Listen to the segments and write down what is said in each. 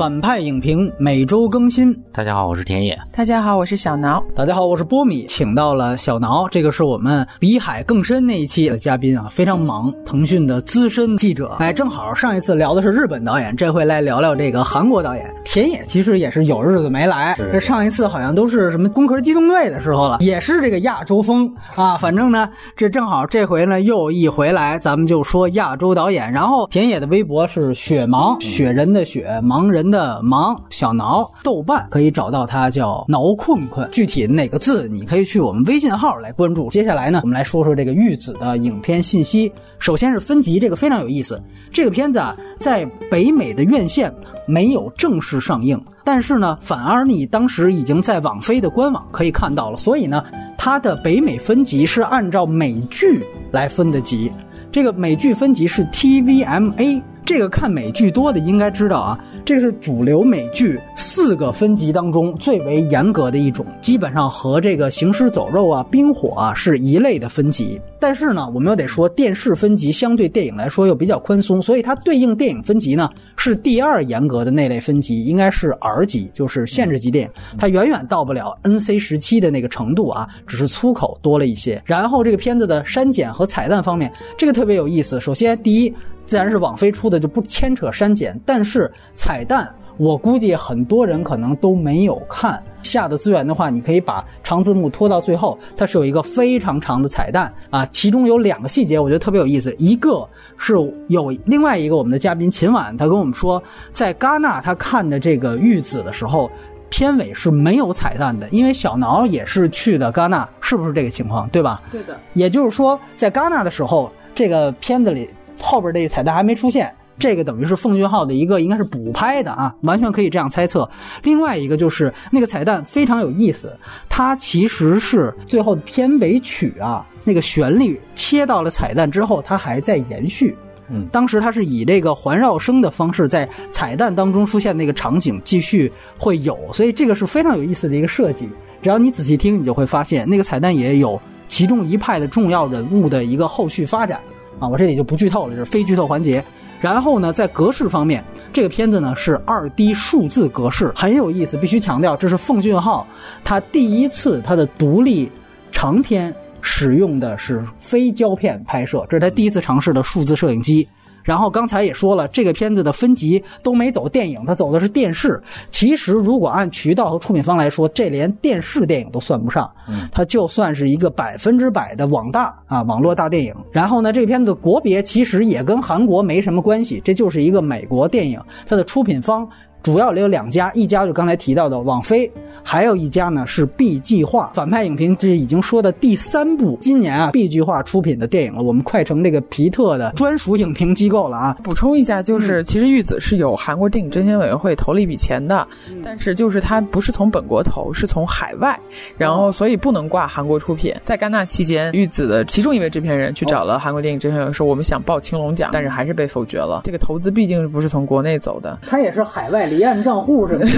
反派影评每周更新。大家好，我是田野。大家好，我是小挠。大家好，我是波米，请到了小挠，这个是我们比海更深那一期的嘉宾啊，非常忙，腾讯的资深记者。哎，正好上一次聊的是日本导演，这回来聊聊这个韩国导演。田野其实也是有日子没来，这上一次好像都是什么《攻壳机动队》的时候了，也是这个亚洲风啊。反正呢，这正好这回呢又一回来，咱们就说亚洲导演。然后田野的微博是雪盲，雪人的雪，盲人的盲，小挠。豆瓣可以找到他叫挠困困，具体哪个字你可以去我们微信号来关注。接下来呢，我们来说说这个玉子的影片信息。首先是分级，这个非常有意思。这个片子啊，在北美的院线没有正式上映，但是呢，反而你当时已经在网飞的官网可以看到了。所以呢，它的北美分级是按照美剧来分的级。这个美剧分级是 TVMA。这个看美剧多的应该知道啊，这是主流美剧四个分级当中最为严格的一种，基本上和这个行尸走肉啊、冰火啊是一类的分级。但是呢，我们又得说电视分级相对电影来说又比较宽松，所以它对应电影分级呢是第二严格的那类分级，应该是 R 级，就是限制级电影，它远远到不了 NC 十七的那个程度啊，只是粗口多了一些。然后这个片子的删减和彩蛋方面，这个特别有意思。首先，第一。自然是网飞出的，就不牵扯删减。但是彩蛋，我估计很多人可能都没有看。下的资源的话，你可以把长字幕拖到最后，它是有一个非常长的彩蛋啊。其中有两个细节，我觉得特别有意思。一个是有另外一个我们的嘉宾秦婉，他跟我们说，在戛纳他看的这个玉子的时候，片尾是没有彩蛋的，因为小挠也是去的戛纳，是不是这个情况？对吧？对的。也就是说，在戛纳的时候，这个片子里。后边这个彩蛋还没出现，这个等于是奉俊昊的一个应该是补拍的啊，完全可以这样猜测。另外一个就是那个彩蛋非常有意思，它其实是最后的片尾曲啊，那个旋律切到了彩蛋之后，它还在延续。嗯，当时它是以这个环绕声的方式在彩蛋当中出现那个场景继续会有，所以这个是非常有意思的一个设计。只要你仔细听，你就会发现那个彩蛋也有其中一派的重要人物的一个后续发展。啊，我这里就不剧透了，这是非剧透环节。然后呢，在格式方面，这个片子呢是二 D 数字格式，很有意思。必须强调，这是奉俊昊他第一次他的独立长片使用的是非胶片拍摄，这是他第一次尝试的数字摄影机。然后刚才也说了，这个片子的分级都没走电影，它走的是电视。其实如果按渠道和出品方来说，这连电视电影都算不上，它就算是一个百分之百的网大啊，网络大电影。然后呢，这个片子国别其实也跟韩国没什么关系，这就是一个美国电影，它的出品方。主要有两家，一家就刚才提到的网飞，还有一家呢是 B 计划。反派影评这已经说的第三部，今年啊 B 计划出品的电影了。我们快成这个皮特的专属影评机构了啊！补充一下，就是其实玉子是有韩国电影征信委员会投了一笔钱的，但是就是他不是从本国投，是从海外，然后所以不能挂韩国出品。在戛纳期间，玉子的其中一位制片人去找了韩国电影征信委员会说，我们想报青龙奖，但是还是被否决了。这个投资毕竟是不是从国内走的？他也是海外。离岸账户是吧？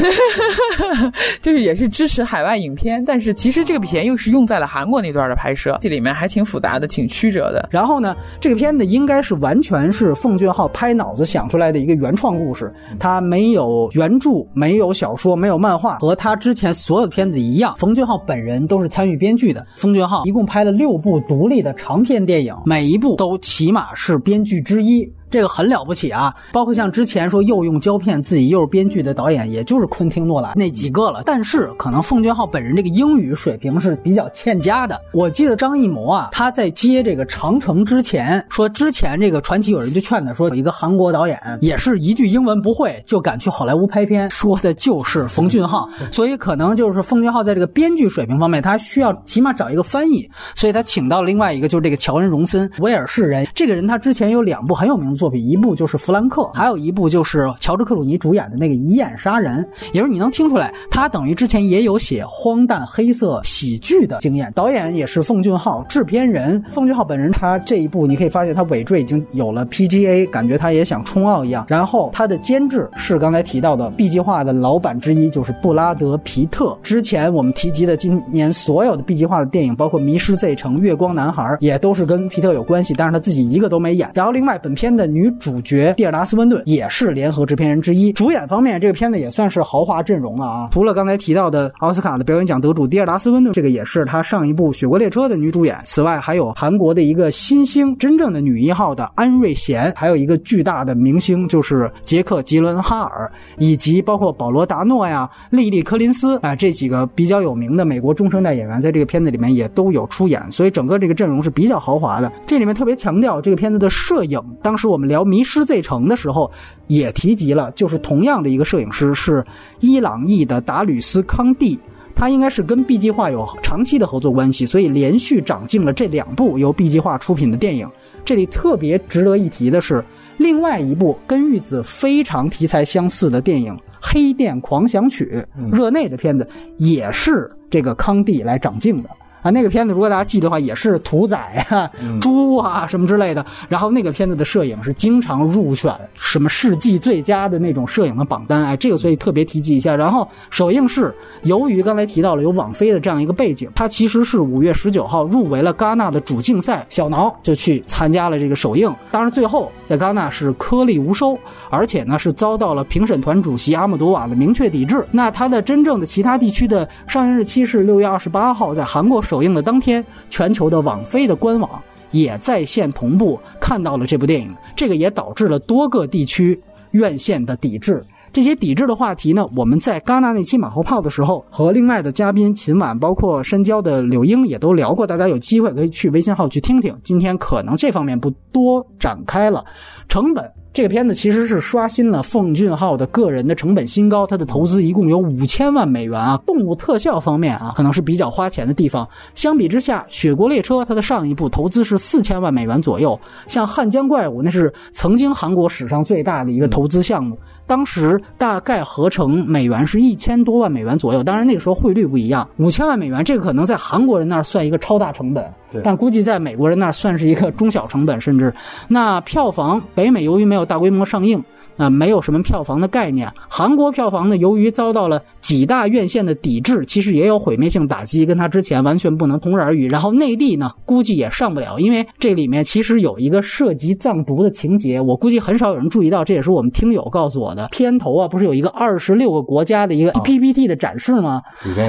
就是也是支持海外影片，但是其实这个钱又是用在了韩国那段的拍摄，这里面还挺复杂的，挺曲折的。然后呢，这个片子应该是完全是奉俊昊拍脑子想出来的一个原创故事，他没有原著，没有小说，没有漫画，和他之前所有的片子一样，奉俊昊本人都是参与编剧的。奉俊昊一共拍了六部独立的长片电影，每一部都起码是编剧之一。这个很了不起啊！包括像之前说又用胶片自己又是编剧的导演，也就是昆汀诺兰那几个了。但是可能奉俊昊本人这个英语水平是比较欠佳的。我记得张艺谋啊，他在接这个《长城》之前，说之前这个传奇有人就劝他说，有一个韩国导演也是一句英文不会就敢去好莱坞拍片，说的就是冯俊昊。所以可能就是奉俊昊在这个编剧水平方面，他需要起码找一个翻译，所以他请到了另外一个就是这个乔恩·荣森，威尔士人。这个人他之前有两部很有名的。作品一部就是《弗兰克》，还有一部就是乔治克鲁尼主演的那个《以眼杀人》，也就是你能听出来，他等于之前也有写荒诞黑色喜剧的经验。导演也是奉俊昊，制片人奉俊昊本人，他这一部你可以发现他尾缀已经有了 PGA，感觉他也想冲奥一样。然后他的监制是刚才提到的 B 计划的老板之一，就是布拉德皮特。之前我们提及的今年所有的 B 计划的电影，包括《迷失 Z 城》《月光男孩》，也都是跟皮特有关系，但是他自己一个都没演。然后另外本片的。女主角蒂尔达斯温顿也是联合制片人之一。主演方面，这个片子也算是豪华阵容了啊！除了刚才提到的奥斯卡的表演奖得主蒂尔达斯温顿，这个也是她上一部《雪国列车》的女主演。此外，还有韩国的一个新星，真正的女一号的安瑞贤，还有一个巨大的明星就是杰克吉伦哈尔，以及包括保罗达诺呀、莉莉柯林斯啊这几个比较有名的美国中生代演员，在这个片子里面也都有出演，所以整个这个阵容是比较豪华的。这里面特别强调这个片子的摄影，当时我们聊《迷失 Z 城》的时候也提及了，就是同样的一个摄影师是伊朗裔的达吕斯康蒂。他应该是跟 B 计划有长期的合作关系，所以连续掌镜了这两部由 B 计划出品的电影。这里特别值得一提的是，另外一部跟玉子非常题材相似的电影《黑店狂想曲》热内的片子，也是这个康帝来掌镜的。啊，那个片子如果大家记得话，也是屠宰啊、猪啊什么之类的。然后那个片子的摄影是经常入选什么世纪最佳的那种摄影的榜单，哎，这个所以特别提及一下。然后首映式，由于刚才提到了有网飞的这样一个背景，它其实是五月十九号入围了戛纳的主竞赛，小挠就去参加了这个首映。当然最后在戛纳是颗粒无收，而且呢是遭到了评审团主席阿姆多瓦的明确抵制。那它的真正的其他地区的上映日期是六月二十八号，在韩国。首映的当天，全球的网飞的官网也在线同步看到了这部电影，这个也导致了多个地区院线的抵制。这些抵制的话题呢，我们在戛纳那期马后炮的时候和另外的嘉宾秦晚，包括深交的柳英也都聊过，大家有机会可以去微信号去听听。今天可能这方面不多展开了，成本。这个片子其实是刷新了奉俊昊的个人的成本新高，他的投资一共有五千万美元啊。动物特效方面啊，可能是比较花钱的地方。相比之下，《雪国列车》它的上一部投资是四千万美元左右，像《汉江怪物》那是曾经韩国史上最大的一个投资项目，当时大概合成美元是一千多万美元左右。当然那个时候汇率不一样，五千万美元这个可能在韩国人那儿算一个超大成本，但估计在美国人那算是一个中小成本，甚至那票房北美由于没有。大规模上映啊，没有什么票房的概念。韩国票房呢，由于遭到了几大院线的抵制，其实也有毁灭性打击，跟它之前完全不能同日而语。然后内地呢，估计也上不了，因为这里面其实有一个涉及藏族的情节，我估计很少有人注意到。这也是我们听友告诉我的。片头啊，不是有一个二十六个国家的一个 PPT 的展示吗？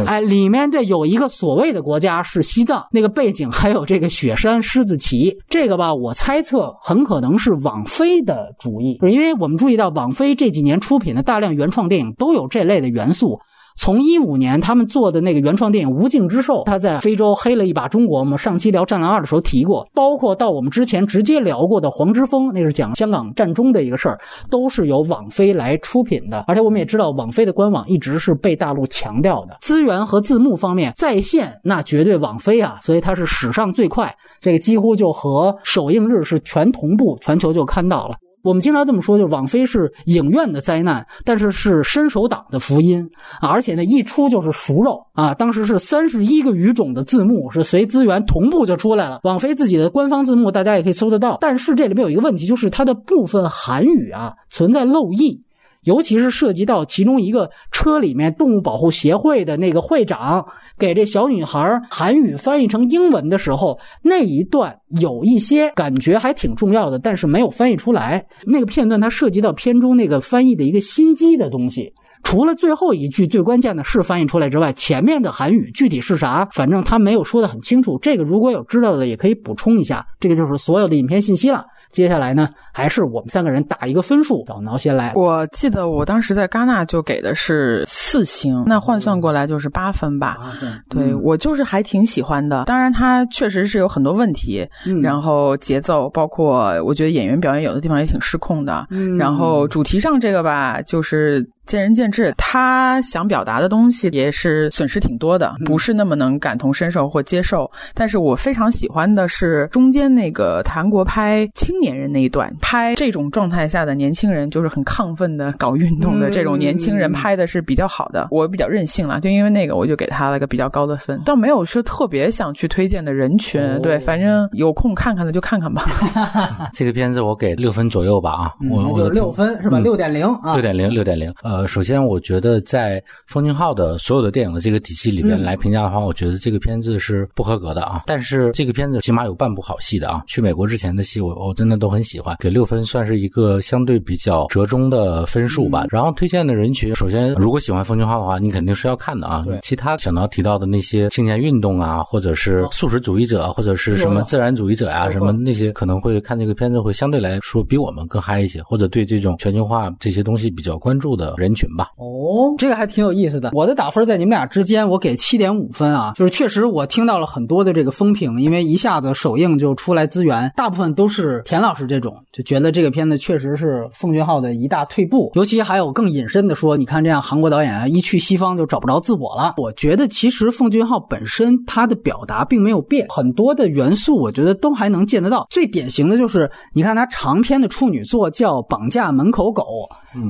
哎，里面对有一个所谓的国家是西藏，那个背景还有这个雪山狮子旗，这个吧，我猜测很可能是网飞的主意，因为我们注意。到网飞这几年出品的大量原创电影都有这类的元素。从一五年他们做的那个原创电影《无尽之兽》，他在非洲黑了一把中国。我们上期聊《战狼二》的时候提过，包括到我们之前直接聊过的《黄之锋》，那是讲香港战中的一个事儿，都是由网飞来出品的。而且我们也知道，网飞的官网一直是被大陆强调的，资源和字幕方面在线那绝对网飞啊，所以它是史上最快，这个几乎就和首映日是全同步，全球就看到了。我们经常这么说，就是网飞是影院的灾难，但是是伸手党的福音啊！而且呢，一出就是熟肉啊！当时是三十一个语种的字幕是随资源同步就出来了，网飞自己的官方字幕大家也可以搜得到。但是这里面有一个问题，就是它的部分韩语啊存在漏译。尤其是涉及到其中一个车里面动物保护协会的那个会长给这小女孩韩语翻译成英文的时候，那一段有一些感觉还挺重要的，但是没有翻译出来。那个片段它涉及到片中那个翻译的一个心机的东西，除了最后一句最关键的是翻译出来之外，前面的韩语具体是啥，反正他没有说的很清楚。这个如果有知道的也可以补充一下。这个就是所有的影片信息了。接下来呢，还是我们三个人打一个分数，小挠先来。我记得我当时在戛纳就给的是四星，那换算过来就是八分吧。八分，对我就是还挺喜欢的。当然，它确实是有很多问题，然后节奏，包括我觉得演员表演有的地方也挺失控的。然后主题上这个吧，就是。见仁见智，他想表达的东西也是损失挺多的，不是那么能感同身受或接受。但是我非常喜欢的是中间那个韩国拍青年人那一段，拍这种状态下的年轻人，就是很亢奋的搞运动的这种年轻人，拍的是比较好的。我比较任性了，就因为那个，我就给他了个比较高的分，倒没有说特别想去推荐的人群。对，反正有空看看的就看看吧。这个片子我给六分左右吧啊，我就六分是吧？六点零啊，六点零，六点零。呃，首先我觉得在奉俊昊的所有的电影的这个体系里边来评价的话，我觉得这个片子是不合格的啊。但是这个片子起码有半部好戏的啊。去美国之前的戏，我我真的都很喜欢，给六分算是一个相对比较折中的分数吧。然后推荐的人群，首先如果喜欢奉俊昊的话，你肯定是要看的啊。其他想到提到的那些青年运动啊，或者是素食主义者，或者是什么自然主义者呀，什么那些可能会看这个片子会相对来说比我们更嗨一些，或者对这种全球化这些东西比较关注的人群吧。哦，这个还挺有意思的。我的打分在你们俩之间，我给七点五分啊。就是确实我听到了很多的这个风评，因为一下子首映就出来资源，大部分都是田老师这种，就觉得这个片子确实是奉俊昊的一大退步。尤其还有更隐身的说，你看这样韩国导演啊，一去西方就找不着自我了。我觉得其实奉俊昊本身他的表达并没有变，很多的元素我觉得都还能见得到。最典型的就是你看他长篇的处女作叫《绑架门口狗》。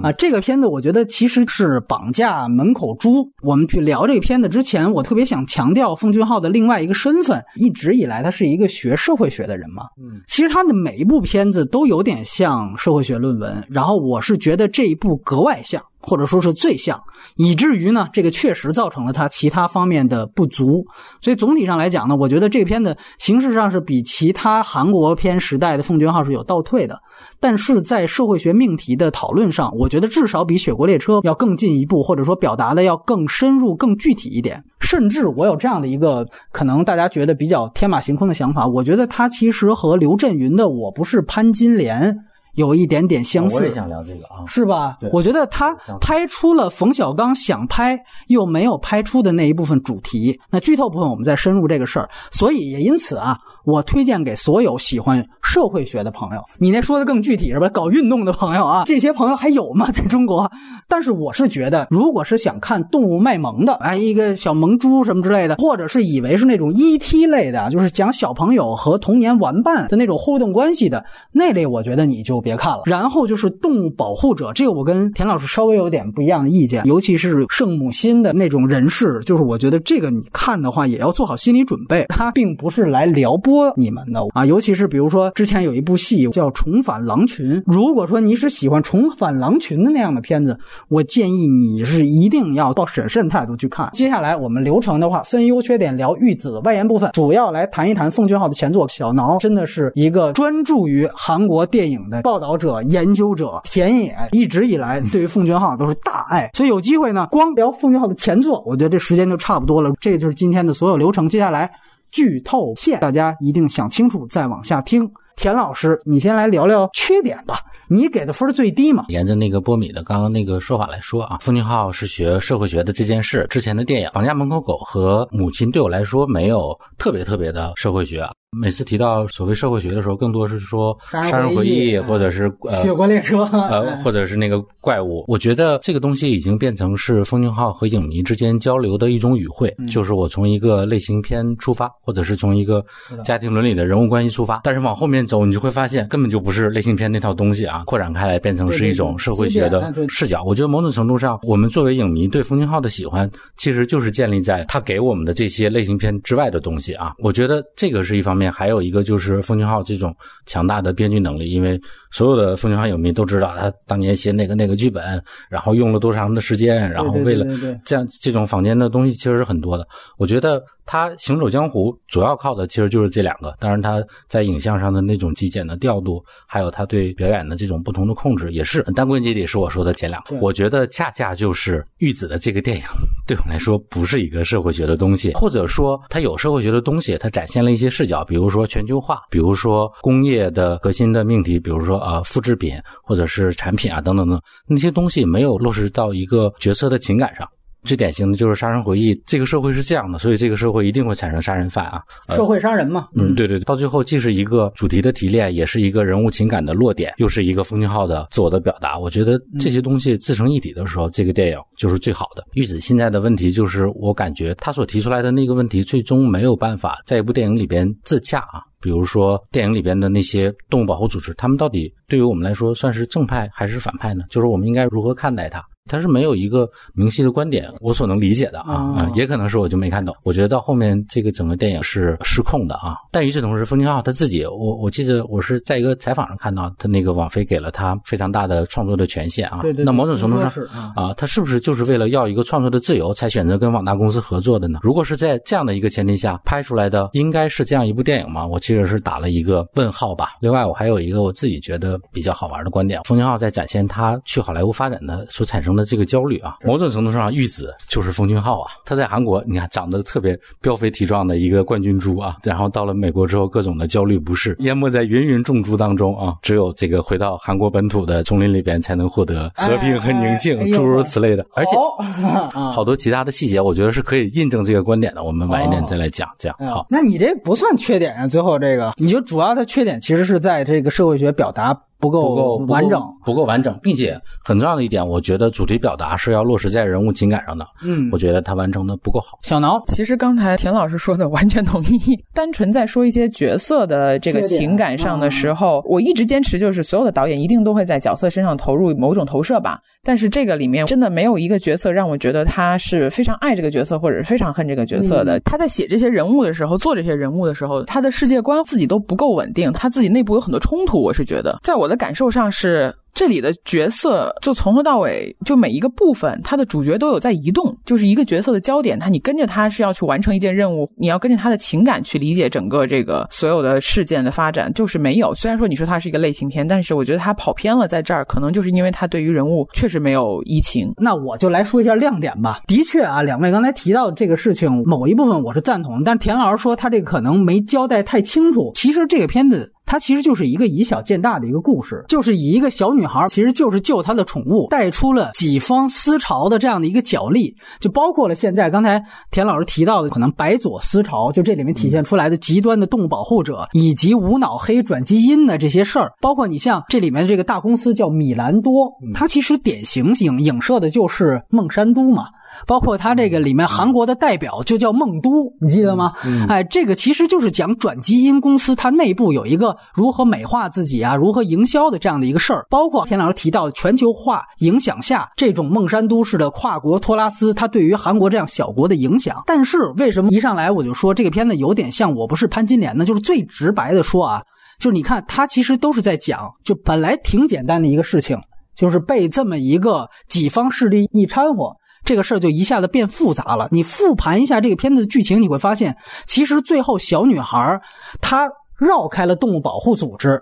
啊，这个片子我觉得其实是绑架门口猪。我们去聊这个片子之前，我特别想强调奉俊昊的另外一个身份，一直以来他是一个学社会学的人嘛。嗯，其实他的每一部片子都有点像社会学论文，然后我是觉得这一部格外像。或者说是最像，以至于呢，这个确实造成了他其他方面的不足。所以总体上来讲呢，我觉得这个片子形式上是比其他韩国片时代的奉俊昊是有倒退的，但是在社会学命题的讨论上，我觉得至少比《雪国列车》要更进一步，或者说表达的要更深入、更具体一点。甚至我有这样的一个可能，大家觉得比较天马行空的想法，我觉得他其实和刘震云的《我不是潘金莲》。有一点点相似，我也想聊这个啊，是吧？我觉得他拍出了冯小刚想拍又没有拍出的那一部分主题。那剧透部分我们再深入这个事儿，所以也因此啊。我推荐给所有喜欢社会学的朋友。你那说的更具体是吧？搞运动的朋友啊，这些朋友还有吗？在中国？但是我是觉得，如果是想看动物卖萌的，哎，一个小萌猪什么之类的，或者是以为是那种 ET 类的，就是讲小朋友和童年玩伴的那种互动关系的那类，我觉得你就别看了。然后就是动物保护者，这个我跟田老师稍微有点不一样的意见，尤其是圣母心的那种人士，就是我觉得这个你看的话也要做好心理准备，他并不是来撩拨。播你们的啊，尤其是比如说之前有一部戏叫《重返狼群》，如果说你是喜欢《重返狼群》的那样的片子，我建议你是一定要抱审慎态度去看。接下来我们流程的话，分优缺点聊玉子外延部分，主要来谈一谈奉俊昊的前作《小挠》，真的是一个专注于韩国电影的报道者、研究者。田野一直以来对于奉俊昊都是大爱，所以有机会呢，光聊奉俊昊的前作，我觉得这时间就差不多了。这就是今天的所有流程，接下来。剧透线，大家一定想清楚再往下听。田老师，你先来聊聊缺点吧。你给的分最低嘛？沿着那个波米的刚刚那个说法来说啊，封俊浩是学社会学的这件事，之前的电影《绑架门口狗》和《母亲》对我来说没有特别特别的社会学啊。每次提到所谓社会学的时候，更多是说《杀人回忆》或者是《血国列车》呃，或者是那个怪物。我觉得这个东西已经变成是封俊浩和影迷之间交流的一种语汇，就是我从一个类型片出发，或者是从一个家庭伦理的人物关系出发，但是往后面走，你就会发现根本就不是类型片那套东西啊，扩展开来变成是一种社会学的视角。我觉得某种程度上，我们作为影迷对封俊浩的喜欢，其实就是建立在他给我们的这些类型片之外的东西啊。我觉得这个是一方面。还有一个就是奉俊昊这种强大的编剧能力，因为所有的奉俊昊影迷都知道他当年写哪个哪个剧本，然后用了多长的时间，然后为了这样这种坊间的东西其实是很多的。我觉得他行走江湖主要靠的其实就是这两个，当然他在影像上的那种极简的调度，还有他对表演的这种不同的控制，也是。但归根结底是我说的前两个。我觉得恰恰就是玉子的这个电影 对我来说不是一个社会学的东西，或者说它有社会学的东西，它展现了一些视角，比如说全球化，比如说工业的核心的命题，比如说呃复制品或者是产品啊等等等那些东西没有落实到一个角色的情感上。最典型的就是杀人回忆，这个社会是这样的，所以这个社会一定会产生杀人犯啊，社会杀人嘛。嗯，对对对，到最后既是一个主题的提炼，也是一个人物情感的落点，又是一个封俊昊的自我的表达。我觉得这些东西自成一体的时候，这个电影就是最好的。玉子现在的问题就是，我感觉他所提出来的那个问题，最终没有办法在一部电影里边自洽啊。比如说电影里边的那些动物保护组织，他们到底对于我们来说算是正派还是反派呢？就是我们应该如何看待它？他是没有一个明晰的观点，我所能理解的啊，哦也可能是我就没看懂。我觉得到后面这个整个电影是失控的啊。但与此同时，奉俊浩他自己，我我记得我是在一个采访上看到，他那个网飞给了他非常大的创作的权限啊。对对对那某种程度上是啊啊，他是不是就是为了要一个创作的自由，才选择跟网大公司合作的呢？如果是在这样的一个前提下拍出来的，应该是这样一部电影吗？我其实是打了一个问号吧。另外，我还有一个我自己觉得比较好玩的观点，奉俊浩在展现他去好莱坞发展的所产生的这个焦虑啊。某种程度上，玉子就是奉俊昊啊。他在韩国，你看长得特别膘肥体壮的一个冠军猪啊，然后到了美国之后，各种的焦虑不适，淹没在芸芸众猪当中啊。只有这个回到韩国本土的丛林里边，才能获得和平和宁静，哎哎哎诸如此类的。而且 好多其他的细节，我觉得是可以印证这个观点的。我们晚一点再来讲，这样好。那你这不算缺点啊，最后这个，你就主要的缺点其实是在这个社会学表达不够不够完整。不够完整，并且很重要的一点，我觉得主题表达是要落实在人物情感上的。嗯我，觉得他完成的不够好。小挠，其实刚才田老师说的完全同意。单纯在说一些角色的这个情感上的时候，我一直坚持就是所有的导演一定都会在角色身上投入某种投射吧。但是这个里面真的没有一个角色让我觉得他是非常爱这个角色，或者是非常恨这个角色的。他在写这些人物的时候，做这些人物的时候，他的世界观自己都不够稳定，他自己内部有很多冲突。我是觉得，在我的感受上是。这里的角色就从头到尾，就每一个部分，他的主角都有在移动，就是一个角色的焦点。他你跟着他是要去完成一件任务，你要跟着他的情感去理解整个这个所有的事件的发展，就是没有。虽然说你说它是一个类型片，但是我觉得它跑偏了，在这儿可能就是因为他对于人物确实没有移情。那我就来说一下亮点吧。的确啊，两位刚才提到这个事情，某一部分我是赞同，但田老师说他这个可能没交代太清楚。其实这个片子。它其实就是一个以小见大的一个故事，就是以一个小女孩，其实就是救她的宠物，带出了几方思潮的这样的一个角力，就包括了现在刚才田老师提到的可能白左思潮，就这里面体现出来的极端的动物保护者，以及无脑黑转基因的这些事儿，包括你像这里面这个大公司叫米兰多，它其实典型影影射的就是孟山都嘛。包括他这个里面韩国的代表就叫孟都，你记得吗？嗯哎，这个其实就是讲转基因公司它内部有一个如何美化自己啊，如何营销的这样的一个事儿。包括田老师提到全球化影响下这种孟山都式的跨国托拉斯，它对于韩国这样小国的影响。但是为什么一上来我就说这个片子有点像我不是潘金莲呢？就是最直白的说啊，就是你看它其实都是在讲，就本来挺简单的一个事情，就是被这么一个己方势力一掺和。这个事儿就一下子变复杂了。你复盘一下这个片子的剧情，你会发现，其实最后小女孩她绕开了动物保护组织，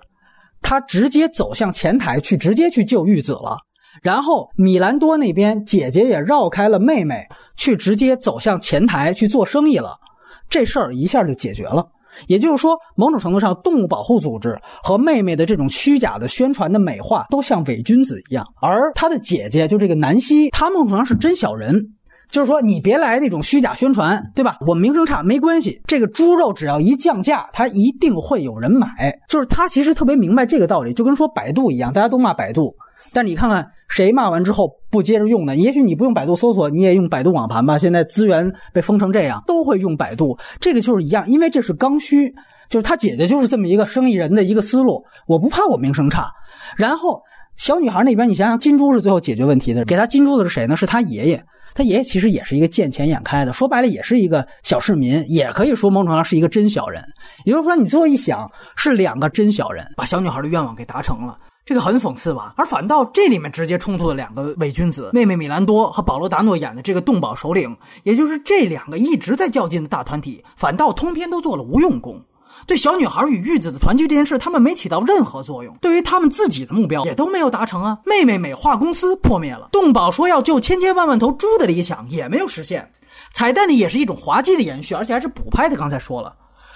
她直接走向前台去，直接去救玉子了。然后米兰多那边姐姐也绕开了妹妹，去直接走向前台去做生意了。这事儿一下就解决了。也就是说，某种程度上，动物保护组织和妹妹的这种虚假的宣传的美化，都像伪君子一样。而他的姐姐，就这个南希，她某种程度上是真小人。就是说，你别来那种虚假宣传，对吧？我名声差没关系，这个猪肉只要一降价，它一定会有人买。就是他其实特别明白这个道理，就跟说百度一样，大家都骂百度，但你看看谁骂完之后不接着用呢？也许你不用百度搜索，你也用百度网盘吧。现在资源被封成这样，都会用百度。这个就是一样，因为这是刚需。就是他姐姐就是这么一个生意人的一个思路，我不怕我名声差。然后小女孩那边，你想想，金珠是最后解决问题的，给她金珠的是谁呢？是她爷爷。他爷爷其实也是一个见钱眼开的，说白了也是一个小市民，也可以说某种程度上是一个真小人。也就是说，你最后一想，是两个真小人把小女孩的愿望给达成了，这个很讽刺吧？而反倒这里面直接冲突的两个伪君子，妹妹米兰多和保罗达诺演的这个动保首领，也就是这两个一直在较劲的大团体，反倒通篇都做了无用功。对小女孩与玉子的团聚这件事，他们没起到任何作用。对于他们自己的目标，也都没有达成啊。妹妹美化公司破灭了，动保说要救千千万万头猪的理想也没有实现。彩蛋里也是一种滑稽的延续，而且还是补拍的。刚才说了，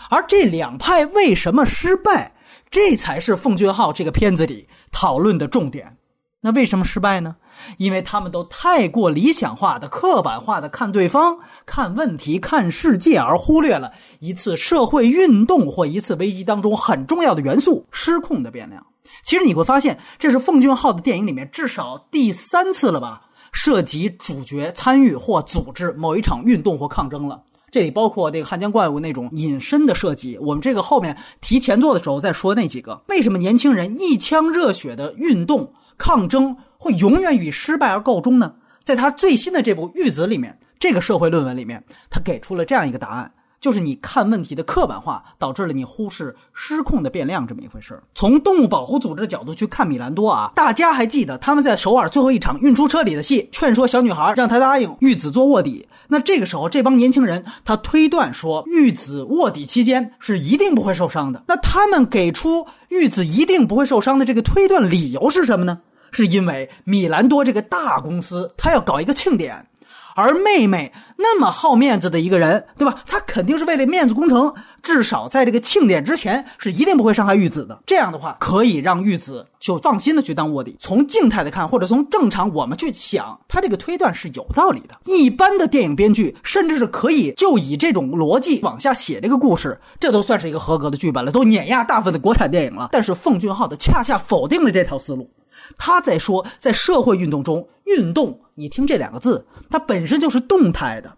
而这两派为什么失败，这才是奉俊昊这个片子里讨论的重点。那为什么失败呢？因为他们都太过理想化的、刻板化的看对方、看问题、看世界，而忽略了一次社会运动或一次危机当中很重要的元素——失控的变量。其实你会发现，这是奉俊昊的电影里面至少第三次了吧，涉及主角参与或组织某一场运动或抗争了。这里包括这个汉江怪物那种隐身的设计，我们这个后面提前做的时候再说那几个。为什么年轻人一腔热血的运动？抗争会永远以失败而告终呢？在他最新的这部《玉子》里面，这个社会论文里面，他给出了这样一个答案。就是你看问题的刻板化，导致了你忽视失控的变量这么一回事从动物保护组织的角度去看米兰多啊，大家还记得他们在首尔最后一场运出车里的戏，劝说小女孩让她答应玉子做卧底。那这个时候，这帮年轻人他推断说，玉子卧底期间是一定不会受伤的。那他们给出玉子一定不会受伤的这个推断理由是什么呢？是因为米兰多这个大公司，他要搞一个庆典。而妹妹那么好面子的一个人，对吧？她肯定是为了面子工程，至少在这个庆典之前是一定不会伤害玉子的。这样的话，可以让玉子就放心的去当卧底。从静态的看，或者从正常我们去想，他这个推断是有道理的。一般的电影编剧甚至是可以就以这种逻辑往下写这个故事，这都算是一个合格的剧本了，都碾压大部分的国产电影了。但是奉俊昊的恰恰否定了这条思路。他在说，在社会运动中，运动，你听这两个字，它本身就是动态的，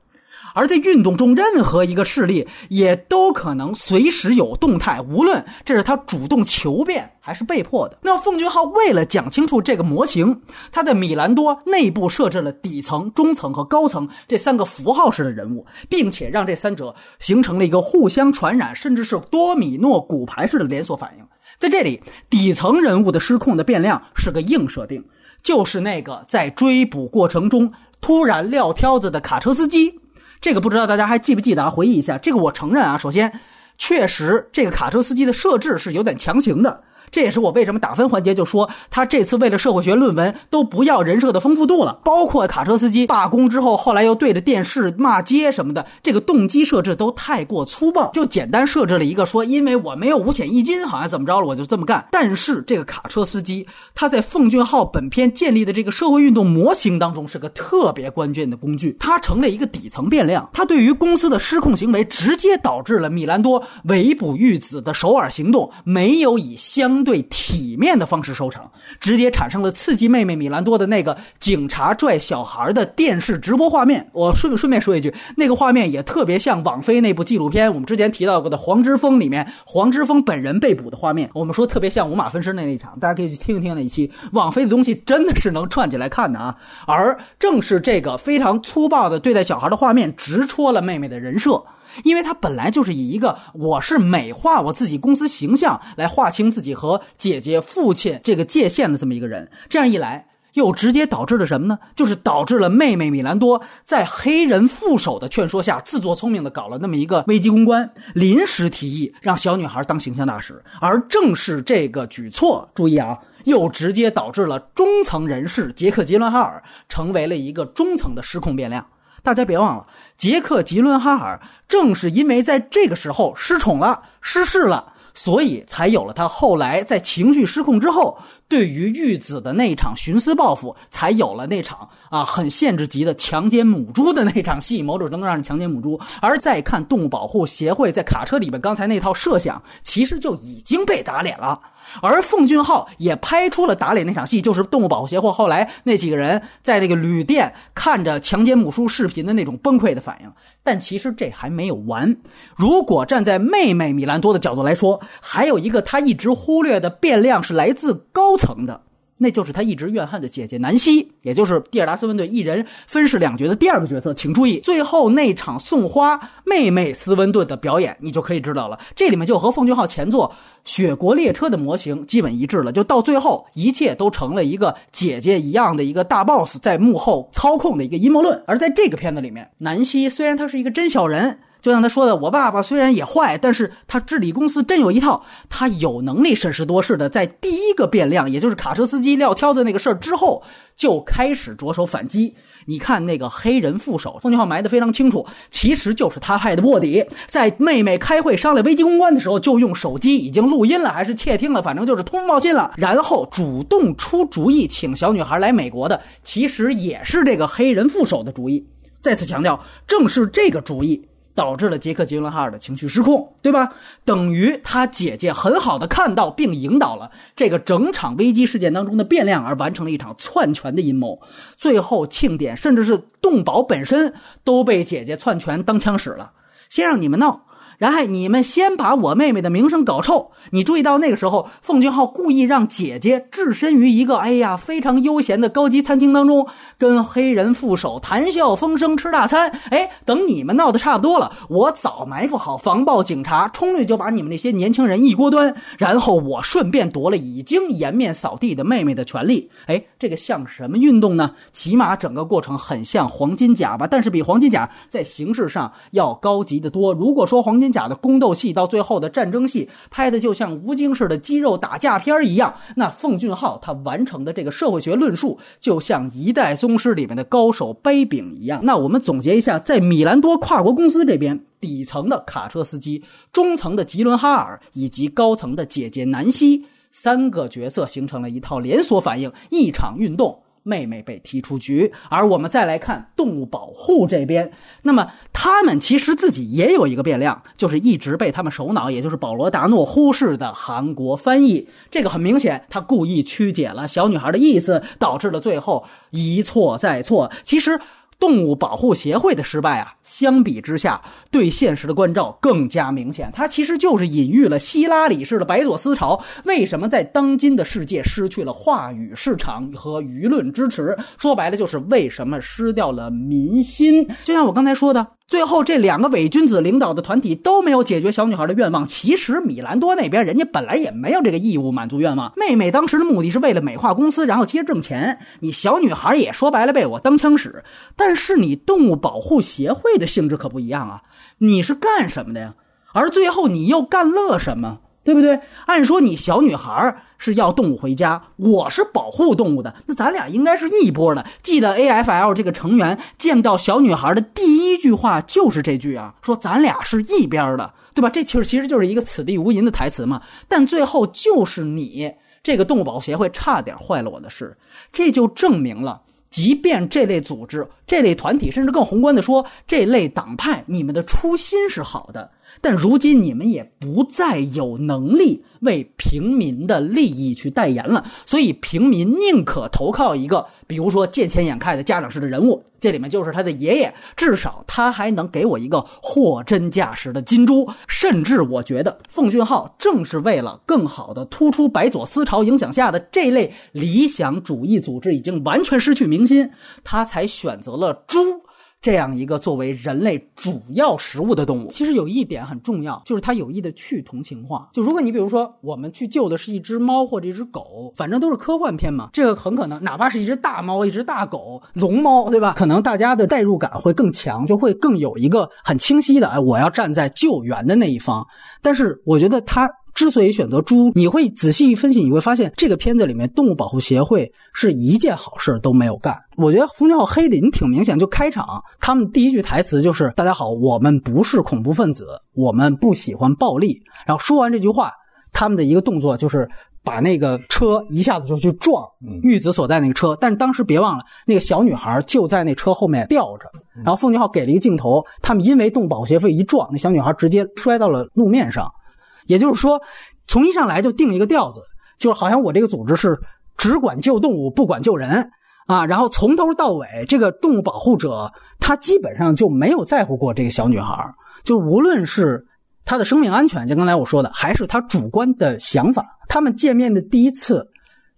而在运动中，任何一个势力也都可能随时有动态，无论这是他主动求变还是被迫的。那奉俊昊为了讲清楚这个模型，他在米兰多内部设置了底层、中层和高层这三个符号式的人物，并且让这三者形成了一个互相传染，甚至是多米诺骨牌式的连锁反应。在这里，底层人物的失控的变量是个硬设定，就是那个在追捕过程中突然撂挑子的卡车司机。这个不知道大家还记不记得啊？回忆一下，这个我承认啊，首先，确实这个卡车司机的设置是有点强行的。这也是我为什么打分环节就说他这次为了社会学论文都不要人设的丰富度了，包括卡车司机罢工之后，后来又对着电视骂街什么的，这个动机设置都太过粗暴，就简单设置了一个说，因为我没有五险一金，好像怎么着了，我就这么干。但是这个卡车司机他在奉俊昊本片建立的这个社会运动模型当中是个特别关键的工具，它成了一个底层变量，它对于公司的失控行为直接导致了米兰多围捕玉子的首尔行动没有以相。相对体面的方式收场，直接产生了刺激妹妹米兰多的那个警察拽小孩的电视直播画面。我顺顺便说一句，那个画面也特别像网飞那部纪录片，我们之前提到过的黄之锋里面黄之锋本人被捕的画面。我们说特别像五马分尸那一场，大家可以去听一听那一期。网飞的东西真的是能串起来看的啊！而正是这个非常粗暴的对待小孩的画面，直戳了妹妹的人设。因为他本来就是以一个我是美化我自己公司形象来划清自己和姐姐、父亲这个界限的这么一个人，这样一来，又直接导致了什么呢？就是导致了妹妹米兰多在黑人副手的劝说下，自作聪明的搞了那么一个危机公关，临时提议让小女孩当形象大使，而正是这个举措，注意啊，又直接导致了中层人士杰克·吉伦哈尔成为了一个中层的失控变量。大家别忘了，杰克·吉伦哈尔正是因为在这个时候失宠了、失势了，所以才有了他后来在情绪失控之后，对于玉子的那场徇私报复，才有了那场啊很限制级的强奸母猪的那场戏，某种程度上是强奸母猪。而再看动物保护协会在卡车里边刚才那套设想，其实就已经被打脸了。而奉俊昊也拍出了打脸那场戏，就是动物保护协会后来那几个人在那个旅店看着强奸母叔视频的那种崩溃的反应。但其实这还没有完。如果站在妹妹米兰多的角度来说，还有一个他一直忽略的变量是来自高层的。那就是他一直怨恨的姐姐南希，也就是蒂尔达斯温顿一人分饰两角的第二个角色。请注意，最后那场送花妹妹斯温顿的表演，你就可以知道了。这里面就和奉俊昊前作《雪国列车》的模型基本一致了。就到最后，一切都成了一个姐姐一样的一个大 boss 在幕后操控的一个阴谋论。而在这个片子里面，南希虽然她是一个真小人。就像他说的，我爸爸虽然也坏，但是他治理公司真有一套。他有能力审时度势的，在第一个变量，也就是卡车司机撂挑子那个事儿之后，就开始着手反击。你看那个黑人副手，封俊昊埋的非常清楚，其实就是他派的卧底。在妹妹开会商量危机公关的时候，就用手机已经录音了，还是窃听了，反正就是通报信了。然后主动出主意请小女孩来美国的，其实也是这个黑人副手的主意。再次强调，正是这个主意。导致了杰克·吉伦哈尔的情绪失控，对吧？等于他姐姐很好的看到并引导了这个整场危机事件当中的变量，而完成了一场篡权的阴谋。最后庆典，甚至是动保本身都被姐姐篡权当枪使了。先让你们闹，然后你们先把我妹妹的名声搞臭。你注意到那个时候，奉俊昊故意让姐姐置身于一个哎呀非常悠闲的高级餐厅当中，跟黑人副手谈笑风生吃大餐。哎，等你们闹得差不多了，我早埋伏好防暴警察，冲进去就把你们那些年轻人一锅端，然后我顺便夺了已经颜面扫地的妹妹的权利。哎，这个像什么运动呢？起码整个过程很像黄金甲吧，但是比黄金甲在形式上要高级的多。如果说黄金甲的宫斗戏到最后的战争戏拍的就像吴京式的肌肉打架片一样，那奉俊昊他完成的这个社会学论述就像一代宗师里面的高手掰饼一样。那我们总结一下，在米兰多跨国公司这边，底层的卡车司机，中层的吉伦哈尔，以及高层的姐姐南希，三个角色形成了一套连锁反应，一场运动。妹妹被踢出局，而我们再来看动物保护这边，那么他们其实自己也有一个变量，就是一直被他们首脑，也就是保罗·达诺忽视的韩国翻译。这个很明显，他故意曲解了小女孩的意思，导致了最后一错再错。其实。动物保护协会的失败啊，相比之下，对现实的关照更加明显。它其实就是隐喻了希拉里式的白左思潮为什么在当今的世界失去了话语市场和舆论支持。说白了，就是为什么失掉了民心。就像我刚才说的。最后，这两个伪君子领导的团体都没有解决小女孩的愿望。其实，米兰多那边人家本来也没有这个义务满足愿望。妹妹当时的目的是为了美化公司，然后接着挣钱。你小女孩也说白了被我当枪使。但是，你动物保护协会的性质可不一样啊！你是干什么的呀？而最后，你又干了什么？对不对？按说你小女孩是要动物回家，我是保护动物的，那咱俩应该是一波的。记得 A F L 这个成员见到小女孩的第一句话就是这句啊，说咱俩是一边的，对吧？这其实其实就是一个此地无银的台词嘛。但最后就是你这个动物保护协会差点坏了我的事，这就证明了，即便这类组织、这类团体，甚至更宏观的说，这类党派，你们的初心是好的。但如今你们也不再有能力为平民的利益去代言了，所以平民宁可投靠一个，比如说见钱眼开的家长式的人物，这里面就是他的爷爷，至少他还能给我一个货真价实的金猪。甚至我觉得奉俊昊正是为了更好的突出白左思潮影响下的这类理想主义组织已经完全失去民心，他才选择了猪。这样一个作为人类主要食物的动物，其实有一点很重要，就是它有意的去同情化。就如果你比如说，我们去救的是一只猫或者一只狗，反正都是科幻片嘛，这个很可能哪怕是一只大猫、一只大狗、龙猫，对吧？可能大家的代入感会更强，就会更有一个很清晰的，哎，我要站在救援的那一方。但是我觉得它。之所以选择猪，你会仔细一分析，你会发现这个片子里面动物保护协会是一件好事都没有干。我觉得洪俊浩黑的你挺明显，就开场他们第一句台词就是“大家好，我们不是恐怖分子，我们不喜欢暴力”。然后说完这句话，他们的一个动作就是把那个车一下子就去撞玉子所在那个车。但是当时别忘了，那个小女孩就在那车后面吊着。然后奉俊昊给了一个镜头，他们因为动物保护协会一撞，那小女孩直接摔到了路面上。也就是说，从一上来就定一个调子，就是好像我这个组织是只管救动物，不管救人啊。然后从头到尾，这个动物保护者他基本上就没有在乎过这个小女孩，就无论是她的生命安全，就刚才我说的，还是她主观的想法。他们见面的第一次，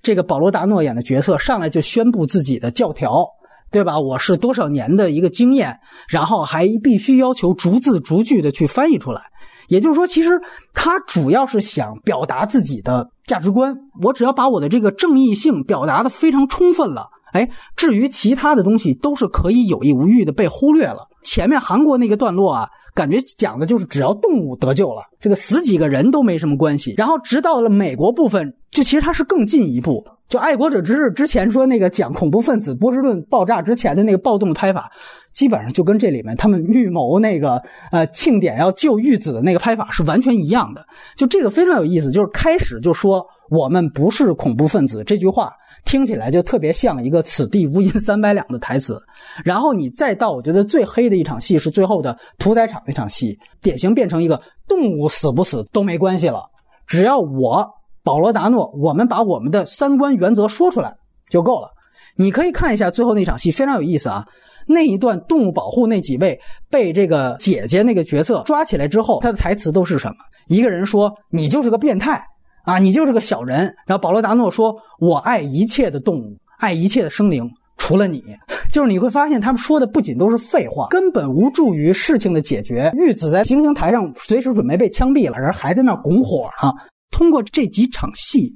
这个保罗·达诺演的角色上来就宣布自己的教条，对吧？我是多少年的一个经验，然后还必须要求逐字逐句的去翻译出来。也就是说，其实他主要是想表达自己的价值观。我只要把我的这个正义性表达的非常充分了，哎，至于其他的东西都是可以有意无意的被忽略了。前面韩国那个段落啊，感觉讲的就是只要动物得救了，这个死几个人都没什么关系。然后直到了美国部分，就其实它是更进一步。就爱国者之日之前说那个讲恐怖分子波士顿爆炸之前的那个暴动拍法。基本上就跟这里面他们预谋那个呃庆典要救玉子的那个拍法是完全一样的。就这个非常有意思，就是开始就说我们不是恐怖分子这句话，听起来就特别像一个“此地无银三百两”的台词。然后你再到我觉得最黑的一场戏是最后的屠宰场那场戏，典型变成一个动物死不死都没关系了，只要我保罗达诺我们把我们的三观原则说出来就够了。你可以看一下最后那场戏，非常有意思啊。那一段动物保护那几位被这个姐姐那个角色抓起来之后，他的台词都是什么？一个人说：“你就是个变态啊，你就是个小人。”然后保罗达诺说：“我爱一切的动物，爱一切的生灵，除了你。”就是你会发现，他们说的不仅都是废话，根本无助于事情的解决。玉子在行刑台上随时准备被枪毙了，人还在那拱火呢。通过这几场戏。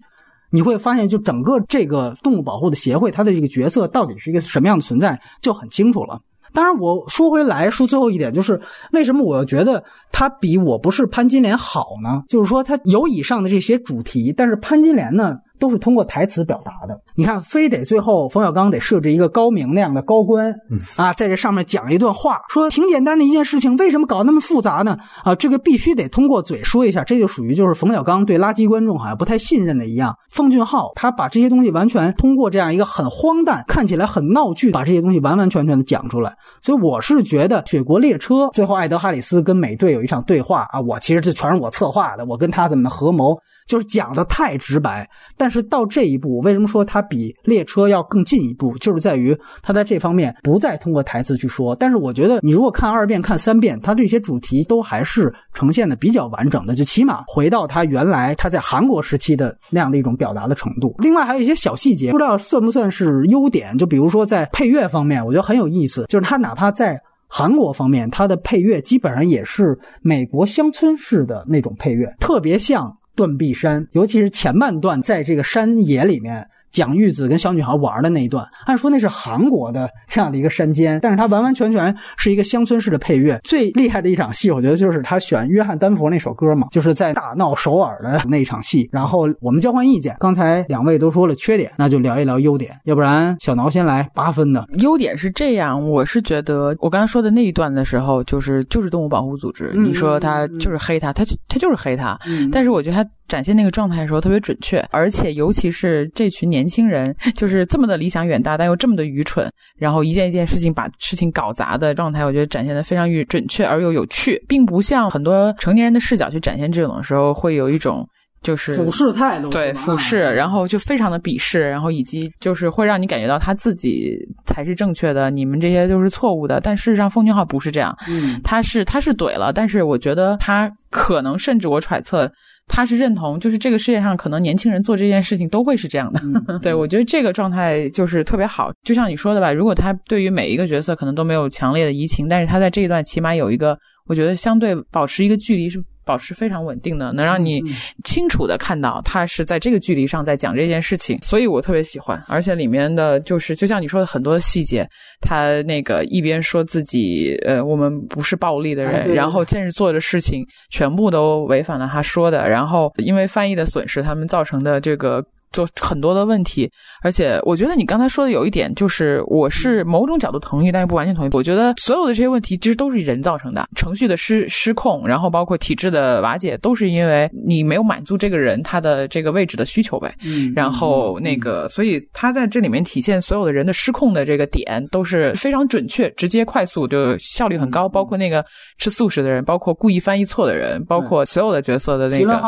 你会发现，就整个这个动物保护的协会，它的这个角色到底是一个什么样的存在，就很清楚了。当然，我说回来说最后一点，就是为什么我觉得它比我不是潘金莲好呢？就是说，它有以上的这些主题，但是潘金莲呢？都是通过台词表达的。你看，非得最后冯小刚得设置一个高明那样的高官啊，在这上面讲一段话，说挺简单的一件事情，为什么搞那么复杂呢？啊，这个必须得通过嘴说一下，这就属于就是冯小刚对垃圾观众好像不太信任的一样。奉俊昊他把这些东西完全通过这样一个很荒诞、看起来很闹剧，把这些东西完完全全的讲出来。所以我是觉得《雪国列车》最后艾德哈里斯跟美队有一场对话啊，我其实这全是我策划的，我跟他怎么合谋。就是讲的太直白，但是到这一步，为什么说它比列车要更进一步？就是在于它在这方面不再通过台词去说。但是我觉得，你如果看二遍、看三遍，它这些主题都还是呈现的比较完整的，就起码回到它原来它在韩国时期的那样的一种表达的程度。另外还有一些小细节，不知道算不算是优点？就比如说在配乐方面，我觉得很有意思，就是它哪怕在韩国方面，它的配乐基本上也是美国乡村式的那种配乐，特别像。断壁山，尤其是前半段，在这个山野里面。讲玉子跟小女孩玩的那一段，按说那是韩国的这样的一个山间，但是它完完全全是一个乡村式的配乐。最厉害的一场戏，我觉得就是他选约翰丹佛那首歌嘛，就是在大闹首尔的那一场戏。然后我们交换意见，刚才两位都说了缺点，那就聊一聊优点。要不然小挠先来八分的优点是这样，我是觉得我刚才说的那一段的时候，就是就是动物保护组织，你说他就是黑他，他他就是黑他，但是我觉得他展现那个状态的时候特别准确，而且尤其是这群年。年轻人 就是这么的理想远大，但又这么的愚蠢，然后一件一件事情把事情搞砸的状态，我觉得展现的非常准准确而又有趣，并不像很多成年人的视角去展现这种的时候，会有一种就是俯视态度，对俯视，然后就非常的鄙视，然后以及就是会让你感觉到他自己才是正确的，你们这些都是错误的。但事实上，奉俊昊不是这样，嗯，他是他是怼了，但是我觉得他可能甚至我揣测。他是认同，就是这个世界上可能年轻人做这件事情都会是这样的。对我觉得这个状态就是特别好，就像你说的吧，如果他对于每一个角色可能都没有强烈的移情，但是他在这一段起码有一个，我觉得相对保持一个距离是。保持非常稳定的，能让你清楚的看到他是在这个距离上在讲这件事情，所以我特别喜欢。而且里面的就是就像你说的很多细节，他那个一边说自己呃我们不是暴力的人，然后现实做的事情全部都违反了他说的，然后因为翻译的损失，他们造成的这个。就很多的问题，而且我觉得你刚才说的有一点，就是我是某种角度同意，但是不完全同意。我觉得所有的这些问题其实都是人造成的，程序的失失控，然后包括体制的瓦解，都是因为你没有满足这个人他的这个位置的需求呗。嗯，然后那个，所以他在这里面体现所有的人的失控的这个点都是非常准确、直接、快速，就效率很高。包括那个吃素食的人，包括故意翻译错的人，包括所有的角色的那个，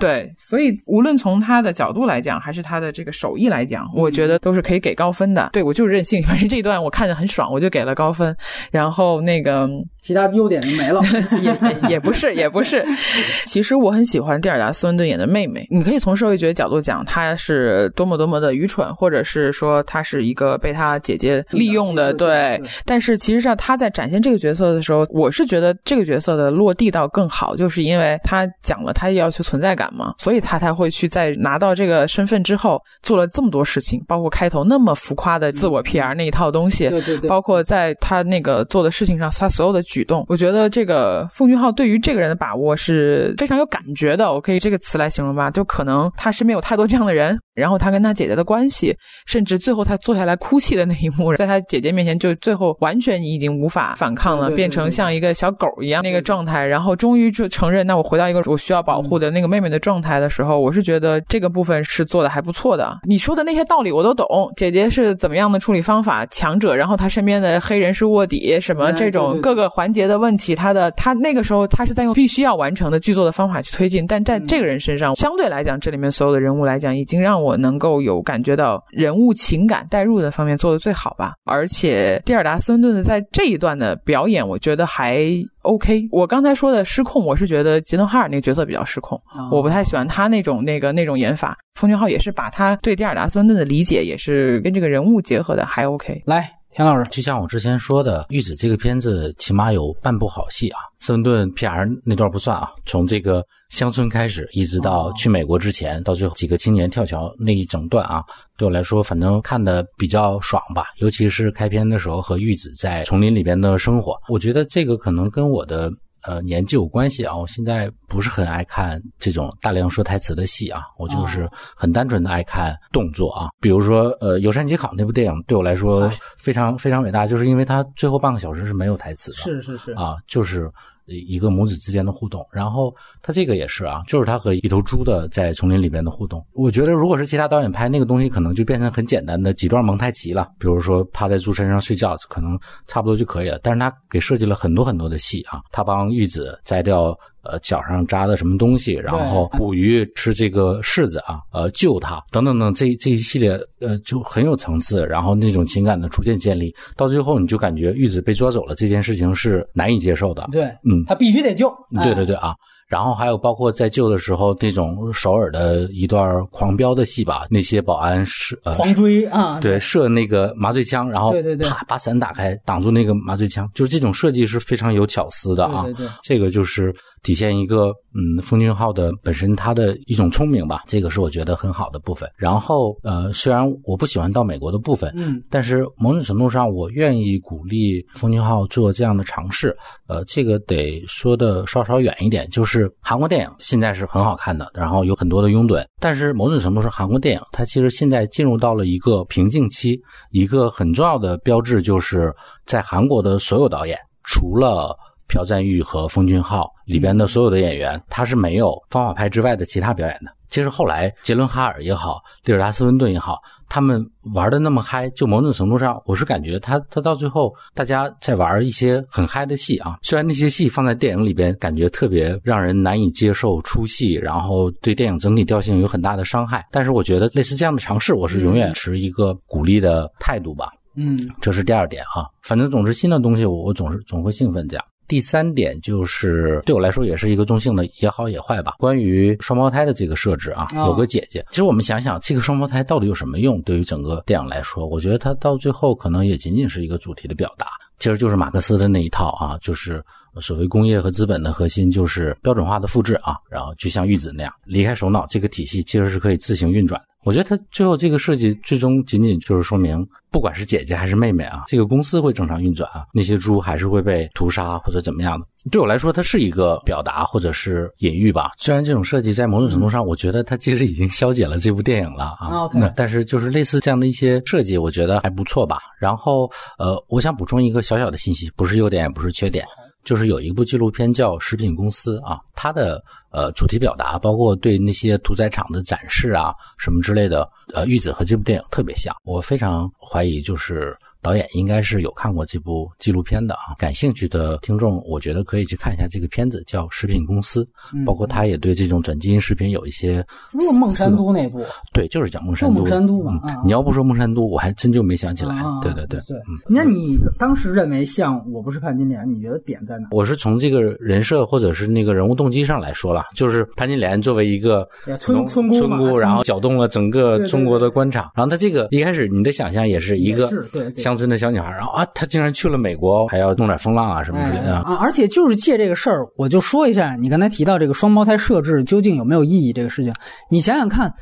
对，所以无论从他的角度来讲。还是他的这个手艺来讲，我觉得都是可以给高分的。对我就是任性，反正这一段我看着很爽，我就给了高分。然后那个其他优点就没了，也也不是，也不是。其实我很喜欢蒂尔达·斯温顿演的妹妹。你可以从社会学角度讲，她是多么多么的愚蠢，或者是说她是一个被她姐姐利用的。对，但是其实上她在展现这个角色的时候，我是觉得这个角色的落地到更好，就是因为她讲了她要求存在感嘛，所以她才会去在拿到这个身。份之后做了这么多事情，包括开头那么浮夸的自我 PR 那一套东西，对对对，包括在他那个做的事情上，他所有的举动，我觉得这个奉俊昊对于这个人的把握是非常有感觉的。我可以这个词来形容吧，就可能他身边有太多这样的人，然后他跟他姐姐的关系，甚至最后他坐下来哭泣的那一幕，在他姐姐面前就最后完全你已经无法反抗了，变成像一个小狗一样那个状态，然后终于就承认，那我回到一个我需要保护的那个妹妹的状态的时候，我是觉得这个部分是。做的还不错的。你说的那些道理我都懂，姐姐是怎么样的处理方法，强者，然后他身边的黑人是卧底，什么这种各个环节的问题，他的他那个时候他是在用必须要完成的剧作的方法去推进，但在这个人身上，相对来讲，这里面所有的人物来讲，已经让我能够有感觉到人物情感代入的方面做的最好吧。而且蒂尔达斯温顿的在这一段的表演，我觉得还 OK。我刚才说的失控，我是觉得吉登哈尔那个角色比较失控，我不太喜欢他那种那个那种演法。奉俊昊也是把他对蒂尔达斯温顿的理解，也是跟这个人物结合的，还 OK。来。田老师，就像我之前说的，《玉子》这个片子起码有半部好戏啊。斯文顿 P.R. 那段不算啊，从这个乡村开始，一直到去美国之前，到最后几个青年跳桥那一整段啊，对我来说，反正看的比较爽吧。尤其是开篇的时候和玉子在丛林里边的生活，我觉得这个可能跟我的。呃，年纪有关系啊，我现在不是很爱看这种大量说台词的戏啊，我就是很单纯的爱看动作啊。比如说，呃，《游山解考》那部电影对我来说非常非常伟大，就是因为它最后半个小时是没有台词的，是是是啊，就是。一个母子之间的互动，然后他这个也是啊，就是他和一头猪的在丛林里边的互动。我觉得如果是其他导演拍那个东西，可能就变成很简单的几段蒙太奇了，比如说趴在猪身上睡觉，可能差不多就可以了。但是他给设计了很多很多的戏啊，他帮玉子摘掉。呃，脚上扎的什么东西，然后捕鱼吃这个柿子啊，呃，救他等等等，这这一系列呃就很有层次，然后那种情感的逐渐建立，到最后你就感觉玉子被捉走了这件事情是难以接受的。对，嗯，他必须得救。对对对啊。然后还有包括在救的时候那种首尔的一段狂飙的戏吧，那些保安是呃狂追啊，对，射那个麻醉枪，然后对对对，啪把伞打开挡住那个麻醉枪，就是这种设计是非常有巧思的啊。对对，这个就是体现一个嗯，奉俊昊的本身他的一种聪明吧，这个是我觉得很好的部分。然后呃，虽然我不喜欢到美国的部分，嗯，但是某种程度上我愿意鼓励奉俊昊做这样的尝试。呃，这个得说的稍稍远一点，就是韩国电影现在是很好看的，然后有很多的拥趸。但是某种程度上，韩国电影它其实现在进入到了一个瓶颈期。一个很重要的标志就是在韩国的所有导演，除了朴赞玉和奉俊昊里边的所有的演员，他是没有方法派之外的其他表演的。其实后来杰伦哈尔也好，利尔达斯温顿也好。他们玩的那么嗨，就某种程度上，我是感觉他他到最后，大家在玩一些很嗨的戏啊。虽然那些戏放在电影里边，感觉特别让人难以接受、出戏，然后对电影整体调性有很大的伤害。但是我觉得类似这样的尝试，我是永远持一个鼓励的态度吧。嗯，这是第二点啊。反正总之新的东西，我我总是总会兴奋这样。第三点就是对我来说也是一个中性的，也好也坏吧。关于双胞胎的这个设置啊，有个姐姐。其实我们想想，这个双胞胎到底有什么用？对于整个电影来说，我觉得它到最后可能也仅仅是一个主题的表达，其实就是马克思的那一套啊，就是所谓工业和资本的核心就是标准化的复制啊，然后就像玉子那样离开首脑这个体系，其实是可以自行运转的。我觉得它最后这个设计最终仅仅就是说明，不管是姐姐还是妹妹啊，这个公司会正常运转啊，那些猪还是会被屠杀或者怎么样的。对我来说，它是一个表达或者是隐喻吧。虽然这种设计在某种程度上，我觉得它其实已经消解了这部电影了啊。那但是就是类似这样的一些设计，我觉得还不错吧。然后呃，我想补充一个小小的信息，不是优点也不是缺点，就是有一部纪录片叫《食品公司》啊，它的。呃，主题表达包括对那些屠宰场的展示啊，什么之类的。呃，玉子和这部电影特别像，我非常怀疑就是。导演应该是有看过这部纪录片的啊，感兴趣的听众，我觉得可以去看一下这个片子，叫《食品公司》，包括他也对这种转基因食品有一些。是孟山都那部？对，就是讲孟山都。孟山都嘛。你要不说孟山都，我还真就没想起来。对对对。对。那你当时认为像《我不是潘金莲》，你觉得点在哪？我是从这个人设或者是那个人物动机上来说了，就是潘金莲作为一个村村村姑，然后搅动了整个中国的官场，然后他这个一开始你的想象也是一个乡村的小女孩，然后。啊，她竟然去了美国，还要弄点风浪啊什么之类的啊！而且就是借这个事儿，我就说一下，你刚才提到这个双胞胎设置究竟有没有意义这个事情，你想想看，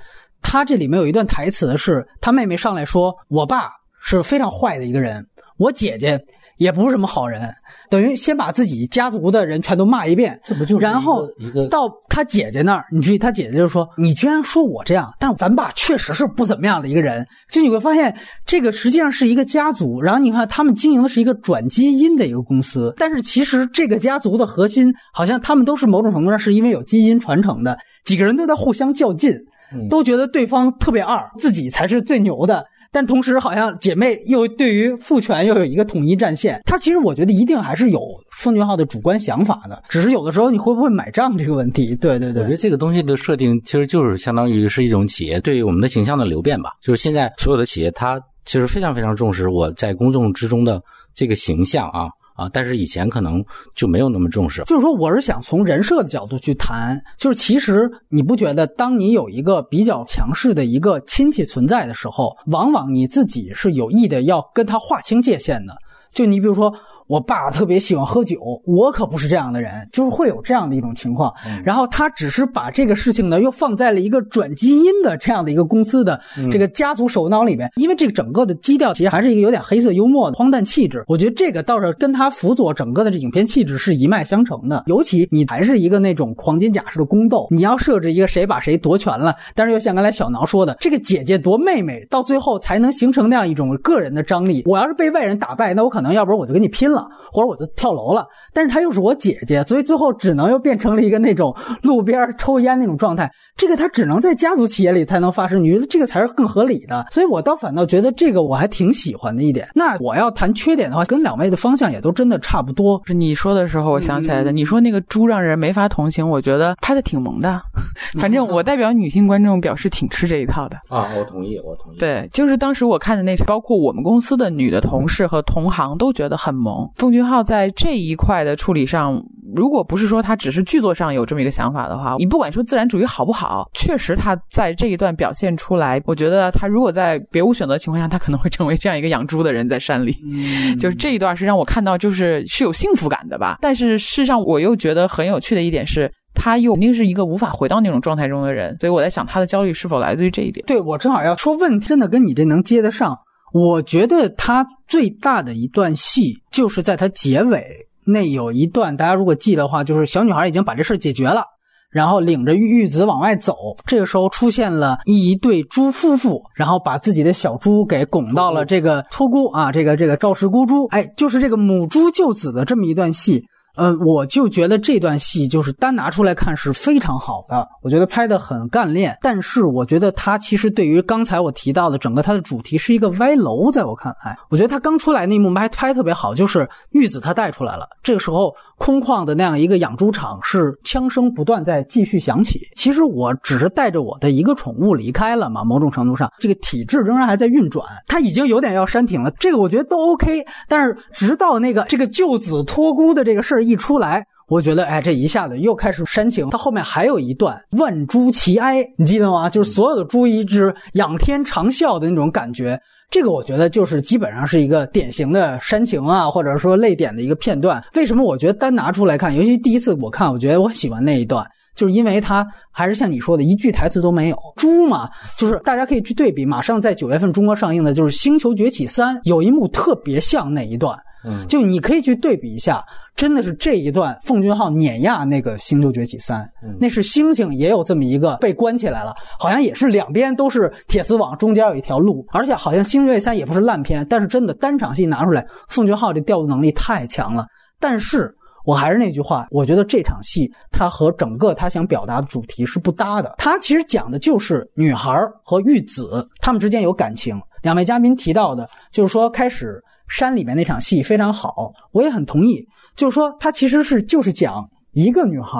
她这里面有一段台词是，她妹妹上来说：“我爸是非常坏的一个人，我姐姐也不是什么好人。”等于先把自己家族的人全都骂一遍，这不就然后到他姐姐那儿，你注意，他姐姐就说：“你居然说我这样，但咱爸确实是不怎么样的一个人。”就你会发现，这个实际上是一个家族。然后你看，他们经营的是一个转基因的一个公司，但是其实这个家族的核心，好像他们都是某种程度上是因为有基因传承的，几个人都在互相较劲。都觉得对方特别二，自己才是最牛的。但同时，好像姐妹又对于父权又有一个统一战线。他其实我觉得一定还是有奉俊昊的主观想法的，只是有的时候你会不会买账这个问题。对对对，我觉得这个东西的设定其实就是相当于是一种企业对于我们的形象的流变吧。就是现在所有的企业，它其实非常非常重视我在公众之中的这个形象啊。啊，但是以前可能就没有那么重视。就是说，我是想从人设的角度去谈，就是其实你不觉得，当你有一个比较强势的一个亲戚存在的时候，往往你自己是有意的要跟他划清界限的。就你比如说。我爸特别喜欢喝酒，我可不是这样的人，就是会有这样的一种情况。然后他只是把这个事情呢，又放在了一个转基因的这样的一个公司的这个家族首脑里面，因为这个整个的基调其实还是一个有点黑色幽默的荒诞气质。我觉得这个倒是跟他辅佐整个的这影片气质是一脉相承的。尤其你还是一个那种黄金甲式的宫斗，你要设置一个谁把谁夺权了，但是又像刚才小挠说的，这个姐姐夺妹妹，到最后才能形成那样一种个人的张力。我要是被外人打败，那我可能要不然我就跟你拼了。或者我就跳楼了，但是她又是我姐姐，所以最后只能又变成了一个那种路边抽烟那种状态。这个她只能在家族企业里才能发生，你觉得这个才是更合理的？所以我倒反倒觉得这个我还挺喜欢的一点。那我要谈缺点的话，跟两位的方向也都真的差不多。是你说的时候，我想起来的。你说那个猪让人没法同情，我觉得拍的挺萌的。反正我代表女性观众表示挺吃这一套的啊，我同意，我同意。对，就是当时我看的那包括我们公司的女的同事和同行都觉得很萌。奉俊昊在这一块的处理上。如果不是说他只是剧作上有这么一个想法的话，你不管说自然主义好不好，确实他在这一段表现出来，我觉得他如果在别无选择情况下，他可能会成为这样一个养猪的人在山里。就是这一段是让我看到，就是是有幸福感的吧。但是事实上，我又觉得很有趣的一点是，他又肯定是一个无法回到那种状态中的人，所以我在想他的焦虑是否来自于这一点。对我正好要说问题，真的跟你这能接得上。我觉得他最大的一段戏就是在他结尾。那有一段，大家如果记的话，就是小女孩已经把这事解决了，然后领着玉玉子往外走。这个时候出现了一对猪夫妇，然后把自己的小猪给拱到了这个托孤啊，这个这个赵氏孤猪，哎，就是这个母猪救子的这么一段戏。呃，我就觉得这段戏就是单拿出来看是非常好的，我觉得拍的很干练。但是我觉得它其实对于刚才我提到的整个它的主题是一个歪楼，在我看来，我觉得它刚出来那一幕拍拍特别好，就是玉子他带出来了，这个时候。空旷的那样一个养猪场，是枪声不断在继续响起。其实我只是带着我的一个宠物离开了嘛，某种程度上，这个体制仍然还在运转，它已经有点要煽停了。这个我觉得都 OK。但是直到那个这个救子托孤的这个事儿一出来，我觉得哎，这一下子又开始煽情。它后面还有一段万猪齐哀，你记得吗？就是所有的猪一只仰天长啸的那种感觉。这个我觉得就是基本上是一个典型的煽情啊，或者说泪点的一个片段。为什么我觉得单拿出来看，尤其第一次我看，我觉得我喜欢那一段，就是因为他还是像你说的，一句台词都没有。猪嘛，就是大家可以去对比，马上在九月份中国上映的就是《星球崛起三》，有一幕特别像那一段。嗯就你可以去对比一下，真的是这一段奉俊昊碾压那个《星球崛起三》，那是猩猩也有这么一个被关起来了，好像也是两边都是铁丝网，中间有一条路，而且好像《星球崛起三》也不是烂片，但是真的单场戏拿出来，奉俊昊这调度能力太强了。但是我还是那句话，我觉得这场戏它和整个他想表达的主题是不搭的。他其实讲的就是女孩和玉子他们之间有感情。两位嘉宾提到的，就是说开始。山里面那场戏非常好，我也很同意。就是说，它其实是就是讲一个女孩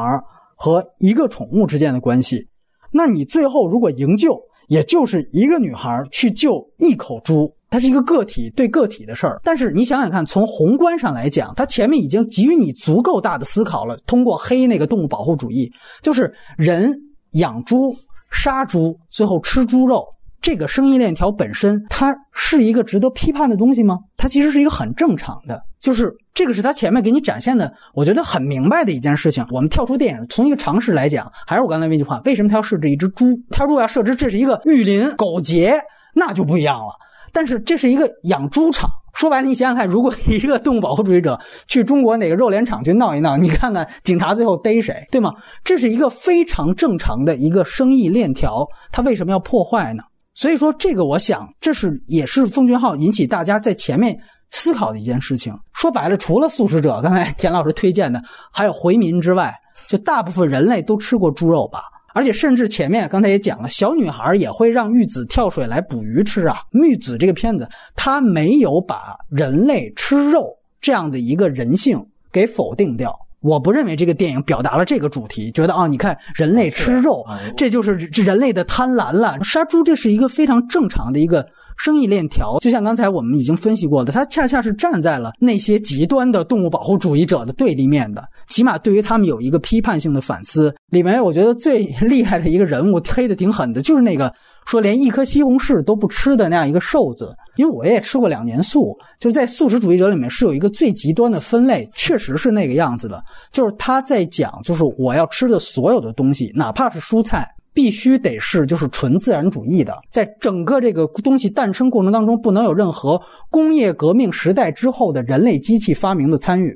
和一个宠物之间的关系。那你最后如果营救，也就是一个女孩去救一口猪，它是一个个体对个体的事儿。但是你想想看，从宏观上来讲，它前面已经给予你足够大的思考了。通过黑那个动物保护主义，就是人养猪、杀猪，最后吃猪肉。这个生意链条本身，它是一个值得批判的东西吗？它其实是一个很正常的，就是这个是他前面给你展现的，我觉得很明白的一件事情。我们跳出电影，从一个常识来讲，还是我刚才那句话：为什么他要设置一只猪？他如果要设置这是一个玉林狗节，那就不一样了。但是这是一个养猪场，说白了，你想想看，如果一个动物保护主义者去中国哪个肉联厂去闹一闹，你看看警察最后逮谁，对吗？这是一个非常正常的一个生意链条，他为什么要破坏呢？所以说，这个我想，这是也是奉俊昊引起大家在前面思考的一件事情。说白了，除了素食者，刚才田老师推荐的，还有回民之外，就大部分人类都吃过猪肉吧？而且甚至前面刚才也讲了，小女孩也会让玉子跳水来捕鱼吃啊。玉子这个片子，它没有把人类吃肉这样的一个人性给否定掉。我不认为这个电影表达了这个主题，觉得啊，你看人类吃肉，这就是人类的贪婪了。杀猪这是一个非常正常的一个。生意链条，就像刚才我们已经分析过的，它恰恰是站在了那些极端的动物保护主义者的对立面的。起码对于他们有一个批判性的反思。里面我觉得最 厉害的一个人物，黑的挺狠的，就是那个说连一颗西红柿都不吃的那样一个瘦子。因为我也吃过两年素，就是在素食主义者里面是有一个最极端的分类，确实是那个样子的。就是他在讲，就是我要吃的所有的东西，哪怕是蔬菜。必须得是就是纯自然主义的，在整个这个东西诞生过程当中，不能有任何工业革命时代之后的人类机器发明的参与。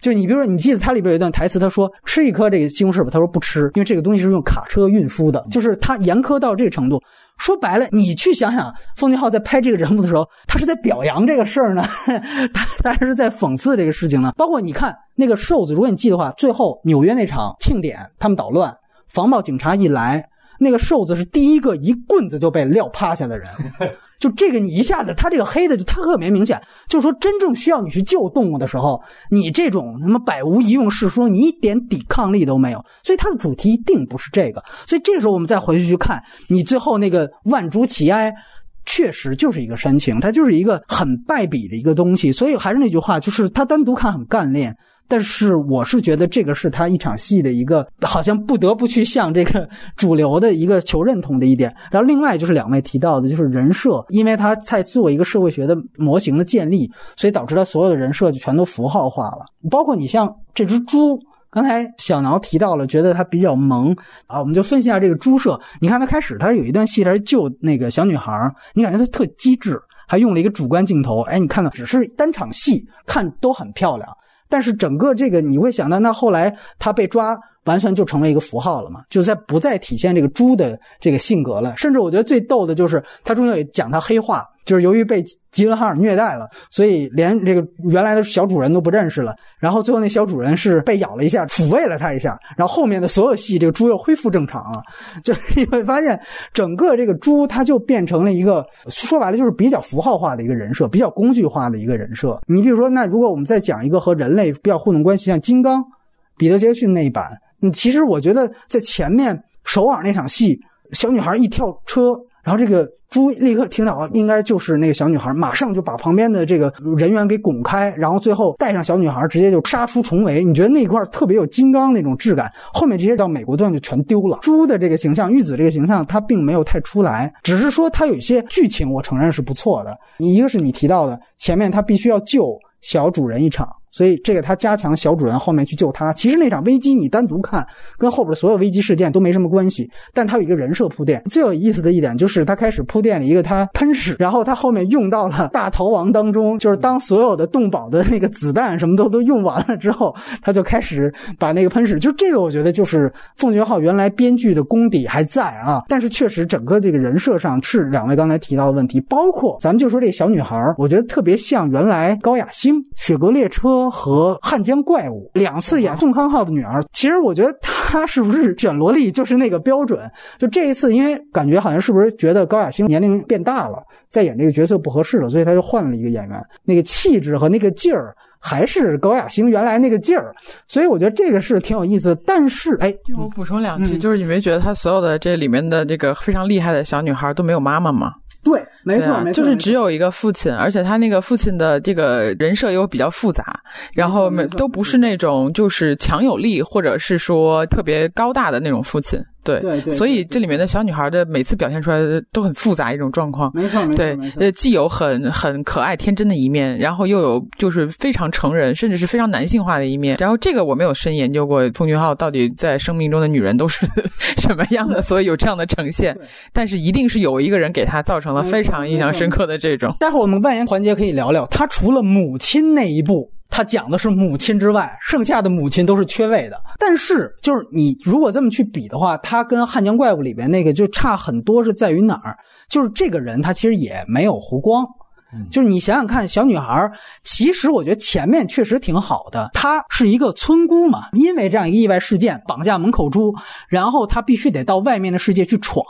就是你比如说，你记得它里边有一段台词，他说吃一颗这个西红柿吧，他说不吃，因为这个东西是用卡车运输的。就是他严苛到这个程度。说白了，你去想想，奉俊昊在拍这个人物的时候，他是在表扬这个事儿呢，他他还是在讽刺这个事情呢？包括你看那个瘦子，如果你记得话，最后纽约那场庆典，他们捣乱，防暴警察一来。那个瘦子是第一个一棍子就被撂趴下的人，就这个你一下子他这个黑的就特别明显，就是说真正需要你去救动物的时候，你这种什么百无一用是说你一点抵抗力都没有，所以它的主题一定不是这个。所以这时候我们再回去去看，你最后那个万株齐哀，确实就是一个煽情，它就是一个很败笔的一个东西。所以还是那句话，就是它单独看很干练。但是我是觉得这个是他一场戏的一个好像不得不去向这个主流的一个求认同的一点。然后另外就是两位提到的，就是人设，因为他在做一个社会学的模型的建立，所以导致他所有的人设就全都符号化了。包括你像这只猪，刚才小挠提到了，觉得它比较萌啊，我们就分析一下这个猪设。你看他开始他有一段戏，他是救那个小女孩，你感觉他特机智，还用了一个主观镜头。哎，你看到只是单场戏，看都很漂亮。但是整个这个你会想到，那后来他被抓，完全就成为一个符号了嘛？就在不再体现这个猪的这个性格了。甚至我觉得最逗的就是他中间也讲他黑化。就是由于被吉伦哈尔虐待了，所以连这个原来的小主人都不认识了。然后最后那小主人是被咬了一下，抚慰了他一下。然后后面的所有戏，这个猪又恢复正常了。就是你会发现，整个这个猪它就变成了一个说白了就是比较符号化的一个人设，比较工具化的一个人设。你比如说，那如果我们再讲一个和人类比较互动关系，像金刚、彼得·杰克逊那一版，你其实我觉得在前面首尔那场戏，小女孩一跳车。然后这个猪立刻听到，应该就是那个小女孩，马上就把旁边的这个人员给拱开，然后最后带上小女孩，直接就杀出重围。你觉得那块特别有金刚那种质感？后面这些到美国段就全丢了。猪的这个形象，玉子这个形象，它并没有太出来，只是说它有一些剧情，我承认是不错的。一个是你提到的，前面他必须要救小主人一场。所以这个他加强小主人后面去救他，其实那场危机你单独看跟后边所有危机事件都没什么关系，但他有一个人设铺垫。最有意思的一点就是他开始铺垫了一个他喷屎，然后他后面用到了大逃亡当中，就是当所有的动保的那个子弹什么都都用完了之后，他就开始把那个喷屎。就这个我觉得就是奉俊昊原来编剧的功底还在啊，但是确实整个这个人设上是两位刚才提到的问题，包括咱们就说这小女孩，我觉得特别像原来高雅星《雪国列车》。和汉江怪物两次演宋康昊的女儿，其实我觉得她是不是卷萝莉就是那个标准？就这一次，因为感觉好像是不是觉得高雅星年龄变大了，再演这个角色不合适了，所以他就换了一个演员，那个气质和那个劲儿还是高雅星原来那个劲儿，所以我觉得这个是挺有意思。但是，哎，我补充两句，就是你没觉得他所有的这里面的这个非常厉害的小女孩都没有妈妈吗？对，没错，没错，就是只有一个父亲，而且他那个父亲的这个人设又比较复杂，然后没都不是那种就是强有力或者是说特别高大的那种父亲。对，所以这里面的小女孩的每次表现出来的都很复杂一种状况。没错，没错，对，呃，既有很很可爱天真的一面，然后又有就是非常成人，甚至是非常男性化的一面。然后这个我没有深研究过，奉俊昊到底在生命中的女人都是 什么样的，所以有这样的呈现。但是一定是有一个人给他造成了非常印象深刻的这种。待会儿我们外延环节可以聊聊，他除了母亲那一部。他讲的是母亲之外，剩下的母亲都是缺位的。但是，就是你如果这么去比的话，他跟《汉江怪物》里边那个就差很多，是在于哪儿？就是这个人他其实也没有湖光，就是你想想看，小女孩其实我觉得前面确实挺好的，她是一个村姑嘛，因为这样一个意外事件绑架门口猪，然后她必须得到外面的世界去闯。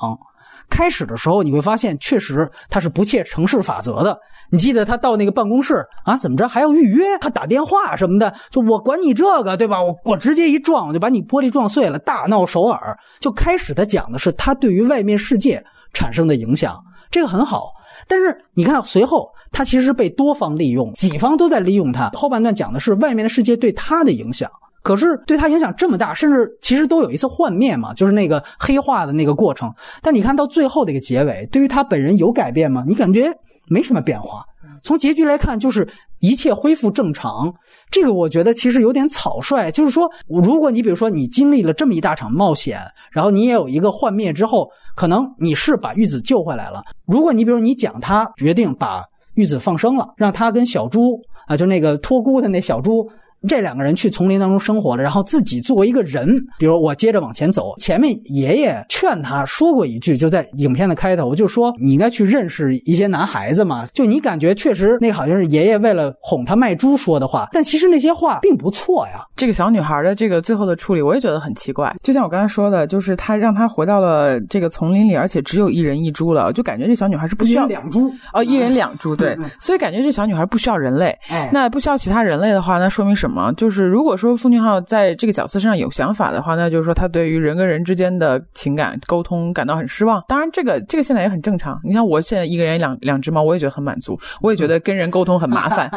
开始的时候你会发现，确实她是不切城市法则的。你记得他到那个办公室啊，怎么着还要预约？他打电话什么的，就我管你这个对吧？我我直接一撞，我就把你玻璃撞碎了，大闹首尔。就开始他讲的是他对于外面世界产生的影响，这个很好。但是你看，随后他其实被多方利用，几方都在利用他。后半段讲的是外面的世界对他的影响，可是对他影响这么大，甚至其实都有一次幻灭嘛，就是那个黑化的那个过程。但你看到最后的一个结尾，对于他本人有改变吗？你感觉没什么变化。从结局来看，就是一切恢复正常。这个我觉得其实有点草率。就是说，如果你比如说你经历了这么一大场冒险，然后你也有一个幻灭之后，可能你是把玉子救回来了。如果你比如你讲他决定把玉子放生了，让他跟小猪啊，就那个托孤的那小猪。这两个人去丛林当中生活了，然后自己作为一个人，比如我接着往前走，前面爷爷劝他说过一句，就在影片的开头，就说你应该去认识一些男孩子嘛。就你感觉确实那好像是爷爷为了哄他卖猪说的话，但其实那些话并不错呀。这个小女孩的这个最后的处理，我也觉得很奇怪。就像我刚才说的，就是他让她回到了这个丛林里，而且只有一人一猪了，就感觉这小女孩是不需要两猪哦，一人两猪对，所以感觉这小女孩不需要人类。哎，那不需要其他人类的话，那说明什么？就是如果说奉俊昊在这个角色身上有想法的话，那就是说他对于人跟人之间的情感沟通感到很失望。当然，这个这个现在也很正常。你看，我现在一个人两两只猫，我也觉得很满足，我也觉得跟人沟通很麻烦。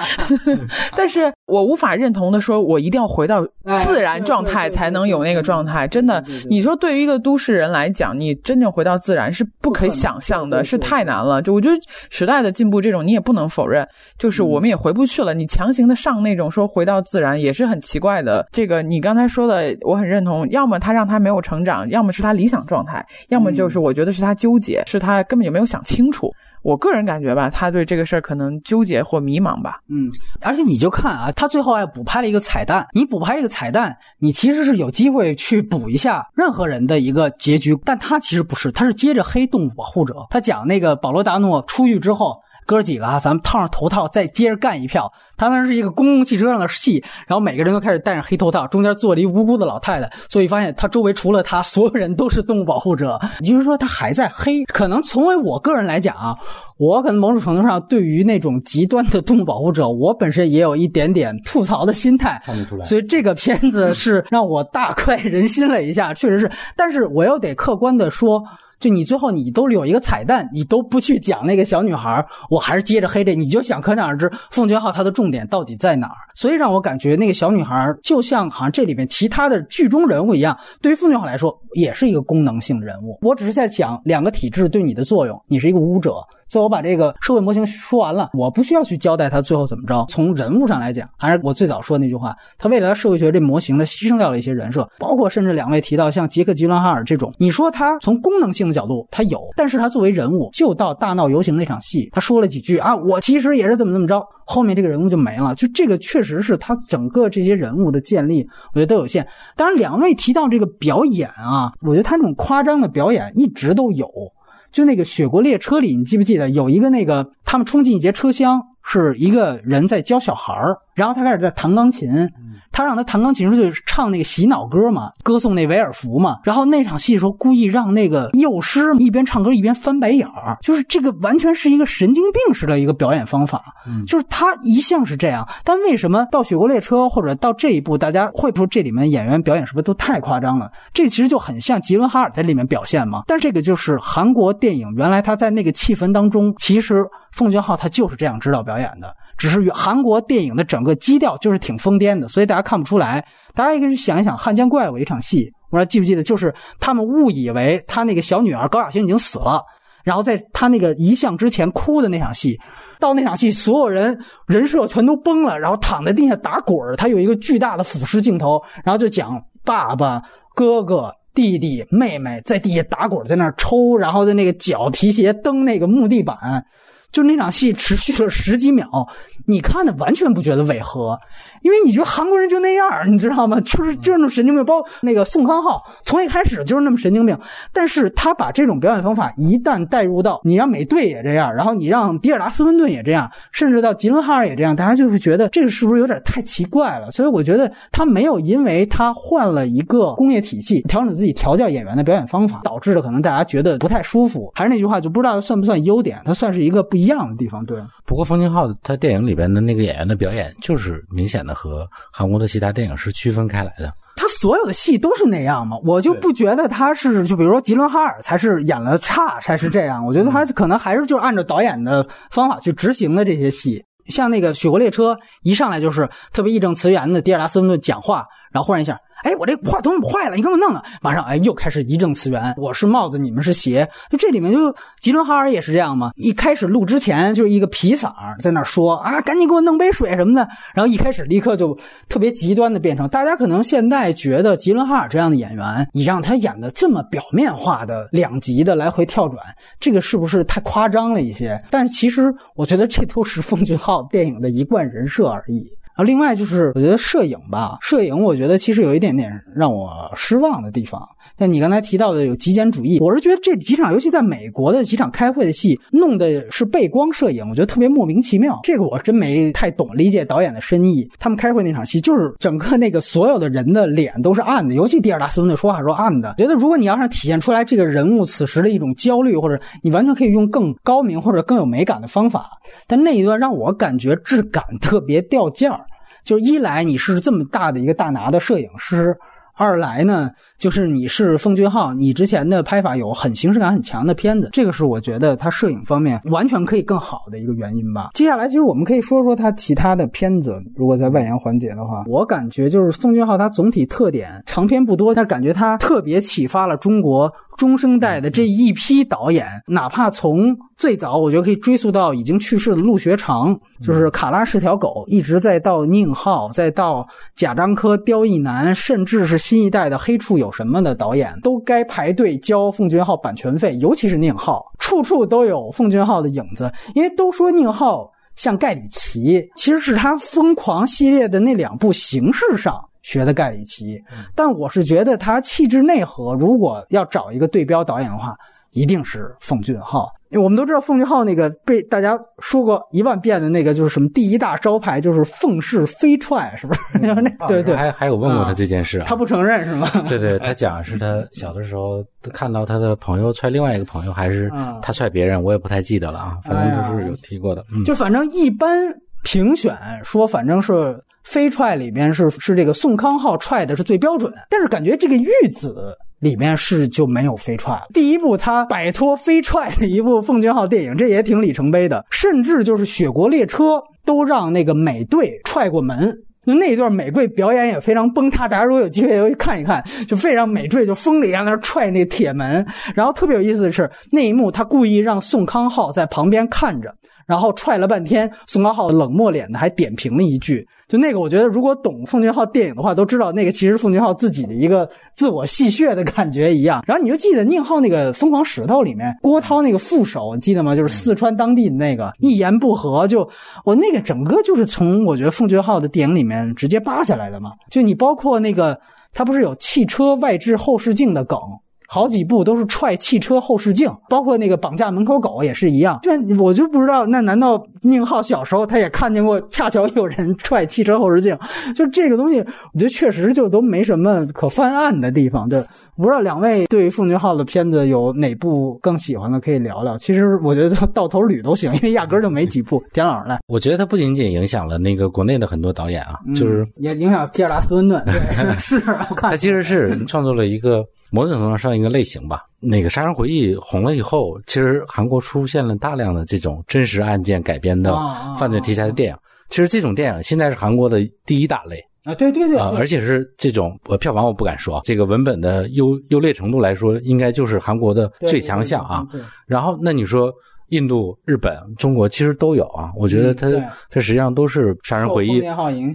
但是我无法认同的说，我一定要回到自然状态才能有那个状态。真的，你说对于一个都市人来讲，你真正回到自然是不可想象的，是太难了。就我觉得时代的进步，这种你也不能否认，就是我们也回不去了。你强行的上那种说回到自然，也是很奇怪的。这个你刚才说的，我很认同。要么他让他没有成长，要么是他理想状态，要么就是我觉得是他纠结，是他根本就没有想清楚。我个人感觉吧，他对这个事儿可能纠结或迷茫吧。嗯，而且你就看啊，他最后还补拍了一个彩蛋。你补拍这个彩蛋，你其实是有机会去补一下任何人的一个结局，但他其实不是，他是接着黑动物保护者。他讲那个保罗达诺出狱之后。哥几个啊，咱们套上头套，再接着干一票。他那是一个公共汽车上的戏，然后每个人都开始戴上黑头套，中间坐了一无辜的老太太。所以发现他周围除了他，所有人都是动物保护者。也就是说，他还在黑。可能从为我个人来讲啊，我可能某种程度上对于那种极端的动物保护者，我本身也有一点点吐槽的心态。看得出来。所以这个片子是让我大快人心了一下，确实是。但是我又得客观的说。就你最后你都有一个彩蛋，你都不去讲那个小女孩，我还是接着黑这，你就想可想而知，奉俊昊他的重点到底在哪儿？所以让我感觉那个小女孩就像好像这里面其他的剧中人物一样，对于奉俊昊来说也是一个功能性人物。我只是在讲两个体制对你的作用，你是一个舞者。最后我把这个社会模型说完了，我不需要去交代他最后怎么着。从人物上来讲，还是我最早说那句话，他为了社会学这模型，呢牺牲掉了一些人设，包括甚至两位提到像杰克·吉伦哈尔这种，你说他从功能性的角度他有，但是他作为人物，就到大闹游行那场戏，他说了几句啊，我其实也是怎么怎么着，后面这个人物就没了。就这个确实是他整个这些人物的建立，我觉得都有限。当然，两位提到这个表演啊，我觉得他这种夸张的表演一直都有。就那个《雪国列车》里，你记不记得有一个那个他们冲进一节车厢，是一个人在教小孩儿，然后他开始在弹钢琴。他让他弹钢琴时就唱那个洗脑歌嘛，歌颂那维尔福嘛。然后那场戏的时候，故意让那个幼师一边唱歌一边翻白眼儿，就是这个完全是一个神经病式的一个表演方法。嗯，就是他一向是这样，但为什么到《雪国列车》或者到这一步，大家会说这里面演员表演是不是都太夸张了？这其实就很像吉伦哈尔在里面表现嘛。但这个就是韩国电影，原来他在那个气氛当中，其实奉俊昊他就是这样指导表演的。只是韩国电影的整个基调就是挺疯癫的，所以大家看不出来。大家也可以想一想《汉江怪物》一场戏，我说记不记得？就是他们误以为他那个小女儿高雅星已经死了，然后在他那个遗像之前哭的那场戏，到那场戏所有人人设全都崩了，然后躺在地下打滚儿。他有一个巨大的俯视镜头，然后就讲爸爸、哥哥、弟弟、妹妹在地下打滚，在那抽，然后在那个脚皮鞋蹬那个木地板。就那场戏持续了十几秒，你看的完全不觉得违和，因为你觉得韩国人就那样，你知道吗？就是就是那种神经病。包括那个宋康昊，从一开始就是那么神经病，但是他把这种表演方法一旦带入到你让美队也这样，然后你让迪尔达斯温顿也这样，甚至到吉伦哈尔也这样，大家就会觉得这个是不是有点太奇怪了？所以我觉得他没有因为他换了一个工业体系，调整自己调教演员的表演方法，导致的可能大家觉得不太舒服。还是那句话，就不知道算不算优点，它算是一个不一样的地方。对。不过冯俊浩他电影里边的那个演员的表演，就是明显的和韩国的其他电影是区分开来的。他所有的戏都是那样嘛，我就不觉得他是就比如说吉伦哈尔才是演了差才是这样，我觉得他可能还是就是按照导演的方法去执行的这些戏，像那个《雪国列车》一上来就是特别义正辞严的迪尔达斯顿讲话，然后忽然一下。哎，我这话筒怎么坏了？你给我弄弄！马上，哎，又开始一正辞源。我是帽子，你们是鞋。就这里面，就吉伦哈尔也是这样吗？一开始录之前就是一个皮嗓在那说啊，赶紧给我弄杯水什么的。然后一开始立刻就特别极端的变成，大家可能现在觉得吉伦哈尔这样的演员，你让他演的这么表面化的两极的来回跳转，这个是不是太夸张了一些？但是其实我觉得这都是奉俊昊电影的一贯人设而已。啊，另外就是我觉得摄影吧，摄影我觉得其实有一点点让我失望的地方。像你刚才提到的有极简主义，我是觉得这几场，尤其在美国的几场开会的戏，弄的是背光摄影，我觉得特别莫名其妙。这个我真没太懂理解导演的深意。他们开会那场戏，就是整个那个所有的人的脸都是暗的，尤其第二大斯文的说话时候暗的。觉得如果你要是体现出来这个人物此时的一种焦虑，或者你完全可以用更高明或者更有美感的方法，但那一段让我感觉质感特别掉价儿。就是一来你是这么大的一个大拿的摄影师，二来呢就是你是奉俊昊，你之前的拍法有很形式感很强的片子，这个是我觉得他摄影方面完全可以更好的一个原因吧。接下来其实我们可以说说他其他的片子，如果在外延环节的话，我感觉就是奉俊昊他总体特点长篇不多，但感觉他特别启发了中国。中生代的这一批导演，哪怕从最早，我觉得可以追溯到已经去世的陆学长，就是《卡拉是条狗》，一直在到宁浩，再到贾樟柯、刁亦男，甚至是新一代的《黑处有什么》的导演，都该排队交奉俊昊版权费。尤其是宁浩，处处都有奉俊昊的影子。因为都说宁浩像盖里奇，其实是他《疯狂》系列的那两部形式上。学的盖里奇，但我是觉得他气质内核，如果要找一个对标导演的话，一定是奉俊昊。因为我们都知道奉俊昊那个被大家说过一万遍的那个，就是什么第一大招牌就是奉氏飞踹，是不是？那对对，还还有问过他这件事，他不承认是吗？对对，他讲是他小的时候看到他的朋友踹另外一个朋友，还是他踹别人，我也不太记得了啊。反正就是有提过的，就反正一般评选说，反正是。飞踹里边是是这个宋康昊踹的是最标准，但是感觉这个玉子里面是就没有飞踹了。第一部他摆脱飞踹的一部奉俊昊电影，这也挺里程碑的。甚至就是《雪国列车》都让那个美队踹过门，就 那段美队表演也非常崩塌。大家如果有机会也会看一看，就非常美队就疯了一样在那踹那铁门。然后特别有意思的是那一幕，他故意让宋康昊在旁边看着。然后踹了半天，宋康昊冷漠脸的还点评了一句，就那个，我觉得如果懂奉俊昊电影的话，都知道那个其实奉俊昊自己的一个自我戏谑的感觉一样。然后你就记得宁浩那个《疯狂石头》里面，郭涛那个副手，你记得吗？就是四川当地的那个，一言不合就我那个整个就是从我觉得奉俊昊的电影里面直接扒下来的嘛。就你包括那个他不是有汽车外置后视镜的梗。好几部都是踹汽车后视镜，包括那个绑架门口狗也是一样。这我就不知道，那难道宁浩小时候他也看见过，恰巧有人踹汽车后视镜？就这个东西，我觉得确实就都没什么可翻案的地方。对，不知道两位对奉俊昊的片子有哪部更喜欢的，可以聊聊。其实我觉得到头捋都行，因为压根儿就没几部。田老师来，我觉得他不仅仅影响了那个国内的很多导演啊，就是也影响蒂尔达斯温顿。是是，我看他其实是创作了一个。某种程度上算一个类型吧。那个《杀人回忆》红了以后，其实韩国出现了大量的这种真实案件改编的犯罪题材的电影。其实这种电影现在是韩国的第一大类啊，对对对，啊，而且是这种呃票房我不敢说，这个文本的优优劣程度来说，应该就是韩国的最强项啊。然后那你说。印度、日本、中国其实都有啊，我觉得他他实际上都是杀人回忆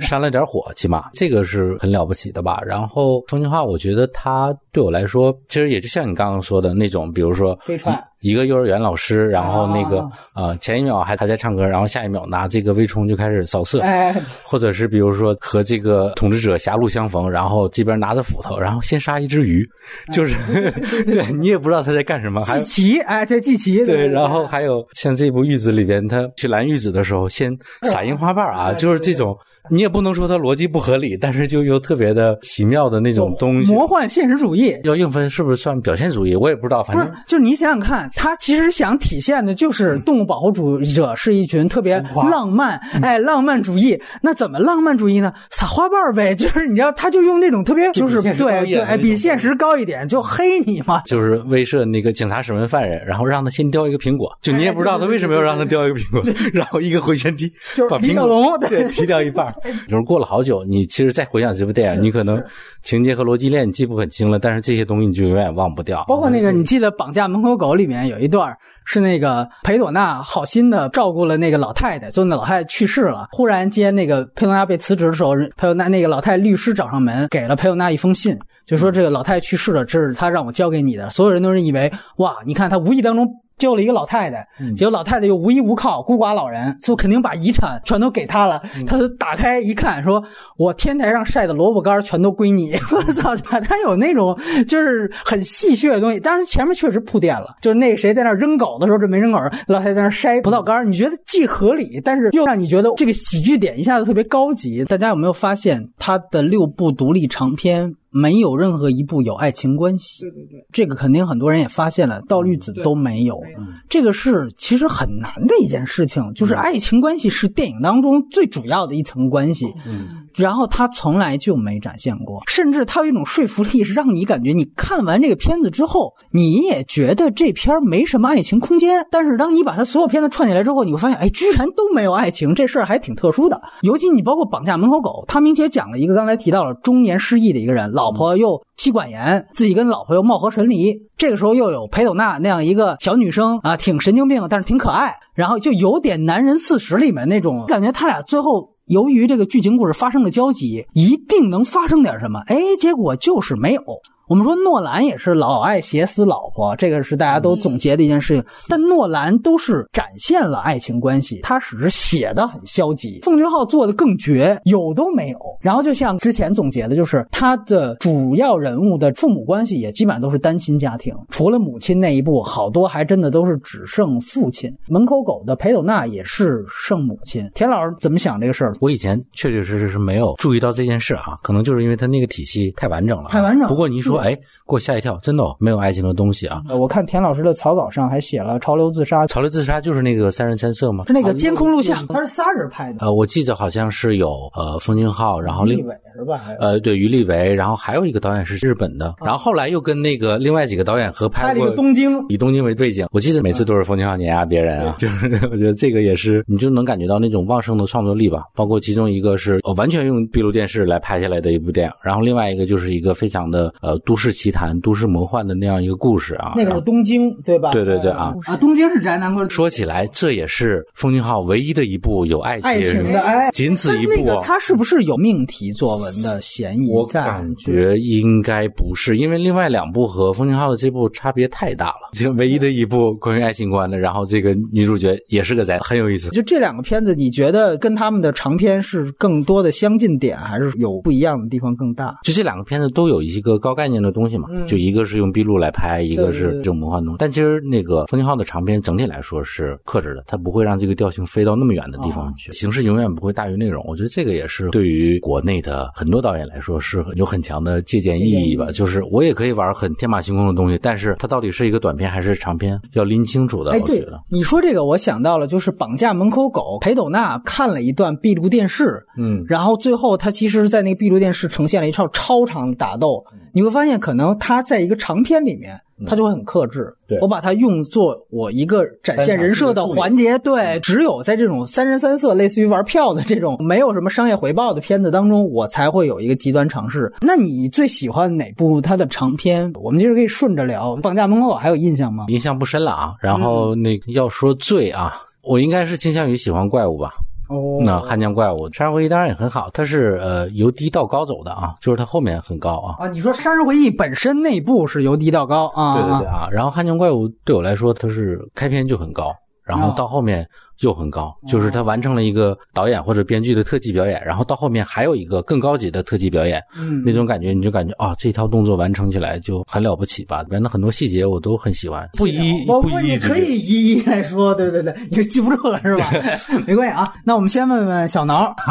煽了点火，起码这个是很了不起的吧。然后重庆话，我觉得它对我来说，其实也就像你刚刚说的那种，比如说飞踹一个幼儿园老师，然后那个呃前一秒还还在唱歌，然后下一秒拿这个微冲就开始扫射，哎，或者是比如说和这个统治者狭路相逢，然后这边拿着斧头，然后先杀一只鱼，就是 对你也不知道他在干什么，还祭旗，哎，在祭旗，对，然后还有像这部《玉子》里边，他去拦玉子的时候，先撒樱花瓣啊，就是这种。你也不能说它逻辑不合理，但是就又特别的奇妙的那种东西，魔幻现实主义。要硬分是不是算表现主义？我也不知道，反正就是你想想看，他其实想体现的就是动物保护主义者是一群特别浪漫，哎，浪漫主义。那怎么浪漫主义呢？撒花瓣呗，就是你知道，他就用那种特别就是对对，哎，比现实高一点，就黑你嘛。就是威慑那个警察审问犯人，然后让他先叼一个苹果，就你也不知道他为什么要让他叼一个苹果，然后一个回旋踢，就是李小龙对 踢掉一半。就是过了好久，你其实再回想这部电影，你可能情节和逻辑链你记不很清了，但是这些东西你就永远忘不掉。包括那个，你记得《绑架门口狗》里面有一段是那个裴朵娜好心的照顾了那个老太太，就那老太太去世了，忽然间那个裴朵娜被辞职的时候，裴朵娜那个老太太律师找上门，给了裴朵娜一封信，就说这个老太太去世了，这是他让我交给你的。所有人都是以为哇，你看他无意当中。救了一个老太太，结果老太太又无依无靠，孤寡老人，就肯定把遗产全都给他了。他打开一看，说：“我天台上晒的萝卜干全都归你。”我操，他有那种就是很戏谑的东西。但是前面确实铺垫了，就是那个谁在那扔狗的时候，这没扔狗，老太太在那筛葡萄干，你觉得既合理，但是又让你觉得这个喜剧点一下子特别高级。大家有没有发现他的六部独立长篇？没有任何一部有爱情关系，对对对，这个肯定很多人也发现了，《道律子》都没有，这个是其实很难的一件事情，就是爱情关系是电影当中最主要的一层关系，嗯，然后他从来就没展现过，甚至他有一种说服力，是让你感觉你看完这个片子之后，你也觉得这片没什么爱情空间，但是当你把他所有片子串起来之后，你会发现，哎，居然都没有爱情，这事儿还挺特殊的，尤其你包括《绑架门口狗》，他明显讲了一个刚才提到了中年失忆的一个人，老婆又妻管严，自己跟老婆又貌合神离。这个时候又有裴斗娜那样一个小女生啊，挺神经病，但是挺可爱。然后就有点《男人四十》里面那种感觉，他俩最后由于这个剧情故事发生了交集，一定能发生点什么。哎，结果就是没有。我们说诺兰也是老爱写死老婆，这个是大家都总结的一件事情。但诺兰都是展现了爱情关系，他只是写的很消极。奉俊昊做的更绝，有都没有。然后就像之前总结的，就是他的主要人物的父母关系也基本上都是单亲家庭，除了母亲那一部，好多还真的都是只剩父亲。门口狗的裴斗娜也是剩母亲。田老师怎么想这个事儿？我以前确确实实是没有注意到这件事啊，可能就是因为他那个体系太完整了，太完整。不过你说。说哎，给我吓一跳！真的没有爱情的东西啊！我看田老师的草稿上还写了潮流自杀。潮流自杀就是那个三人三色吗？是那个监控录像，他是仨人拍的。呃，我记得好像是有呃封俊浩，然后另是吧？呃，对于立伟，然后还有一个导演是日本的，然后后来又跟那个另外几个导演合拍拍了个东京，以东京为背景。我记得每次都是封俊浩碾压别人啊，就是 我觉得这个也是，你就能感觉到那种旺盛的创作力吧。包括其中一个是完全用闭路电视来拍下来的一部电影，然后另外一个就是一个非常的呃都市奇谈。都市魔幻的那样一个故事啊，那个是东京对吧？对对对啊啊！东京是宅男故说起来，这也是封俊昊唯一的一部有爱情的，哎，仅此一部。他是不是有命题作文的嫌疑？我感觉应该不是，因为另外两部和封俊昊的这部差别太大了。就唯一的一部关于爱情观的，然后这个女主角也是个宅，很有意思。就这两个片子，你觉得跟他们的长篇是更多的相近点，还是有不一样的地方更大？就这两个片子都有一个高概念的东西嘛？就一个是用闭路来拍，一个是这种魔幻东西。但其实那个封俊昊的长篇整体来说是克制的，他不会让这个调性飞到那么远的地方去。形式永远不会大于内容。我觉得这个也是对于国内的很多导演来说是有很强的借鉴意义吧。就是我也可以玩很天马行空的东西，但是它到底是一个短片还是长片，要拎清楚的。哎，对了，你说这个，我想到了，就是《绑架门口狗》，裴斗娜看了一段闭路电视，嗯，然后最后他其实，在那个闭路电视呈现了一场超长的打斗。你会发现，可能他在一个长篇里面，他就会很克制。对我把它用作我一个展现人设的环节。对，只有在这种三人三色、类似于玩票的这种没有什么商业回报的片子当中，我才会有一个极端尝试。那你最喜欢哪部他的长篇？我们其实可以顺着聊。绑架门口还有印象吗？印象不深了啊。然后那要说最啊，我应该是倾向于喜欢怪物吧。哦，那《汉江怪物》《杀人回忆》当然也很好，它是呃由低到高走的啊，就是它后面很高啊。啊，你说《杀人回忆》本身内部是由低到高啊？对对对啊，然后《汉江怪物》对我来说，它是开篇就很高，然后到后面。又很高，就是他完成了一个导演或者编剧的特技表演，然后到后面还有一个更高级的特技表演，嗯，那种感觉你就感觉啊，这套动作完成起来就很了不起吧？里面的很多细节我都很喜欢，不一不一，你可以一一来说，对对对，你是记不住了是吧？没关系啊，那我们先问问小挠，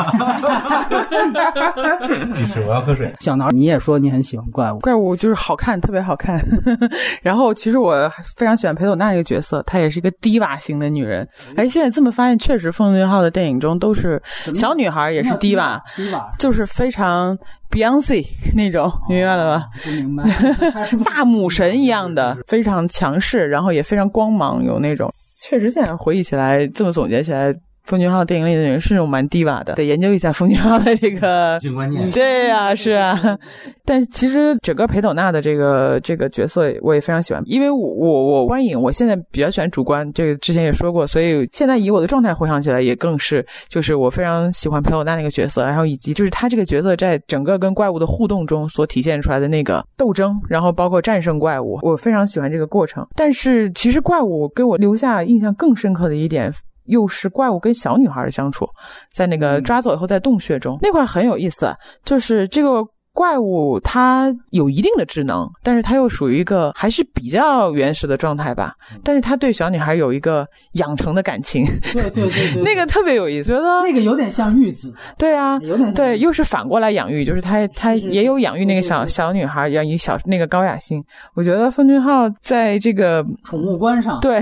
必须我要喝水。小挠，你也说你很喜欢怪物，怪物就是好看，特别好看。然后其实我非常喜欢裴斗娜这个角色，她也是一个低瓦型的女人。哎，现在这么发现，确实。奉俊昊的电影中都是小女孩，也是低吧，就是非常 Beyonce 那种，明白了吧？不明白，大母神一样的，非常强势，然后也非常光芒，有那种。确实，现在回忆起来，这么总结起来。奉俊昊电影里的人是那种蛮低瓦的，得研究一下奉俊昊的这个 观念。对呀，是啊。但其实整个裴斗娜的这个这个角色我也非常喜欢，因为我我我观影，我现在比较喜欢主观，这个之前也说过，所以现在以我的状态回想起来也更是，就是我非常喜欢裴斗娜那个角色，然后以及就是他这个角色在整个跟怪物的互动中所体现出来的那个斗争，然后包括战胜怪物，我非常喜欢这个过程。但是其实怪物给我留下印象更深刻的一点。又是怪物跟小女孩的相处，在那个抓走以后，在洞穴中那块很有意思，就是这个。怪物它有一定的智能，但是它又属于一个还是比较原始的状态吧。但是它对小女孩有一个养成的感情，对对对 对，那个特别有意思，觉得那个有点像玉子。对啊，有点对，又是反过来养育，就是他他也有养育那个小小女孩，养育小那个高雅欣。我觉得奉俊昊在这个宠物观上，对，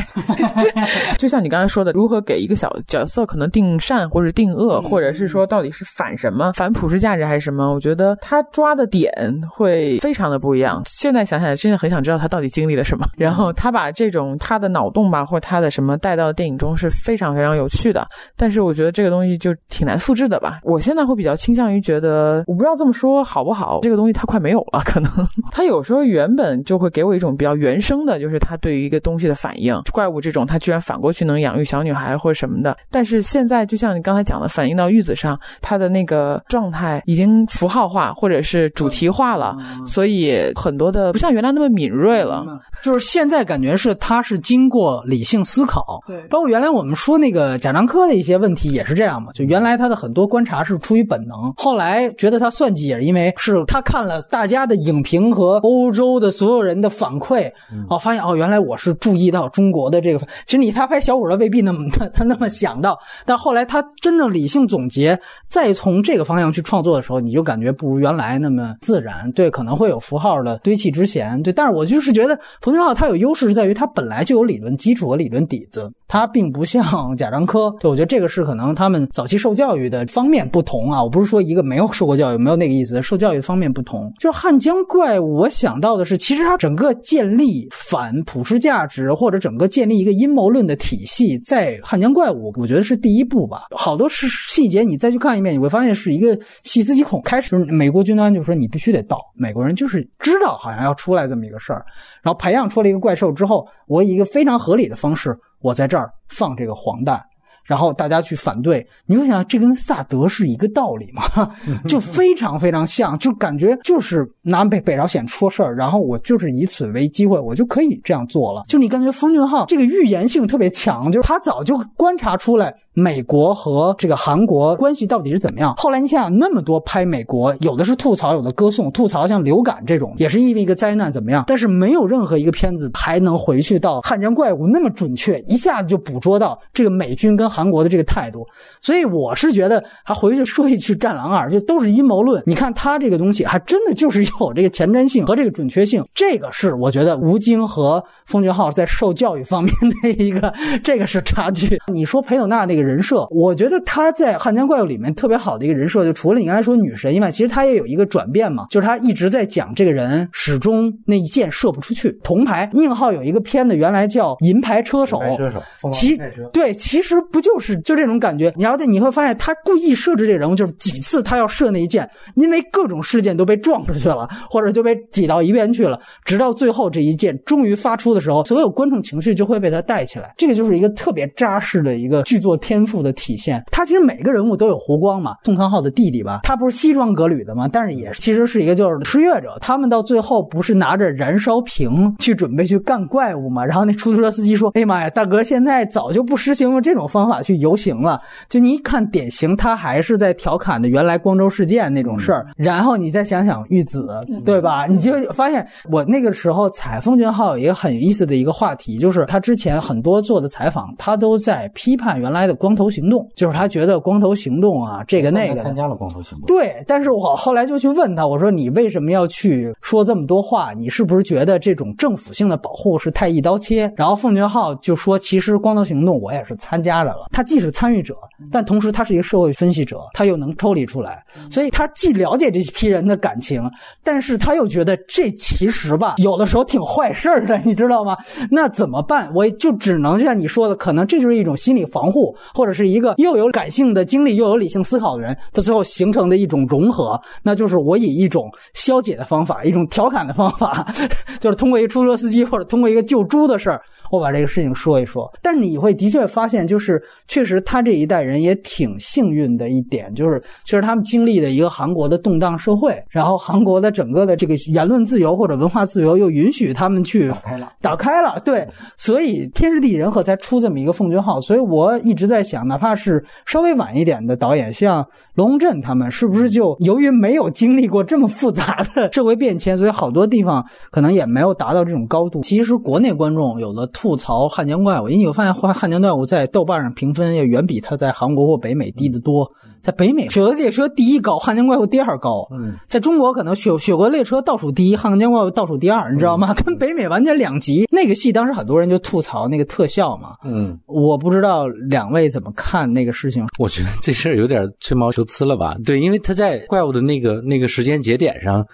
就像你刚才说的，如何给一个小角色可能定善或者定恶，或者是说到底是反什么，反普世价值还是什么？我觉得他。抓的点会非常的不一样。现在想起来，真的很想知道他到底经历了什么。然后他把这种他的脑洞吧，或者他的什么带到电影中是非常非常有趣的。但是我觉得这个东西就挺难复制的吧。我现在会比较倾向于觉得，我不知道这么说好不好。这个东西它快没有了，可能 他有时候原本就会给我一种比较原生的，就是他对于一个东西的反应。怪物这种，他居然反过去能养育小女孩或者什么的。但是现在就像你刚才讲的，反映到玉子上，他的那个状态已经符号化，或者是。是主题化了，所以很多的不像原来那么敏锐了。就是现在感觉是他是经过理性思考，对，包括原来我们说那个贾樟柯的一些问题也是这样嘛。就原来他的很多观察是出于本能，后来觉得他算计也是因为是他看了大家的影评和欧洲的所有人的反馈，哦，发现哦，原来我是注意到中国的这个。其实你他拍小五的未必那么他他那么想到，但后来他真正理性总结，再从这个方向去创作的时候，你就感觉不如原来。那么自然，对，可能会有符号的堆砌之嫌，对，但是我就是觉得冯俊浩他有优势是在于他本来就有理论基础和理论底子，他并不像贾樟柯，对，我觉得这个是可能他们早期受教育的方面不同啊，我不是说一个没有受过教育，没有那个意思，受教育方面不同。就汉江怪物，我想到的是，其实它整个建立反普世价值或者整个建立一个阴谋论的体系，在汉江怪物，我觉得是第一步吧。好多是细节，你再去看一遍，你会发现是一个细思极恐。开始美国军端。就说你必须得到美国人，就是知道好像要出来这么一个事儿，然后培养出了一个怪兽之后，我以一个非常合理的方式，我在这儿放这个黄蛋。然后大家去反对，你会想这跟萨德是一个道理吗？就非常非常像，就感觉就是拿北北朝鲜出事儿，然后我就是以此为机会，我就可以这样做了。就你感觉方俊浩这个预言性特别强，就是他早就观察出来美国和这个韩国关系到底是怎么样。后来你想想，那么多拍美国，有的是吐槽，有的歌颂。吐槽像流感这种，也是因为一个灾难怎么样，但是没有任何一个片子还能回去到汉江怪物那么准确，一下子就捕捉到这个美军跟。韩国的这个态度，所以我是觉得还回去说一句《战狼二》，就都是阴谋论。你看他这个东西，还真的就是有这个前瞻性和这个准确性。这个是我觉得吴京和奉俊昊在受教育方面的一个，这个是差距。你说裴斗娜那个人设，我觉得他在《汉江怪物》里面特别好的一个人设，就除了你刚才说女神以外，其实他也有一个转变嘛，就是他一直在讲这个人始终那一箭射不出去。铜牌宁浩有一个片子，原来叫《银牌车手》，车手，其对，其实不。就是就这种感觉，然后你会发现他故意设置这人物，就是几次他要射那一箭，因为各种事件都被撞出去了，或者就被挤到一边去了，直到最后这一箭终于发出的时候，所有观众情绪就会被他带起来。这个就是一个特别扎实的一个剧作天天赋的体现。他其实每个人物都有弧光嘛，宋康昊的弟弟吧，他不是西装革履的嘛，但是也其实是一个就是失业者。他们到最后不是拿着燃烧瓶去准备去干怪物嘛？然后那出租车司机说：“哎呀妈呀，大哥，现在早就不实行用这种方法去游行了。”就你一看，典型他还是在调侃的原来光州事件那种事儿。然后你再想想玉子，对吧？你就发现我那个时候采风俊昊有一个很有意思的一个话题，就是他之前很多做的采访，他都在批判原来的光头行动，就是他觉得光头行动啊，这个那个。参加了光头行动。对，但是我后来就去问他，我说你为什么要去说这么多话？你是不是觉得这种政府性的保护是太一刀切？然后奉俊昊就说，其实光头行动我也是参加的了。他既是参与者，但同时他是一个社会分析者，他又能抽离出来，所以他既了解这批人的感情，但是他又觉得这其实吧，有的时候挺坏事儿的，你知道吗？那怎么办？我就只能像你说的，可能这就是一种心理防护，或者是一个又有感性的经历又有理性思考的人，他最后形成的一种融合，那就是我以一种消解的方法，一种调侃的方法，就是通过一个出租车司机或者通过一个救猪的事儿。我把这个事情说一说，但你会的确发现，就是确实他这一代人也挺幸运的一点，就是其实他们经历的一个韩国的动荡社会，然后韩国的整个的这个言论自由或者文化自由又允许他们去打开了，打开了，对，所以天时地利人和才出这么一个奉俊昊。所以我一直在想，哪怕是稍微晚一点的导演，像罗洪镇他们，是不是就由于没有经历过这么复杂的社会变迁，所以好多地方可能也没有达到这种高度。其实国内观众有的。吐槽汉江怪物，因为我发现汉汉江怪物在豆瓣上评分要远比他在韩国或北美低得多。在北美，《雪国列车》第一高，汉江怪物第二高。嗯，在中国可能《雪雪国列车》倒数第一，汉江怪物倒数第二，你知道吗？跟北美完全两极。那个戏当时很多人就吐槽那个特效嘛。嗯，我不知道两位怎么看那个事情。我觉得这事儿有点吹毛求疵了吧？对，因为他在怪物的那个那个时间节点上。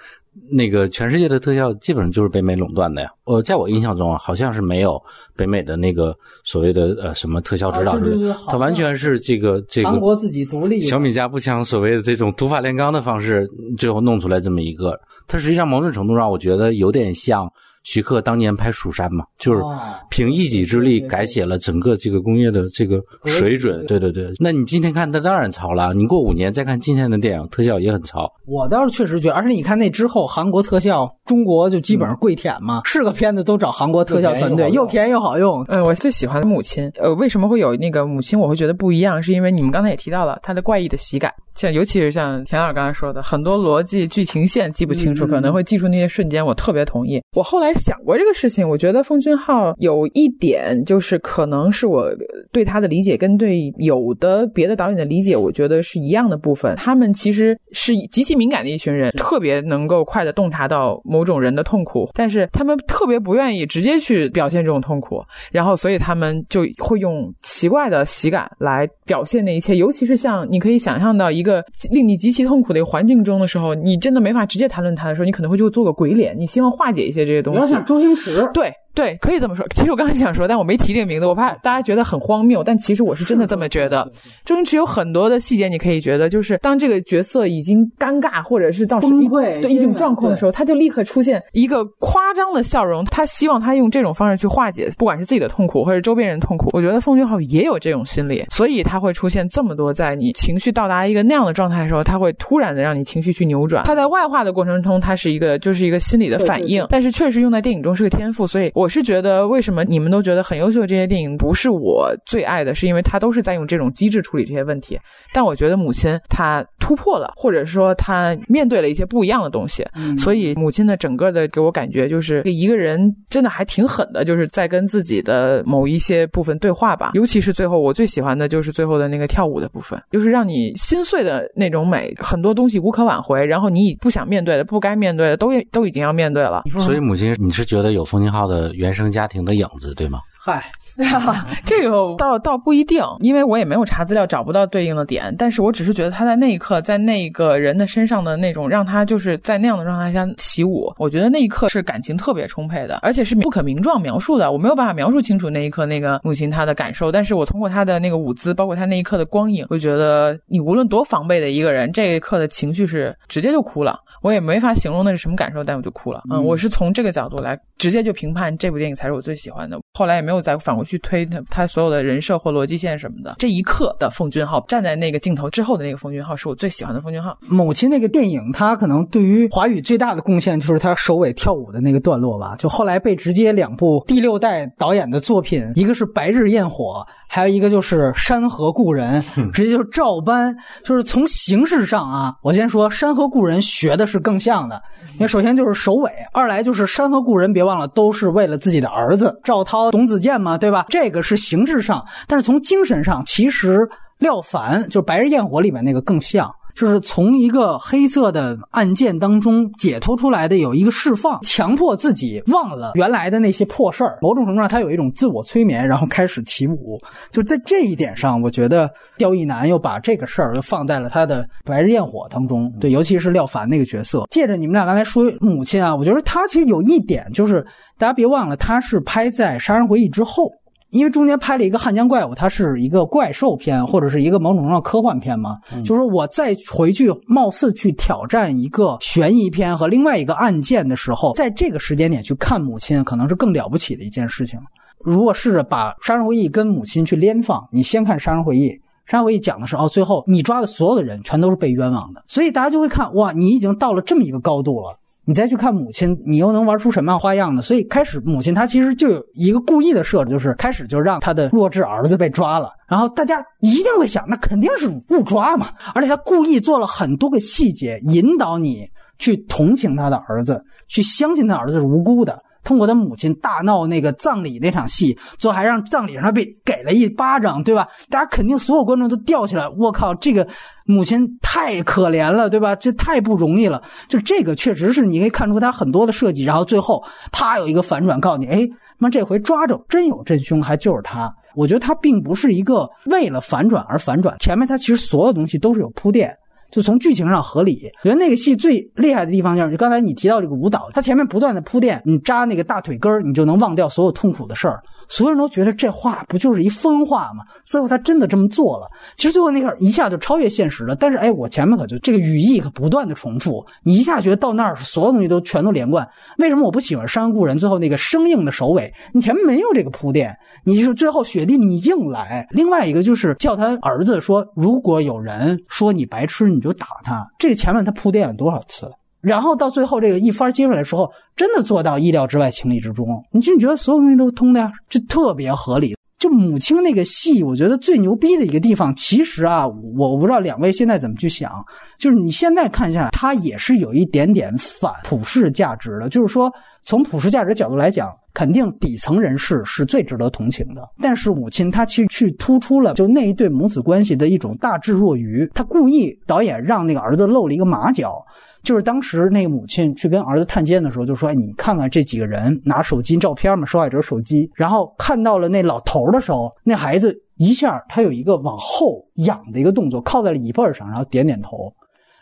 那个全世界的特效基本上就是北美垄断的呀。呃，在我印象中啊，好像是没有北美的那个所谓的呃什么特效指导之类，它完全是这个这个韩国自己独立小米加步枪所谓的这种土法炼钢的方式，最后弄出来这么一个。它实际上某种程度上，我觉得有点像。徐克当年拍《蜀山》嘛，就是凭一己之力改写了整个这个工业的这个水准。对对对，那你今天看，他当然糙了。你过五年再看今天的电影，特效也很糙。我倒是确实觉得，而且你看那之后，韩国特效，中国就基本上跪舔嘛，是个片子都找韩国特效团队，又便宜又好用。嗯，我最喜欢的母亲，呃，为什么会有那个母亲？我会觉得不一样，是因为你们刚才也提到了他的怪异的喜感。像尤其是像田老师刚才说的，很多逻辑剧情线记不清楚，可能会记住那些瞬间。我特别同意。我后来想过这个事情，我觉得奉俊昊有一点就是可能是我对他的理解跟对有的别的导演的理解，我觉得是一样的部分。他们其实是极其敏感的一群人，特别能够快的洞察到某种人的痛苦，但是他们特别不愿意直接去表现这种痛苦，然后所以他们就会用奇怪的喜感来表现那一切，尤其是像你可以想象到一个。令你极其痛苦的一个环境中的时候，你真的没法直接谈论他的时候，你可能会就做个鬼脸，你希望化解一些这些东西。要想周星驰，对。对，可以这么说。其实我刚才想说，但我没提这个名字，我怕大家觉得很荒谬。但其实我是真的这么觉得。周星驰有很多的细节，你可以觉得，就是当这个角色已经尴尬，或者是到崩溃对一种状况的时候，他就立刻出现一个夸张的笑容。他希望他用这种方式去化解，不管是自己的痛苦，或者周边人痛苦。我觉得奉俊昊也有这种心理，所以他会出现这么多，在你情绪到达一个那样的状态的时候，他会突然的让你情绪去扭转。他在外化的过程中，他是一个就是一个心理的反应，但是确实用在电影中是个天赋。所以我是觉得为什么。你们都觉得很优秀的这些电影不是我最爱的，是因为它都是在用这种机制处理这些问题。但我觉得母亲她突破了，或者说她面对了一些不一样的东西。所以母亲的整个的给我感觉就是一个人真的还挺狠的，就是在跟自己的某一些部分对话吧。尤其是最后，我最喜欢的就是最后的那个跳舞的部分，就是让你心碎的那种美。很多东西无可挽回，然后你不想面对的、不该面对的，都都已经要面对了。所以母亲，你是觉得有冯俊浩的原生家庭的？影子对吗？嗨，这个倒倒不一定，因为我也没有查资料，找不到对应的点。但是我只是觉得他在那一刻，在那个人的身上的那种，让他就是在那样的状态下起舞，我觉得那一刻是感情特别充沛的，而且是不可名状描述的。我没有办法描述清楚那一刻那个母亲她的感受，但是我通过她的那个舞姿，包括她那一刻的光影，会觉得你无论多防备的一个人，这一刻的情绪是直接就哭了。我也没法形容那是什么感受，但我就哭了。嗯，嗯我是从这个角度来直接就评判这部电影才是我最喜欢的。后来也没有再反过去推他他所有的人设或逻辑线什么的。这一刻的奉俊昊站在那个镜头之后的那个奉俊昊是我最喜欢的奉俊昊。母亲那个电影，它可能对于华语最大的贡献就是他首尾跳舞的那个段落吧。就后来被直接两部第六代导演的作品，一个是《白日焰火》，还有一个就是《山河故人》，直接就是照搬。就是从形式上啊，我先说《山河故人》学的是更像的，因为首先就是首尾，二来就是《山河故人》，别忘了都是为了自己的儿子赵涛、董子健嘛，对吧？这个是形式上，但是从精神上，其实廖凡就是《白日焰火》里面那个更像。就是从一个黑色的案件当中解脱出来的，有一个释放，强迫自己忘了原来的那些破事儿。某种程度上，他有一种自我催眠，然后开始起舞。就在这一点上，我觉得刁亦男又把这个事儿又放在了他的《白日焰火》当中。对，尤其是廖凡那个角色。借着你们俩刚才说母亲啊，我觉得他其实有一点就是，大家别忘了，他是拍在《杀人回忆》之后。因为中间拍了一个《汉江怪物》，它是一个怪兽片或者是一个某种程度上科幻片嘛，就是说我再回去貌似去挑战一个悬疑片和另外一个案件的时候，在这个时间点去看母亲，可能是更了不起的一件事情。如果试着把《杀人回忆》跟母亲去连放，你先看《杀人回忆》。杀人回忆讲的是哦，最后你抓的所有的人全都是被冤枉的，所以大家就会看哇，你已经到了这么一个高度了。你再去看母亲，你又能玩出什么样花样呢？所以开始母亲她其实就有一个故意的设置，就是开始就让她的弱智儿子被抓了，然后大家一定会想，那肯定是误抓嘛。而且她故意做了很多个细节，引导你去同情她的儿子，去相信她儿子是无辜的。通过他母亲大闹那个葬礼那场戏，最后还让葬礼上被给了一巴掌，对吧？大家肯定所有观众都吊起来，我靠，这个母亲太可怜了，对吧？这太不容易了。就这个确实是你可以看出他很多的设计，然后最后啪有一个反转，告诉你，哎，妈这回抓着真有真凶，还就是他。我觉得他并不是一个为了反转而反转，前面他其实所有东西都是有铺垫。就从剧情上合理，我觉得那个戏最厉害的地方就是刚才你提到这个舞蹈，它前面不断的铺垫，你扎那个大腿根儿，你就能忘掉所有痛苦的事儿。所有人都觉得这话不就是一疯话吗？最后他真的这么做了。其实最后那块一下就超越现实了。但是哎，我前面可就这个语义可不断的重复，你一下觉得到那儿所有东西都全都连贯。为什么我不喜欢《山河故人》最后那个生硬的首尾？你前面没有这个铺垫，你就是最后雪地你硬来。另外一个就是叫他儿子说，如果有人说你白痴，你就打他。这个前面他铺垫了多少次？然后到最后这个一番接出来的时候，真的做到意料之外、情理之中。你就觉得所有东西都通的呀，这特别合理。就母亲那个戏，我觉得最牛逼的一个地方，其实啊，我我不知道两位现在怎么去想，就是你现在看一下来，它也是有一点点反普世价值的。就是说，从普世价值角度来讲，肯定底层人士是最值得同情的。但是母亲她其实去突出了就那一对母子关系的一种大智若愚，她故意导演让那个儿子露了一个马脚。就是当时那个母亲去跟儿子探监的时候，就说：“哎，你看看这几个人拿手机照片嘛，受害者手机。然后看到了那老头的时候，那孩子一下他有一个往后仰的一个动作，靠在了椅背上，然后点点头。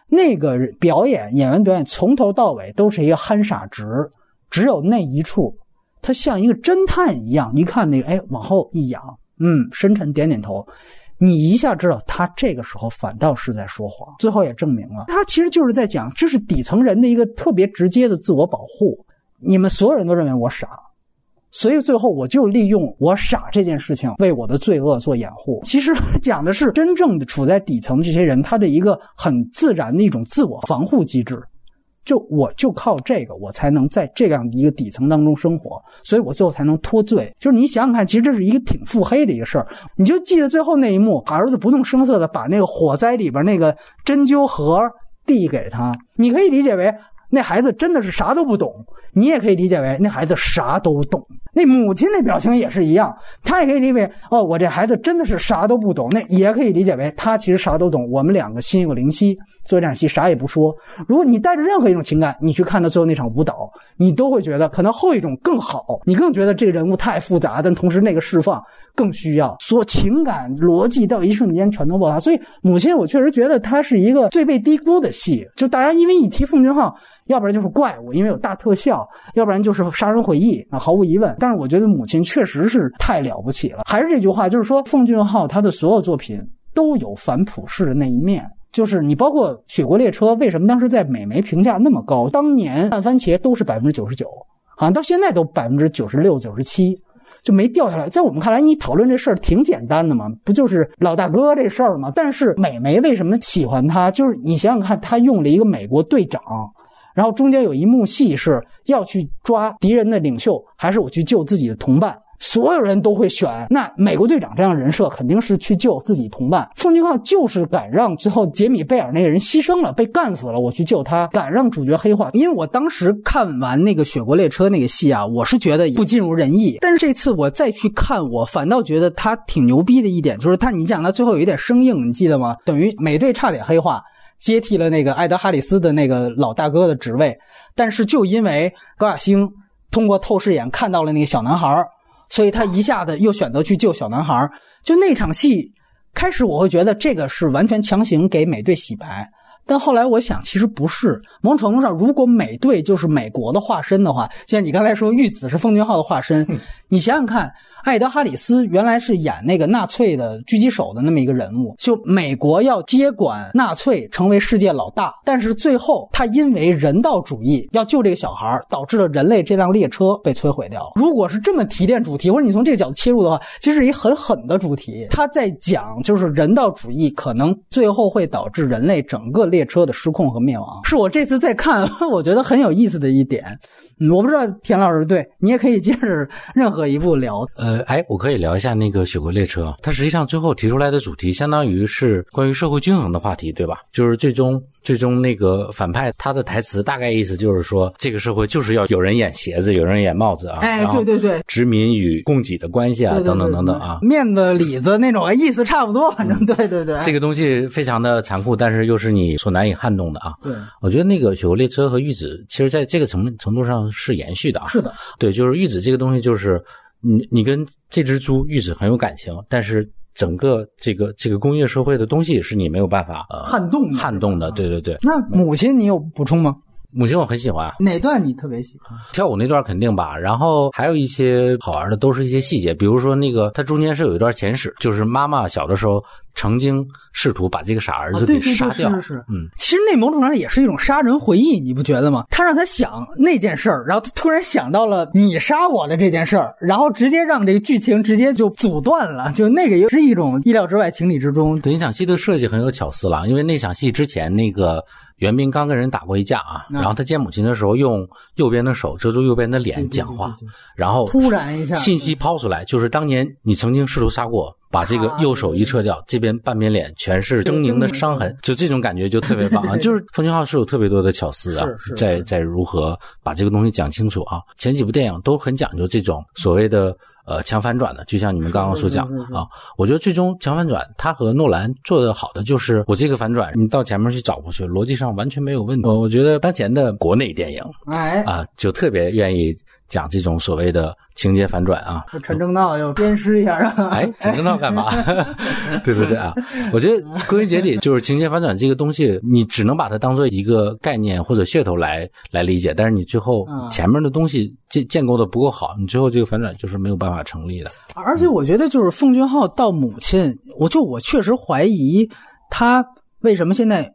那个表演演员表演从头到尾都是一个憨傻直，只有那一处，他像一个侦探一样，一看那个哎往后一仰，嗯，深沉点点头。”你一下知道他这个时候反倒是在说谎，最后也证明了他其实就是在讲，这是底层人的一个特别直接的自我保护。你们所有人都认为我傻，所以最后我就利用我傻这件事情为我的罪恶做掩护。其实 讲的是真正的处在底层的这些人，他的一个很自然的一种自我防护机制。就我就靠这个，我才能在这样一个底层当中生活，所以我最后才能脱罪。就是你想想看，其实这是一个挺腹黑的一个事儿。你就记得最后那一幕，儿子不动声色的把那个火灾里边那个针灸盒递给他，你可以理解为那孩子真的是啥都不懂，你也可以理解为那孩子啥都懂。那母亲那表情也是一样，他也可以理解为哦，我这孩子真的是啥都不懂。那也可以理解为他其实啥都懂。我们两个心有灵犀，做这场戏啥也不说。如果你带着任何一种情感，你去看他最后那场舞蹈，你都会觉得可能后一种更好，你更觉得这个人物太复杂，但同时那个释放更需要，所情感逻辑到一瞬间全都爆发。所以母亲，我确实觉得它是一个最被低估的戏。就大家因为一提奉俊昊。要不然就是怪物，因为有大特效；要不然就是杀人回忆啊，毫无疑问。但是我觉得母亲确实是太了不起了。还是这句话，就是说奉俊昊他的所有作品都有反普世的那一面。就是你包括《雪国列车》，为什么当时在美媒评价那么高？当年烂番茄都是百分之九十九，好像到现在都百分之九十六、九十七。就没掉下来。在我们看来，你讨论这事儿挺简单的嘛，不就是老大哥这事儿吗？但是美媒为什么喜欢他？就是你想想看，他用了一个美国队长，然后中间有一幕戏是要去抓敌人的领袖，还是我去救自己的同伴？所有人都会选那美国队长这样人设，肯定是去救自己同伴。奉俊昊就是敢让最后杰米贝尔那个人牺牲了，被干死了，我去救他，敢让主角黑化。因为我当时看完那个《雪国列车》那个戏啊，我是觉得不尽如人意。但是这次我再去看，我反倒觉得他挺牛逼的一点，就是他，你讲他最后有一点生硬，你记得吗？等于美队差点黑化，接替了那个艾德哈里斯的那个老大哥的职位，但是就因为高亚星通过透视眼看到了那个小男孩。所以他一下子又选择去救小男孩就那场戏开始我会觉得这个是完全强行给美队洗白，但后来我想其实不是，某种程度上，如果美队就是美国的化身的话，像你刚才说玉子是奉俊昊的化身，你想想看。艾德·哈里斯原来是演那个纳粹的狙击手的那么一个人物，就美国要接管纳粹，成为世界老大，但是最后他因为人道主义要救这个小孩，导致了人类这辆列车被摧毁掉。如果是这么提炼主题，或者你从这个角度切入的话，其实是一很狠的主题。他在讲就是人道主义可能最后会导致人类整个列车的失控和灭亡，是我这次在看 我觉得很有意思的一点。我不知道田老师对你也可以接着任何一部聊。呃，哎，我可以聊一下那个《雪国列车》，它实际上最后提出来的主题，相当于是关于社会均衡的话题，对吧？就是最终。最终那个反派他的台词大概意思就是说，这个社会就是要有人演鞋子，有人演帽子啊。哎，对对对，殖民与供给的关系啊，等等等等啊，面子里子那种意思差不多，反正对对对。这个东西非常的残酷，但是又是你所难以撼动的啊。对，我觉得那个《雪国列车》和玉子，其实在这个程程度上是延续的啊。是的，对，就是玉子这个东西，就是你你跟这只猪玉子很有感情，但是。整个这个这个工业社会的东西是你没有办法呃撼动撼动的，对对对。那母亲你有补充吗？母亲我很喜欢，哪段你特别喜欢？跳舞那段肯定吧，然后还有一些好玩的，都是一些细节，比如说那个它中间是有一段前史，就是妈妈小的时候曾经试图把这个傻儿子给杀掉，是是是，嗯，其实那某种上也是一种杀人回忆，你不觉得吗？他让他想那件事儿，然后他突然想到了你杀我的这件事儿，然后直接让这个剧情直接就阻断了，就那个也是一种意料之外、情理之中。对，那场戏的设计很有巧思了，因为那场戏之前那个。袁斌刚跟人打过一架啊，然后他见母亲的时候用右边的手遮住右边的脸讲话，然后突然一下信息抛出来，就是当年你曾经试图杀过，把这个右手一撤掉，这边半边脸全是狰狞的伤痕，就这种感觉就特别棒啊！就是冯俊浩是有特别多的巧思啊，在在如何把这个东西讲清楚啊？前几部电影都很讲究这种所谓的。呃，强反转的，就像你们刚刚所讲的啊，我觉得最终强反转，他和诺兰做的好的就是我这个反转，你到前面去找过去，逻辑上完全没有问题。我觉得当前的国内电影，哎啊，就特别愿意。讲这种所谓的情节反转啊，陈正道要鞭尸一下啊！哎，陈正道干嘛？对对对啊！我觉得归根结底就是情节反转这个东西，你只能把它当做一个概念或者噱头来来理解，但是你最后前面的东西建建构的不够好，你最后这个反转就是没有办法成立的。而且我觉得就是奉俊昊到母亲，我就我确实怀疑他为什么现在。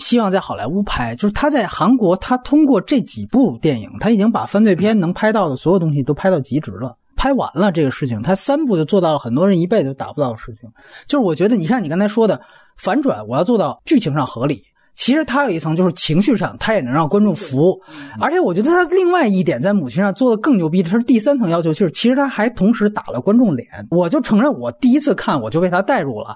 希望在好莱坞拍，就是他在韩国，他通过这几部电影，他已经把犯罪片能拍到的所有东西都拍到极致了，拍完了这个事情，他三部就做到了很多人一辈子都达不到的事情。就是我觉得，你看你刚才说的反转，我要做到剧情上合理，其实他有一层就是情绪上，他也能让观众服。而且我觉得他另外一点在母亲上做的更牛逼，他是第三层要求，就是其实他还同时打了观众脸。我就承认，我第一次看我就被他带入了，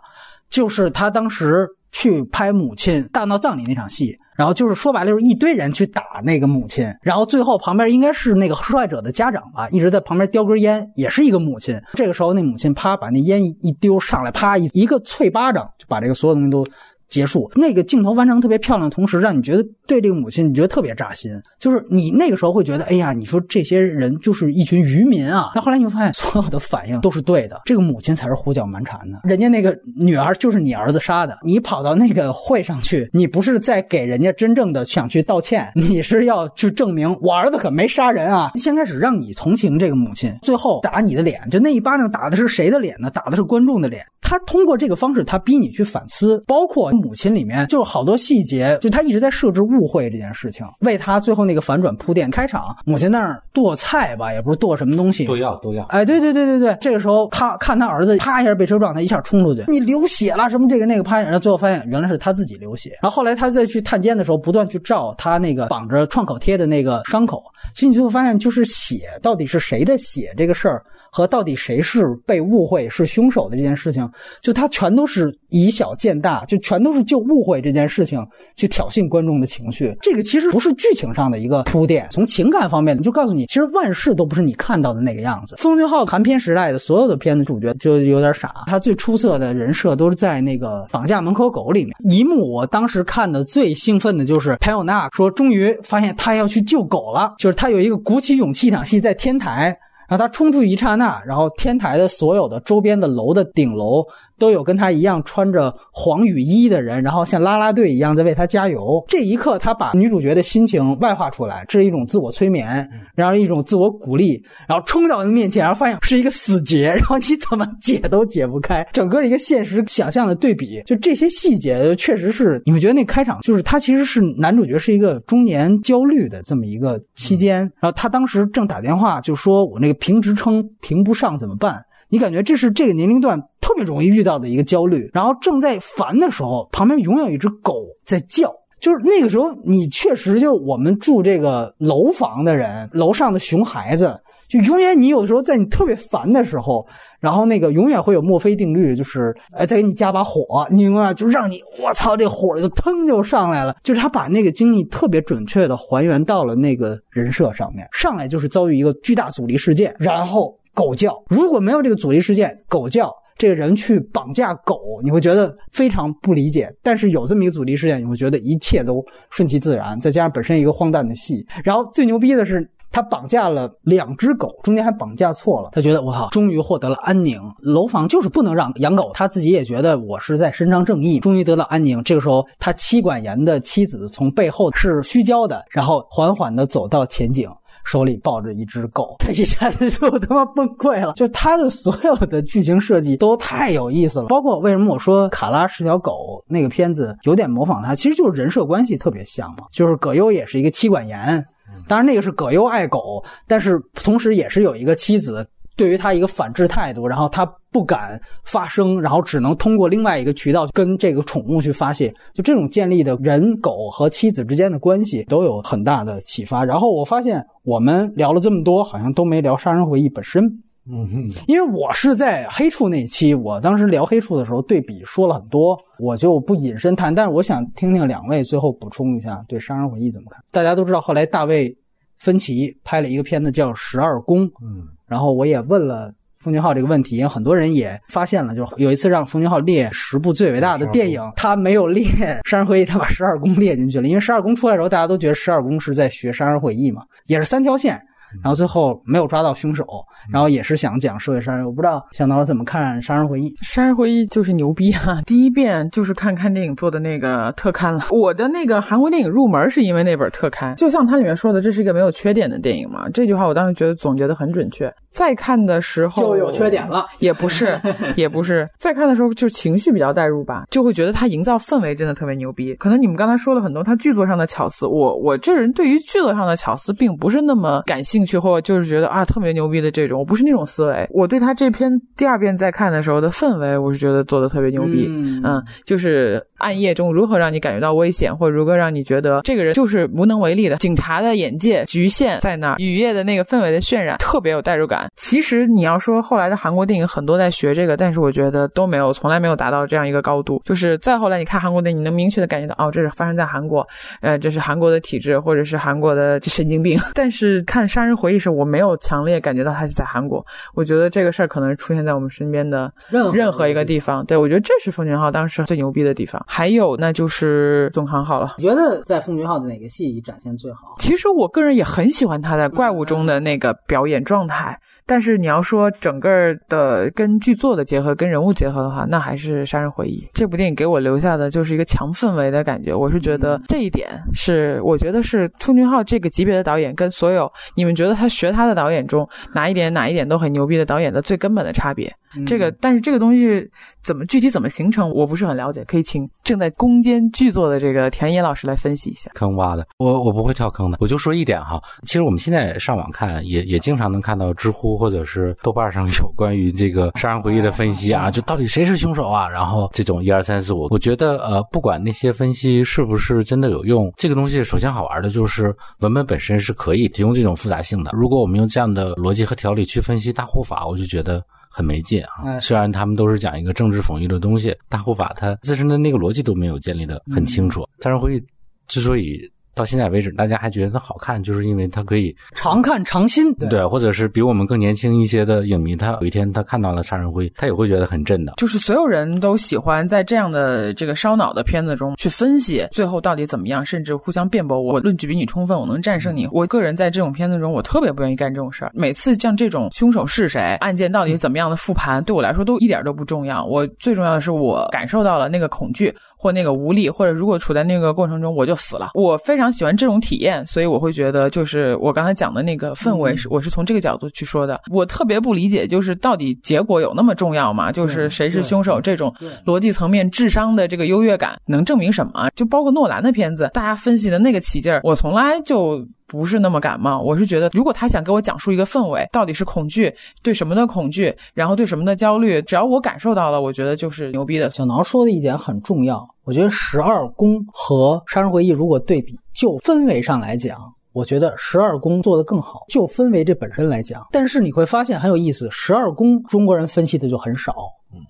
就是他当时。去拍母亲大闹葬礼那场戏，然后就是说白了就是一堆人去打那个母亲，然后最后旁边应该是那个受害者的家长吧，一直在旁边叼根烟，也是一个母亲。这个时候那母亲啪把那烟一丢上来，啪一一个脆巴掌就把这个所有东西都。结束那个镜头完成特别漂亮，同时让你觉得对这个母亲你觉得特别扎心。就是你那个时候会觉得，哎呀，你说这些人就是一群渔民啊。但后来你会发现，所有的反应都是对的。这个母亲才是胡搅蛮缠的，人家那个女儿就是你儿子杀的。你跑到那个会上去，你不是在给人家真正的想去道歉，你是要去证明我儿子可没杀人啊。先开始让你同情这个母亲，最后打你的脸，就那一巴掌打的是谁的脸呢？打的是观众的脸。他通过这个方式，他逼你去反思，包括。母亲里面就是好多细节，就他一直在设置误会这件事情，为他最后那个反转铺垫。开场母亲那儿剁菜吧，也不是剁什么东西，剁药剁药。哎，对对对对对，这个时候他看他儿子啪一下被车撞，他一下冲出去，你流血了什么这个那个啪，然后最后发现原来是他自己流血。然后后来他再去探监的时候，不断去照他那个绑着创口贴的那个伤口，其实你最后发现就是血到底是谁的血这个事儿。和到底谁是被误会是凶手的这件事情，就他全都是以小见大，就全都是就误会这件事情去挑衅观众的情绪。这个其实不是剧情上的一个铺垫，从情感方面就告诉你，其实万事都不是你看到的那个样子。奉俊昊韩片时代的所有的片子主角就有点傻，他最出色的人设都是在那个绑架门口狗里面一幕。我当时看的最兴奋的就是潘友娜说，终于发现他要去救狗了，就是他有一个鼓起勇气一场戏在天台。然后他冲出一刹那，然后天台的所有的周边的楼的顶楼。都有跟他一样穿着黄雨衣的人，然后像拉拉队一样在为他加油。这一刻，他把女主角的心情外化出来，这是一种自我催眠，然后一种自我鼓励，然后冲到你面前，然后发现是一个死结，然后你怎么解都解不开。整个一个现实想象的对比，就这些细节，确实是你会觉得那开场就是他其实是男主角是一个中年焦虑的这么一个期间，然后他当时正打电话就说：“我那个评职称评不上怎么办？”你感觉这是这个年龄段特别容易遇到的一个焦虑，然后正在烦的时候，旁边永远有一只狗在叫，就是那个时候，你确实就我们住这个楼房的人，楼上的熊孩子，就永远你有的时候在你特别烦的时候，然后那个永远会有墨菲定律，就是哎再给你加把火，你明白吗？就让你我操这火就腾就上来了，就是他把那个经历特别准确的还原到了那个人设上面，上来就是遭遇一个巨大阻力事件，然后。狗叫，如果没有这个阻力事件，狗叫，这个人去绑架狗，你会觉得非常不理解。但是有这么一个阻力事件，你会觉得一切都顺其自然。再加上本身一个荒诞的戏，然后最牛逼的是他绑架了两只狗，中间还绑架错了。他觉得我靠，终于获得了安宁。楼房就是不能让养狗，他自己也觉得我是在伸张正义，终于得到安宁。这个时候，他妻管严的妻子从背后是虚焦的，然后缓缓地走到前景。手里抱着一只狗，他一下子就他妈崩溃了。就他的所有的剧情设计都太有意思了，包括为什么我说卡拉是条狗那个片子有点模仿他，其实就是人设关系特别像嘛。就是葛优也是一个妻管严，当然那个是葛优爱狗，但是同时也是有一个妻子。对于他一个反制态度，然后他不敢发声，然后只能通过另外一个渠道跟这个宠物去发泄，就这种建立的人狗和妻子之间的关系都有很大的启发。然后我发现我们聊了这么多，好像都没聊《杀人回忆》本身。嗯哼，因为我是在黑处那期，我当时聊黑处的时候对比说了很多，我就不引申谈。但是我想听听两位最后补充一下对《杀人回忆》怎么看。大家都知道，后来大卫芬奇拍了一个片子叫《十二宫》。嗯。然后我也问了奉俊昊这个问题，很多人也发现了，就是有一次让奉俊昊列十部最伟大的电影，他没有列《山人会议》，他把《十二宫》列进去了，因为《十二宫》出来的时候，大家都觉得《十二宫》是在学《山人会议》嘛，也是三条线。然后最后没有抓到凶手，然后也是想讲社会杀人。我不知道想到了怎么看《杀人回忆》。《杀人回忆》就是牛逼哈！第一遍就是看看电影做的那个特刊了。我的那个韩国电影入门是因为那本特刊，就像它里面说的，这是一个没有缺点的电影嘛。这句话我当时觉得总结的很准确。再看的时候就有缺点了，也不是，也不是。再看的时候就情绪比较代入吧，就会觉得他营造氛围真的特别牛逼。可能你们刚才说了很多他剧作上的巧思，我我这人对于剧作上的巧思并不是那么感兴趣，或就是觉得啊特别牛逼的这种，我不是那种思维。我对他这篇第二遍再看的时候的氛围，我是觉得做的特别牛逼。嗯，就是暗夜中如何让你感觉到危险，或者如何让你觉得这个人就是无能为力的。警察的眼界局限在那儿，雨夜的那个氛围的渲染特别有代入感。其实你要说后来的韩国电影很多在学这个，但是我觉得都没有，从来没有达到这样一个高度。就是再后来你看韩国电影，你能明确的感觉到，哦，这是发生在韩国，呃，这是韩国的体制，或者是韩国的神经病。但是看《杀人回忆》时，我没有强烈感觉到他是在韩国。我觉得这个事儿可能出现在我们身边的任何一个地方。对，我觉得这是奉俊昊当时最牛逼的地方。还有那就是宋康昊了。你觉得在奉俊昊的哪个戏展现最好？其实我个人也很喜欢他在《怪物》中的那个表演状态。但是你要说整个的跟剧作的结合、跟人物结合的话，那还是《杀人回忆》这部电影给我留下的就是一个强氛围的感觉。我是觉得这一点是，我觉得是奉俊昊这个级别的导演跟所有你们觉得他学他的导演中哪一点哪一点都很牛逼的导演的最根本的差别。这个，但是这个东西怎么具体怎么形成，我不是很了解，可以请正在攻坚剧作的这个田野老师来分析一下。坑挖的，我我不会跳坑的，我就说一点哈，其实我们现在上网看，也也经常能看到知乎或者是豆瓣上有关于这个杀人回忆的分析啊，就到底谁是凶手啊，然后这种一二三四五，我觉得呃，不管那些分析是不是真的有用，这个东西首先好玩的就是文本本身是可以提供这种复杂性的。如果我们用这样的逻辑和条理去分析大护法，我就觉得。很没劲啊！虽然他们都是讲一个政治讽喻的东西，大护法他自身的那个逻辑都没有建立的很清楚。但是会之所以。到现在为止，大家还觉得它好看，就是因为它可以常看常新，对，或者是比我们更年轻一些的影迷，他有一天他看到了《杀人灰》，他也会觉得很震的。就是所有人都喜欢在这样的这个烧脑的片子中去分析最后到底怎么样，甚至互相辩驳。我论据比你充分，我能战胜你。我个人在这种片子中，我特别不愿意干这种事儿。每次像这种凶手是谁、案件到底怎么样的复盘，对我来说都一点都不重要。我最重要的是，我感受到了那个恐惧。或那个无力，或者如果处在那个过程中，我就死了。我非常喜欢这种体验，所以我会觉得，就是我刚才讲的那个氛围，是我是从这个角度去说的。我特别不理解，就是到底结果有那么重要吗？就是谁是凶手这种逻辑层面、智商的这个优越感能证明什么？就包括诺兰的片子，大家分析的那个起劲儿，我从来就。不是那么感冒，我是觉得，如果他想给我讲述一个氛围，到底是恐惧对什么的恐惧，然后对什么的焦虑，只要我感受到了，我觉得就是牛逼的。小挠说的一点很重要，我觉得《十二宫》和《杀人回忆》如果对比，就氛围上来讲，我觉得《十二宫》做的更好。就氛围这本身来讲，但是你会发现很有意思，《十二宫》中国人分析的就很少，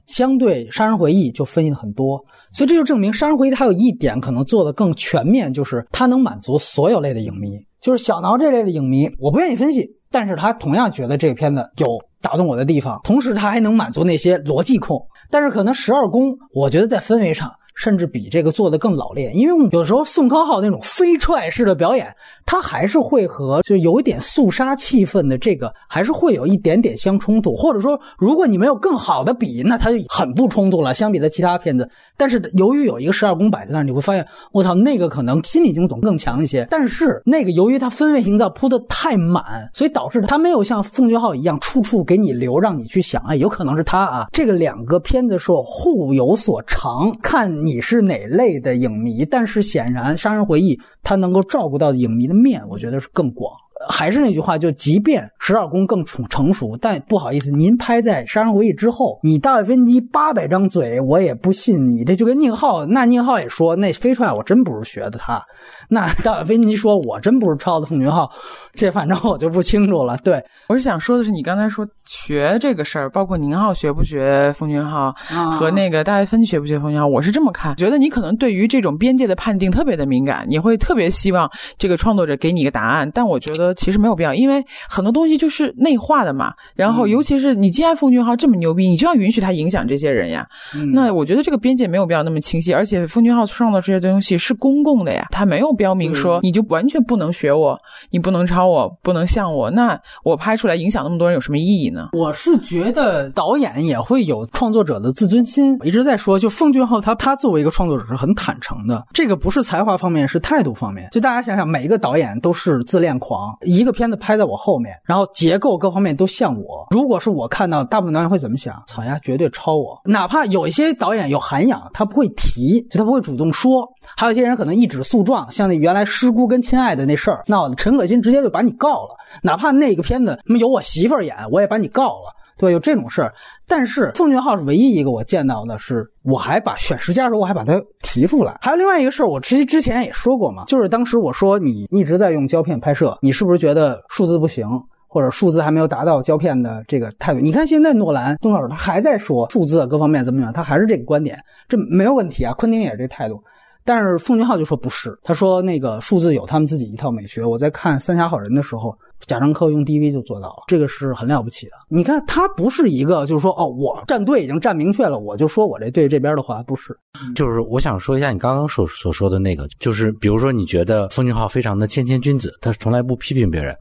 相对《杀人回忆》就分析的很多，所以这就证明《杀人回忆》它有一点可能做的更全面，就是它能满足所有类的影迷。就是小挠这类的影迷，我不愿意分析，但是他同样觉得这个片子有打动我的地方，同时他还能满足那些逻辑控。但是可能十二宫，我觉得在氛围上。甚至比这个做的更老练，因为有时候宋康昊那种飞踹式的表演，他还是会和就有一点肃杀气氛的这个，还是会有一点点相冲突。或者说，如果你没有更好的比，那他就很不冲突了。相比他其他片子，但是由于有一个十二宫摆在那儿，你会发现，我操，那个可能心理惊悚更强一些。但是那个由于他氛围营造铺的太满，所以导致他没有像奉俊昊一样处处给你留，让你去想，哎，有可能是他啊。这个两个片子说互有所长，看。你是哪类的影迷？但是显然，《杀人回忆》他能够照顾到影迷的面，我觉得是更广。还是那句话，就即便十二宫更成成熟，但不好意思，您拍在《杀人回忆》之后，你大卫芬奇八百张嘴，我也不信你这就跟宁浩，那宁浩也说那飞踹我真不是学的他。那大卫芬奇说我真不是抄的奉俊昊。这反正我就不清楚了。对 我是想说的是，你刚才说学这个事儿，包括宁浩学不学奉俊昊，和那个大卫芬奇学不学奉俊昊，我是这么看，觉得你可能对于这种边界的判定特别的敏感，你会特别希望这个创作者给你一个答案。但我觉得其实没有必要，因为很多东西就是内化的嘛。然后尤其是你既然奉俊昊这么牛逼，你就要允许他影响这些人呀。那我觉得这个边界没有必要那么清晰，而且奉俊昊创造这些东西是公共的呀，他没有标明说你就完全不能学我，你不能抄。我不能像我，那我拍出来影响那么多人有什么意义呢？我是觉得导演也会有创作者的自尊心。我一直在说，就奉俊昊他他作为一个创作者是很坦诚的，这个不是才华方面，是态度方面。就大家想想，每一个导演都是自恋狂，一个片子拍在我后面，然后结构各方面都像我。如果是我看到，大部分导演会怎么想？草呀，绝对超我。哪怕有一些导演有涵养，他不会提，就他不会主动说。还有一些人可能一纸诉状，像那原来师姑跟亲爱的那事儿闹的，陈可辛直接就。把你告了，哪怕那个片子有我媳妇儿演，我也把你告了，对，有这种事儿。但是奉俊昊是唯一一个我见到的，是我还把选十佳的时候我还把它提出来。还有另外一个事儿，我其实之前也说过嘛，就是当时我说你一直在用胶片拍摄，你是不是觉得数字不行，或者数字还没有达到胶片的这个态度？你看现在诺兰邓老师他还在说数字各方面怎么样，他还是这个观点，这没有问题啊。昆汀也是这态度。但是奉俊昊就说不是，他说那个数字有他们自己一套美学。我在看《三峡好人》的时候，贾樟柯用 DV 就做到了，这个是很了不起的。你看他不是一个，就是说哦，我站队已经站明确了，我就说我这队这边的话不是。就是我想说一下你刚刚所所说的那个，就是比如说你觉得奉俊昊非常的谦谦君子，他从来不批评别人。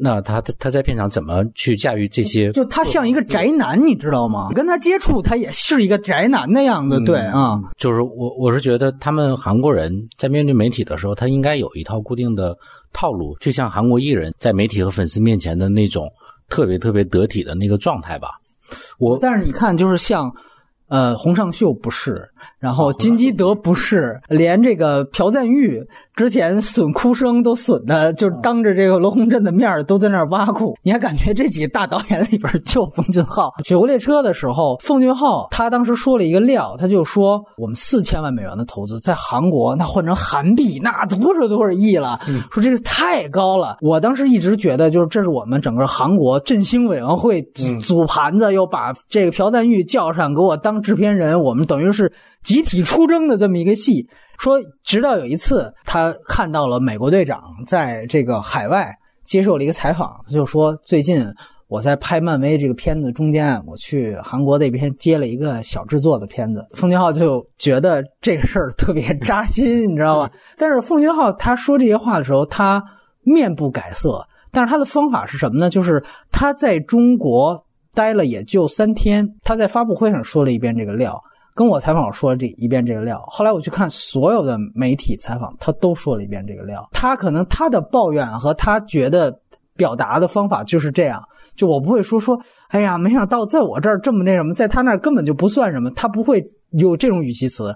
那他他他在片场怎么去驾驭这些？就他像一个宅男，你知道吗？跟他接触，他也是一个宅男的样子。对啊，就是我我是觉得他们韩国人在面对媒体的时候，他应该有一套固定的套路，就像韩国艺人在媒体和粉丝面前的那种特别特别得体的那个状态吧。我但是你看，就是像，呃，洪尚秀不是，然后金基德不是，连这个朴赞玉之前损哭声都损的，就是当着这个罗洪镇的面儿都在那儿挖苦。你还感觉这几个大导演里边就奉俊昊《雪国列车》的时候，奉俊昊他当时说了一个料，他就说我们四千万美元的投资在韩国，那换成韩币那多少多少亿了，说这个太高了。我当时一直觉得，就是这是我们整个韩国振兴委员会组组盘子，又把这个朴赞玉叫上给我当制片人，我们等于是集体出征的这么一个戏。说，直到有一次，他看到了美国队长在这个海外接受了一个采访，他就说：“最近我在拍漫威这个片子中间，我去韩国那边接了一个小制作的片子。”奉俊昊就觉得这个事儿特别扎心，你知道吧？但是奉俊昊他说这些话的时候，他面不改色，但是他的方法是什么呢？就是他在中国待了也就三天，他在发布会上说了一遍这个料。跟我采访说了这一遍这个料，后来我去看所有的媒体采访，他都说了一遍这个料。他可能他的抱怨和他觉得表达的方法就是这样，就我不会说说，哎呀，没想到在我这儿这么那什么，在他那儿根本就不算什么，他不会有这种语气词，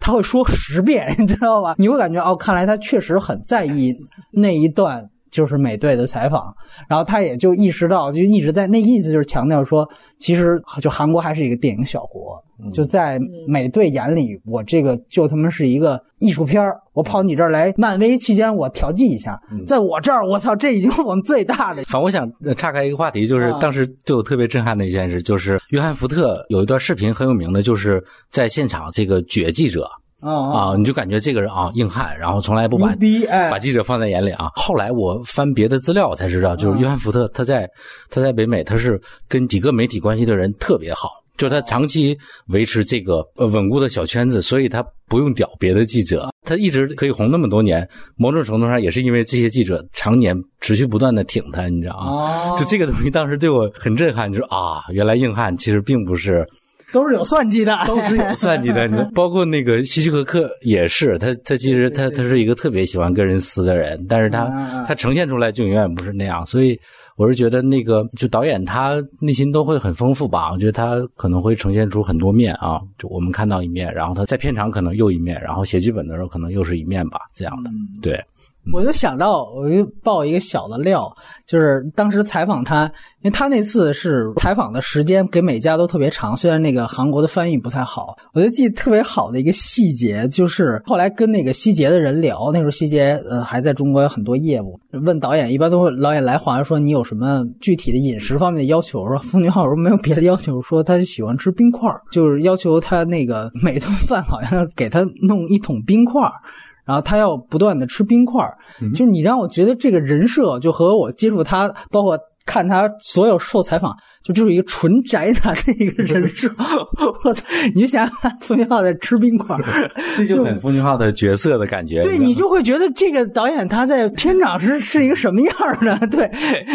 他会说十遍，你知道吧？你会感觉哦，看来他确实很在意那一段。就是美队的采访，然后他也就意识到，就一直在那意思就是强调说，其实就韩国还是一个电影小国，就在美队眼里，我这个就他妈是一个艺术片儿我跑你这儿来，漫威期间我调剂一下，在我这儿，我操，这已经是我们最大的。反我想岔开一个话题，就是当时对我特别震撼的一件事，就是约翰福特有一段视频很有名的，就是在现场这个绝记者。啊你就感觉这个人啊硬汉，然后从来不把把记者放在眼里啊。后来我翻别的资料，我才知道，就是约翰福特他在他在北美，他是跟几个媒体关系的人特别好，就是他长期维持这个呃稳固的小圈子，所以他不用屌别的记者，他一直可以红那么多年。某种程度上也是因为这些记者常年持续不断的挺他，你知道啊？就这个东西当时对我很震撼，就是啊，原来硬汉其实并不是。都是有算计的，都是有算计的。你 包括那个希区柯克也是，他他其实他他是一个特别喜欢跟人撕的人，但是他他呈现出来就永远不是那样。所以我是觉得那个就导演他内心都会很丰富吧。我觉得他可能会呈现出很多面啊，就我们看到一面，然后他在片场可能又一面，然后写剧本的时候可能又是一面吧，这样的。对。我就想到，我就爆一个小的料，就是当时采访他，因为他那次是采访的时间给每家都特别长，虽然那个韩国的翻译不太好，我就记得特别好的一个细节，就是后来跟那个希杰的人聊，那时候希杰呃还在中国有很多业务，问导演一般都会导演来华说你有什么具体的饮食方面的要求？说风俊昊说没有别的要求，说他喜欢吃冰块，就是要求他那个每顿饭好像给他弄一桶冰块。然后他要不断的吃冰块就是你让我觉得这个人设就和我接触他，包括看他所有受采访，就就是一个纯宅男的一个人设。我操！你就想想奉俊昊在吃冰块这就很奉俊昊的角色的感觉。对你就会觉得这个导演他在片场是是一个什么样的？对，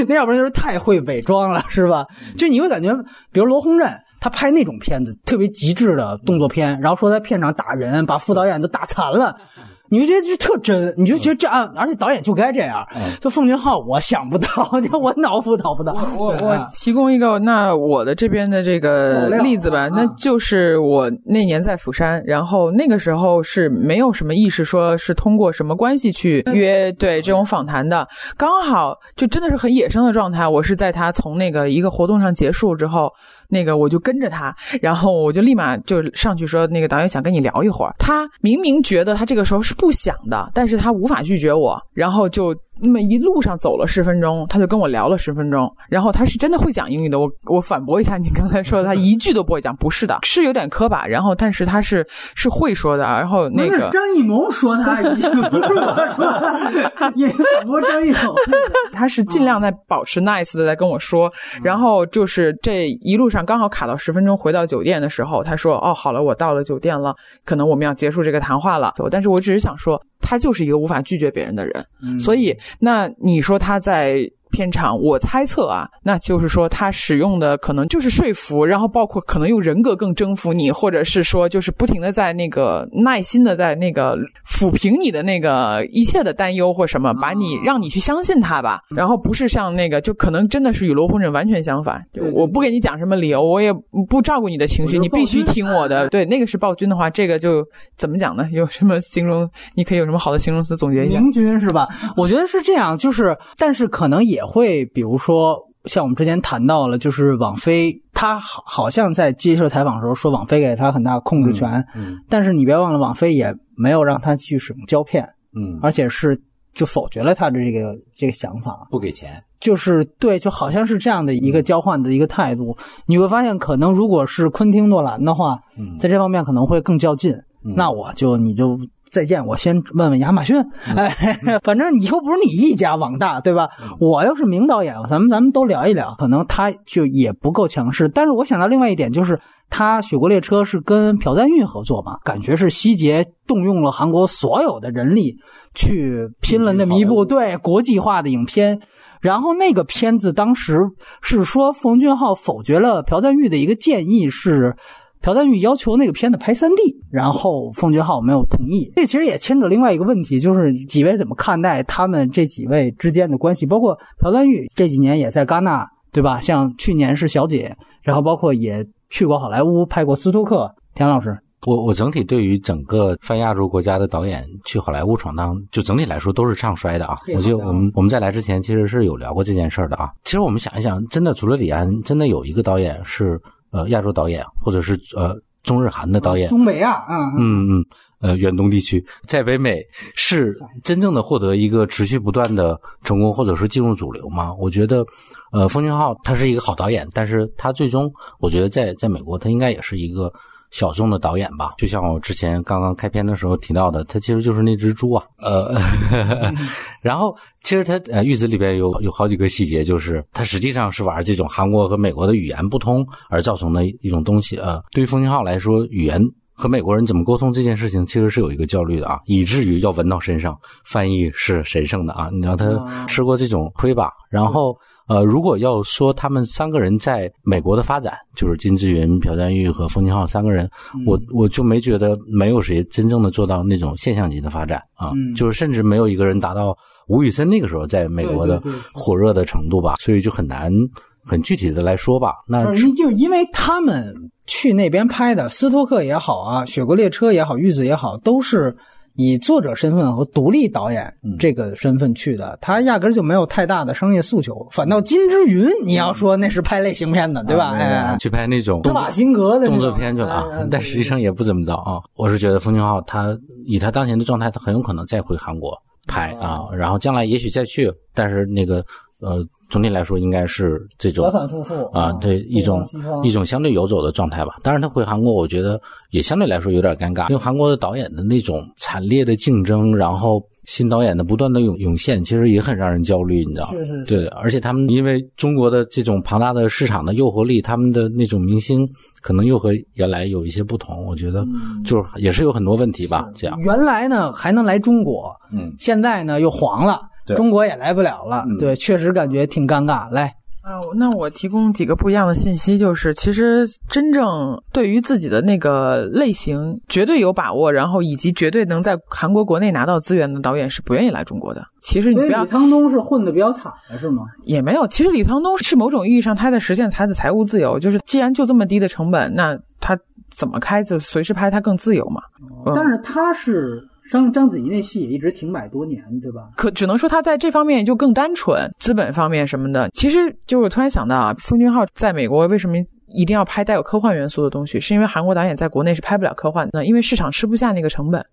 那要不然就是太会伪装了，是吧？就你会感觉，比如罗洪镇，他拍那种片子，特别极致的动作片，然后说在片场打人，把副导演都打残了。你就觉得就特真，你就觉得这样，而且导演就该这样。就奉俊昊，我想不到，我脑补脑不到。我我提供一个，那我的这边的这个例子吧，那就是我那年在釜山，然后那个时候是没有什么意识，说是通过什么关系去约对这种访谈的，刚好就真的是很野生的状态。我是在他从那个一个活动上结束之后。那个我就跟着他，然后我就立马就上去说，那个导演想跟你聊一会儿。他明明觉得他这个时候是不想的，但是他无法拒绝我，然后就。那么一路上走了十分钟，他就跟我聊了十分钟。然后他是真的会讲英语的，我我反驳一下你刚才说的，他一句都不会讲，不是的，是有点磕巴。然后但是他是是会说的。然后那个张艺谋说他，不是我说他，也反驳张艺谋。他是尽量在保持 nice 的在跟我说。然后就是这一路上刚好卡到十分钟，回到酒店的时候，他说：“哦，好了，我到了酒店了，可能我们要结束这个谈话了。”但是我只是想说。他就是一个无法拒绝别人的人，所以那你说他在片场，我猜测啊，那就是说他使用的可能就是说服，然后包括可能用人格更征服你，或者是说就是不停的在那个耐心的在那个抚平你的那个一切的担忧或什么，把你让你去相信他吧。然后不是像那个，就可能真的是与罗红人完全相反。就我不给你讲什么理由，我也不照顾你的情绪，你必须听我的。对，那个是暴君的话，这个就怎么讲呢？有什么形容？你可以有什么好的形容词总结一下？明君是吧？我觉得是这样，就是但是可能也。会，比如说像我们之前谈到了，就是网飞，他好好像在接受采访的时候说，网飞给他很大控制权，嗯，但是你别忘了，网飞也没有让他去使用胶片，嗯，而且是就否决了他的这个这个想法，不给钱，就是对，就好像是这样的一个交换的一个态度。你会发现，可能如果是昆汀诺兰的话，在这方面可能会更较劲，那我就你就。再见，我先问问亚马逊。哎，反正你又不是你一家网大，对吧？我要是名导演，咱们咱们都聊一聊。可能他就也不够强势。但是我想到另外一点，就是他《雪国列车》是跟朴赞玉合作嘛，感觉是希捷动用了韩国所有的人力去拼了那么一部对国际化的影片。然后那个片子当时是说，冯俊浩否决了朴赞玉的一个建议是。朴赞玉要求那个片子拍三 D，然后奉俊昊没有同意。这其实也牵扯另外一个问题，就是几位怎么看待他们这几位之间的关系？包括朴赞玉这几年也在戛纳，对吧？像去年是小姐，然后包括也去过好莱坞拍过斯托克。田老师，我我整体对于整个泛亚洲国家的导演去好莱坞闯荡，就整体来说都是唱衰的啊。我记得我们我们在来之前其实是有聊过这件事儿的啊。其实我们想一想，真的除了李安，真的有一个导演是。呃，亚洲导演，或者是呃中日韩的导演，东北啊，嗯嗯嗯，呃，远东地区，在北美是真正的获得一个持续不断的成功，或者是进入主流吗？我觉得，呃，奉俊昊他是一个好导演，但是他最终，我觉得在在美国，他应该也是一个。小众的导演吧，就像我之前刚刚开篇的时候提到的，他其实就是那只猪啊。呃，然后其实他呃《玉子》里边有有好几个细节，就是他实际上是玩这种韩国和美国的语言不通而造成的一种东西。呃，对于封俊浩来说，语言和美国人怎么沟通这件事情，其实是有一个焦虑的啊，以至于要纹到身上，翻译是神圣的啊，你让他吃过这种亏吧，然后。呃，如果要说他们三个人在美国的发展，就是金志云、朴赞玉和冯俊浩三个人，我我就没觉得没有谁真正的做到那种现象级的发展啊，就是甚至没有一个人达到吴宇森那个时候在美国的火热的程度吧，所以就很难很具体的来说吧。那就因为他们去那边拍的《斯托克》也好啊，《雪国列车》也好，《玉子》也好，都是。以作者身份和独立导演这个身份去的，他压根就没有太大的商业诉求。反倒金之云，你要说那是拍类型片的，对吧？哎，去拍那种施瓦辛格的动作片去了啊，但实际上也不怎么着啊。我是觉得冯俊浩他以他当前的状态，他很有可能再回韩国拍啊，然后将来也许再去，但是那个呃。总体来说，应该是这种反反复复啊，对一种一种相对游走的状态吧。当然，他回韩国，我觉得也相对来说有点尴尬，因为韩国的导演的那种惨烈的竞争，然后新导演的不断的涌涌现，其实也很让人焦虑，你知道吗？是是。对，而且他们因为中国的这种庞大的市场的诱惑力，他们的那种明星可能又和原来有一些不同，我觉得就是也是有很多问题吧。这样，原来呢还能来中国，嗯，现在呢又黄了。中国也来不了了，对，确实感觉挺尴尬。来啊，那我提供几个不一样的信息，就是其实真正对于自己的那个类型绝对有把握，然后以及绝对能在韩国国内拿到资源的导演是不愿意来中国的。其实你不要，李沧东是混的比较惨的是吗？也没有，其实李沧东是某种意义上他在实现他的财务自由，就是既然就这么低的成本，那他怎么开就随时拍，他更自由嘛。但是他是。章章子怡那戏也一直停摆多年，对吧？可只能说他在这方面就更单纯，资本方面什么的。其实就是我突然想到啊，奉俊昊在美国为什么一定要拍带有科幻元素的东西？是因为韩国导演在国内是拍不了科幻的，因为市场吃不下那个成本。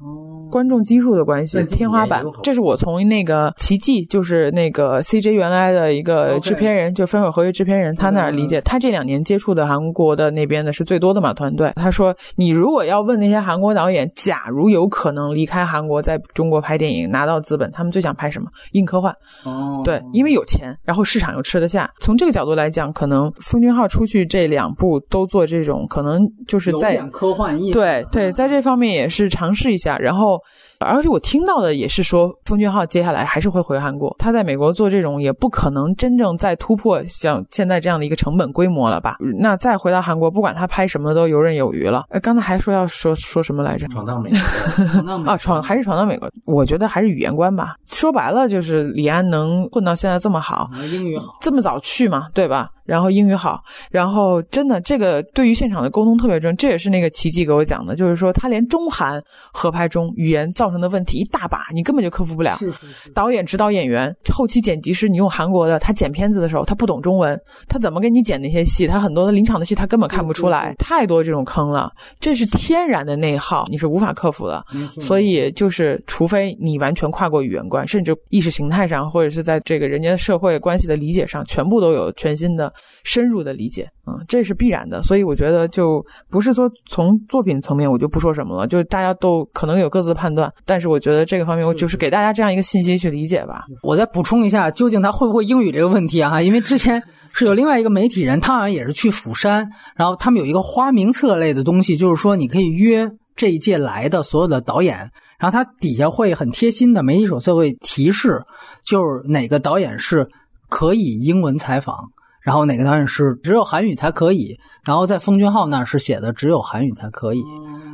哦，观众基数的关系，天花板。这是我从那个奇迹，就是那个 CJ 原来的一个制片人，就分手合约制片人，他那儿理解。他这两年接触的韩国的那边的是最多的嘛团队。他说，你如果要问那些韩国导演，假如有可能离开韩国在中国拍电影拿到资本，他们最想拍什么？硬科幻。哦，对，因为有钱，然后市场又吃得下。从这个角度来讲，可能奉俊号出去这两部都做这种，可能就是在科幻意。对对，在这方面也是尝试一下。然后，而且我听到的也是说，奉俊昊接下来还是会回韩国。他在美国做这种也不可能真正再突破像现在这样的一个成本规模了吧？那再回到韩国，不管他拍什么都游刃有余了。呃，刚才还说要说说什么来着？闯荡美国 啊，闯还是闯荡美国？我觉得还是语言关吧。说白了就是李安能混到现在这么好，英语好，这么早去嘛，对吧？然后英语好，然后真的这个对于现场的沟通特别重，这也是那个奇迹给我讲的，就是说他连中韩合拍中语言造成的问题一大把，你根本就克服不了。是是是。导演指导演员，后期剪辑师你用韩国的，他剪片子的时候他不懂中文，他怎么给你剪那些戏？他很多的临场的戏他根本看不出来，太多这种坑了，这是天然的内耗，你是无法克服的。所以就是除非你完全跨过语言关，甚至意识形态上，或者是在这个人家社会关系的理解上，全部都有全新的。深入的理解，嗯，这是必然的，所以我觉得就不是说从作品层面我就不说什么了，就大家都可能有各自的判断，但是我觉得这个方面我就是给大家这样一个信息去理解吧。我再补充一下，究竟他会不会英语这个问题啊？因为之前是有另外一个媒体人，他好像也是去釜山，然后他们有一个花名册类的东西，就是说你可以约这一届来的所有的导演，然后他底下会很贴心的媒体手册会提示，就是哪个导演是可以英文采访。然后哪个导演是只有韩语才可以？然后在奉俊昊那是写的只有韩语才可以，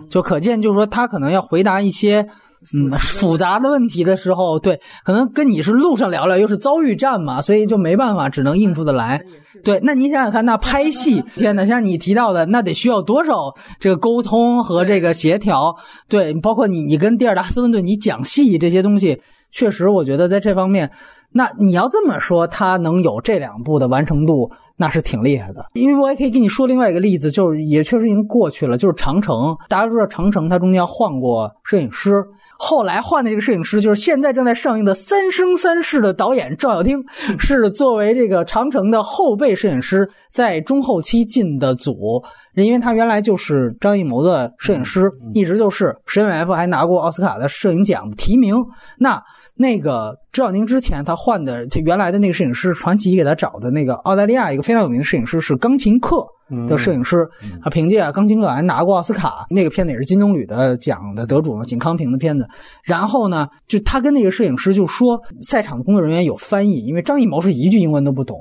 就可见就是说他可能要回答一些嗯复杂的问题的时候，对，可能跟你是路上聊聊，又是遭遇战嘛，所以就没办法，只能应付的来。对，那你想想看，那拍戏，天哪，像你提到的，那得需要多少这个沟通和这个协调？对，包括你你跟蒂尔达斯温顿你讲戏这些东西，确实我觉得在这方面。那你要这么说，他能有这两部的完成度，那是挺厉害的。因为我也可以给你说另外一个例子，就是也确实已经过去了，就是长城。大家都知道长城，它中间换过摄影师，后来换的这个摄影师就是现在正在上映的《三生三世》的导演赵小丁，是作为这个长城的后备摄影师，在中后期进的组，因为他原来就是张艺谋的摄影师，一直就是实验 F 还拿过奥斯卡的摄影奖提名。那。那个赵小丁之前他换的，就原来的那个摄影师传奇给他找的那个澳大利亚一个非常有名的摄影师是钢琴课的摄影师，他凭借钢琴课还拿过奥斯卡，那个片子也是金棕榈的奖的得主嘛，景康平的片子。然后呢，就他跟那个摄影师就说，赛场的工作人员有翻译，因为张艺谋是一句英文都不懂。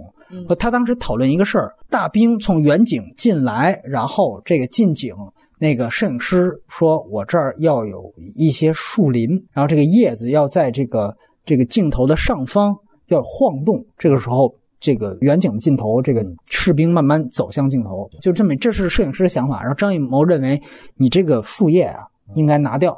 他当时讨论一个事儿，大兵从远景进来，然后这个近景。那个摄影师说：“我这儿要有一些树林，然后这个叶子要在这个这个镜头的上方要晃动。这个时候，这个远景的镜头，这个士兵慢慢走向镜头，就这么，这是摄影师的想法。然后张艺谋认为，你这个树叶啊应该拿掉，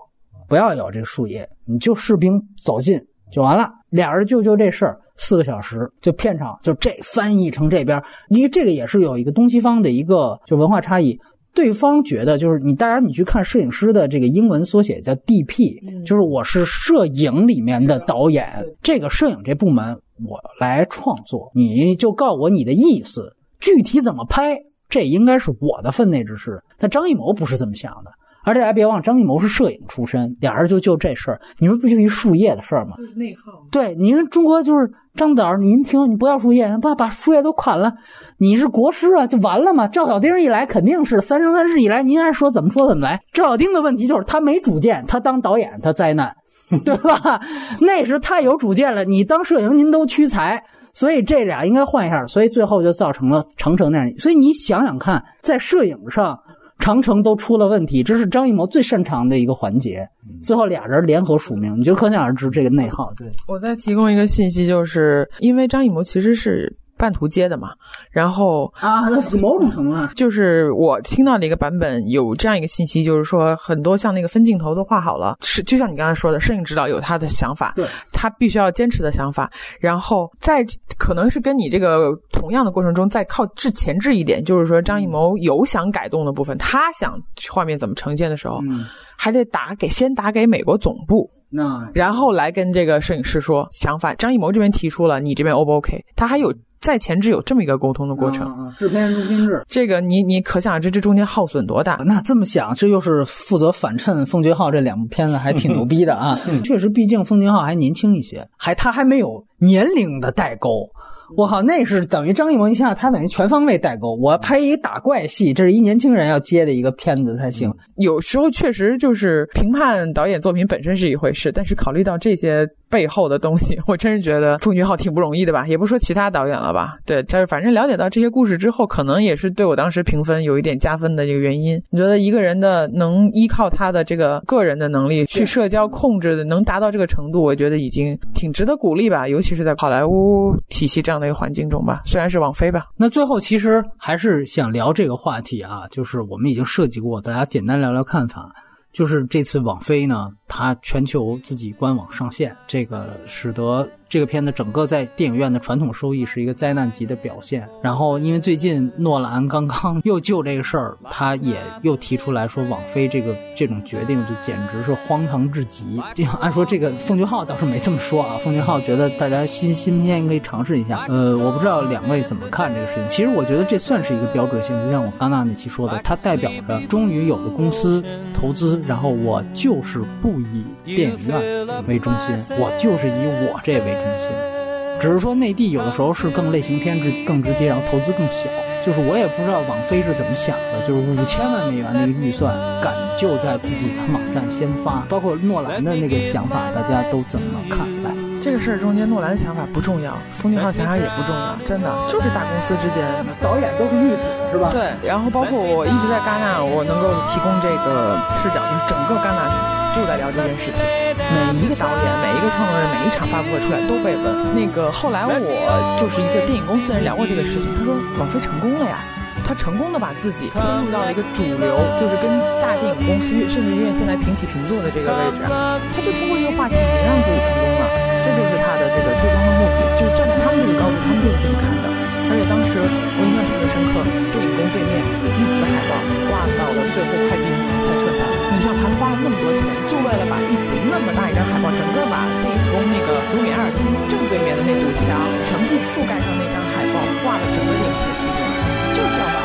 不要有这个树叶，你就士兵走近就完了。俩人就就这事儿，四个小时就片场就这翻译成这边，因为这个也是有一个东西方的一个就文化差异。”对方觉得就是你，大家你去看摄影师的这个英文缩写叫 DP，就是我是摄影里面的导演，这个摄影这部门我来创作，你就告诉我你的意思，具体怎么拍，这应该是我的分内之事。但张艺谋不是这么想的。而且大家别忘，张艺谋是摄影出身，俩人就就这事儿，你说不就一树叶的事儿吗？就是内耗。对，您中国就是张导，您听，你不要树叶，把把树叶都砍了，你是国师啊，就完了嘛。赵小丁一来肯定是三生三世一来，您爱说怎么说怎么来。赵小丁的问题就是他没主见，他当导演他灾难，对吧？那时太有主见了，你当摄影您都屈才，所以这俩应该换一下，所以最后就造成了长城那样。所以你想想看，在摄影上。长城都出了问题，这是张艺谋最擅长的一个环节。最后俩人联合署名，你就可想而知这个内耗。对我再提供一个信息，就是因为张艺谋其实是。半途接的嘛，然后啊，某种程度上，就是我听到的一个版本有这样一个信息，就是说很多像那个分镜头都画好了，是就像你刚才说的，摄影指导有他的想法，对，他必须要坚持的想法，然后在可能是跟你这个同样的过程中，再靠置前置一点，就是说张艺谋有想改动的部分，他想画面怎么呈现的时候，还得打给先打给美国总部。那。然后来跟这个摄影师说想法，张艺谋这边提出了，你这边 O 不 OK？他还有在前置有这么一个沟通的过程。制片人中心制，这个你你可想而知这中间耗损多大？那这么想，这又是负责反衬奉俊昊这两部片子还挺牛逼的啊！确实，毕竟奉俊昊还年轻一些，还他还没有年龄的代沟。我靠，那是等于张艺谋，你想想，他等于全方位代沟。我拍一打怪戏，这是一年轻人要接的一个片子才行。有时候确实就是评判导演作品本身是一回事，但是考虑到这些背后的东西，我真是觉得奉俊昊挺不容易的吧？也不说其他导演了吧？对，就是反正了解到这些故事之后，可能也是对我当时评分有一点加分的一个原因。你觉得一个人的能依靠他的这个个人的能力去社交控制的，能达到这个程度，我觉得已经挺值得鼓励吧？尤其是在好莱坞体系这样的一个环境中吧，虽然是网飞吧。那最后其实还是想聊这个话题啊，就是我们已经涉及过，大家简单聊聊看法。就是这次网飞呢，它全球自己官网上线，这个使得。这个片子整个在电影院的传统收益是一个灾难级的表现。然后，因为最近诺兰刚刚 又就这个事儿，他也又提出来说，网飞这个这种决定就简直是荒唐至极。就按说这个奉俊昊倒是没这么说啊，奉俊昊觉得大家新新片可以尝试一下。呃，我不知道两位怎么看这个事情。其实我觉得这算是一个标志性，就像我刚刚那期说的，它代表着终于有了公司投资，然后我就是不以电影院为中心，我就是以我这为。中心，只是说内地有的时候是更类型片直更直接，然后投资更小。就是我也不知道网飞是怎么想的，就是五千万美元的一个预算，敢就在自己的网站先发，包括诺兰的那个想法，大家都怎么看待？这个事儿中间，诺兰的想法不重要，冯俊浩想法也不重要，真的就是大公司之间，导演都是玉子，是吧？对，然后包括我一直在戛纳，我能够提供这个视角，就是整个戛纳就在聊这件事情，每一个导演、每一个创作人、每一场发布会出来都被问。那个后来我就是一个电影公司的人聊过这个事情，他说王菲成功了呀。他成功的把自己推入到了一个主流，就是跟大电影公司甚至院线来平起平坐的这个位置。他就通过这个话题让自己成功了，这就是他的这个最终的目的。就是站在他们这个高度，他们就是这么看的。而且当时我印象特别深刻，电影宫对面玉子的海报挂到了最后快进才撤下。你他花了那么多钱，就为了把一组那么大一张海报，整个把电影宫那个卢米埃尔厅正对面的那堵墙全部覆盖上那张海报，挂了整个电影节期间。就是这样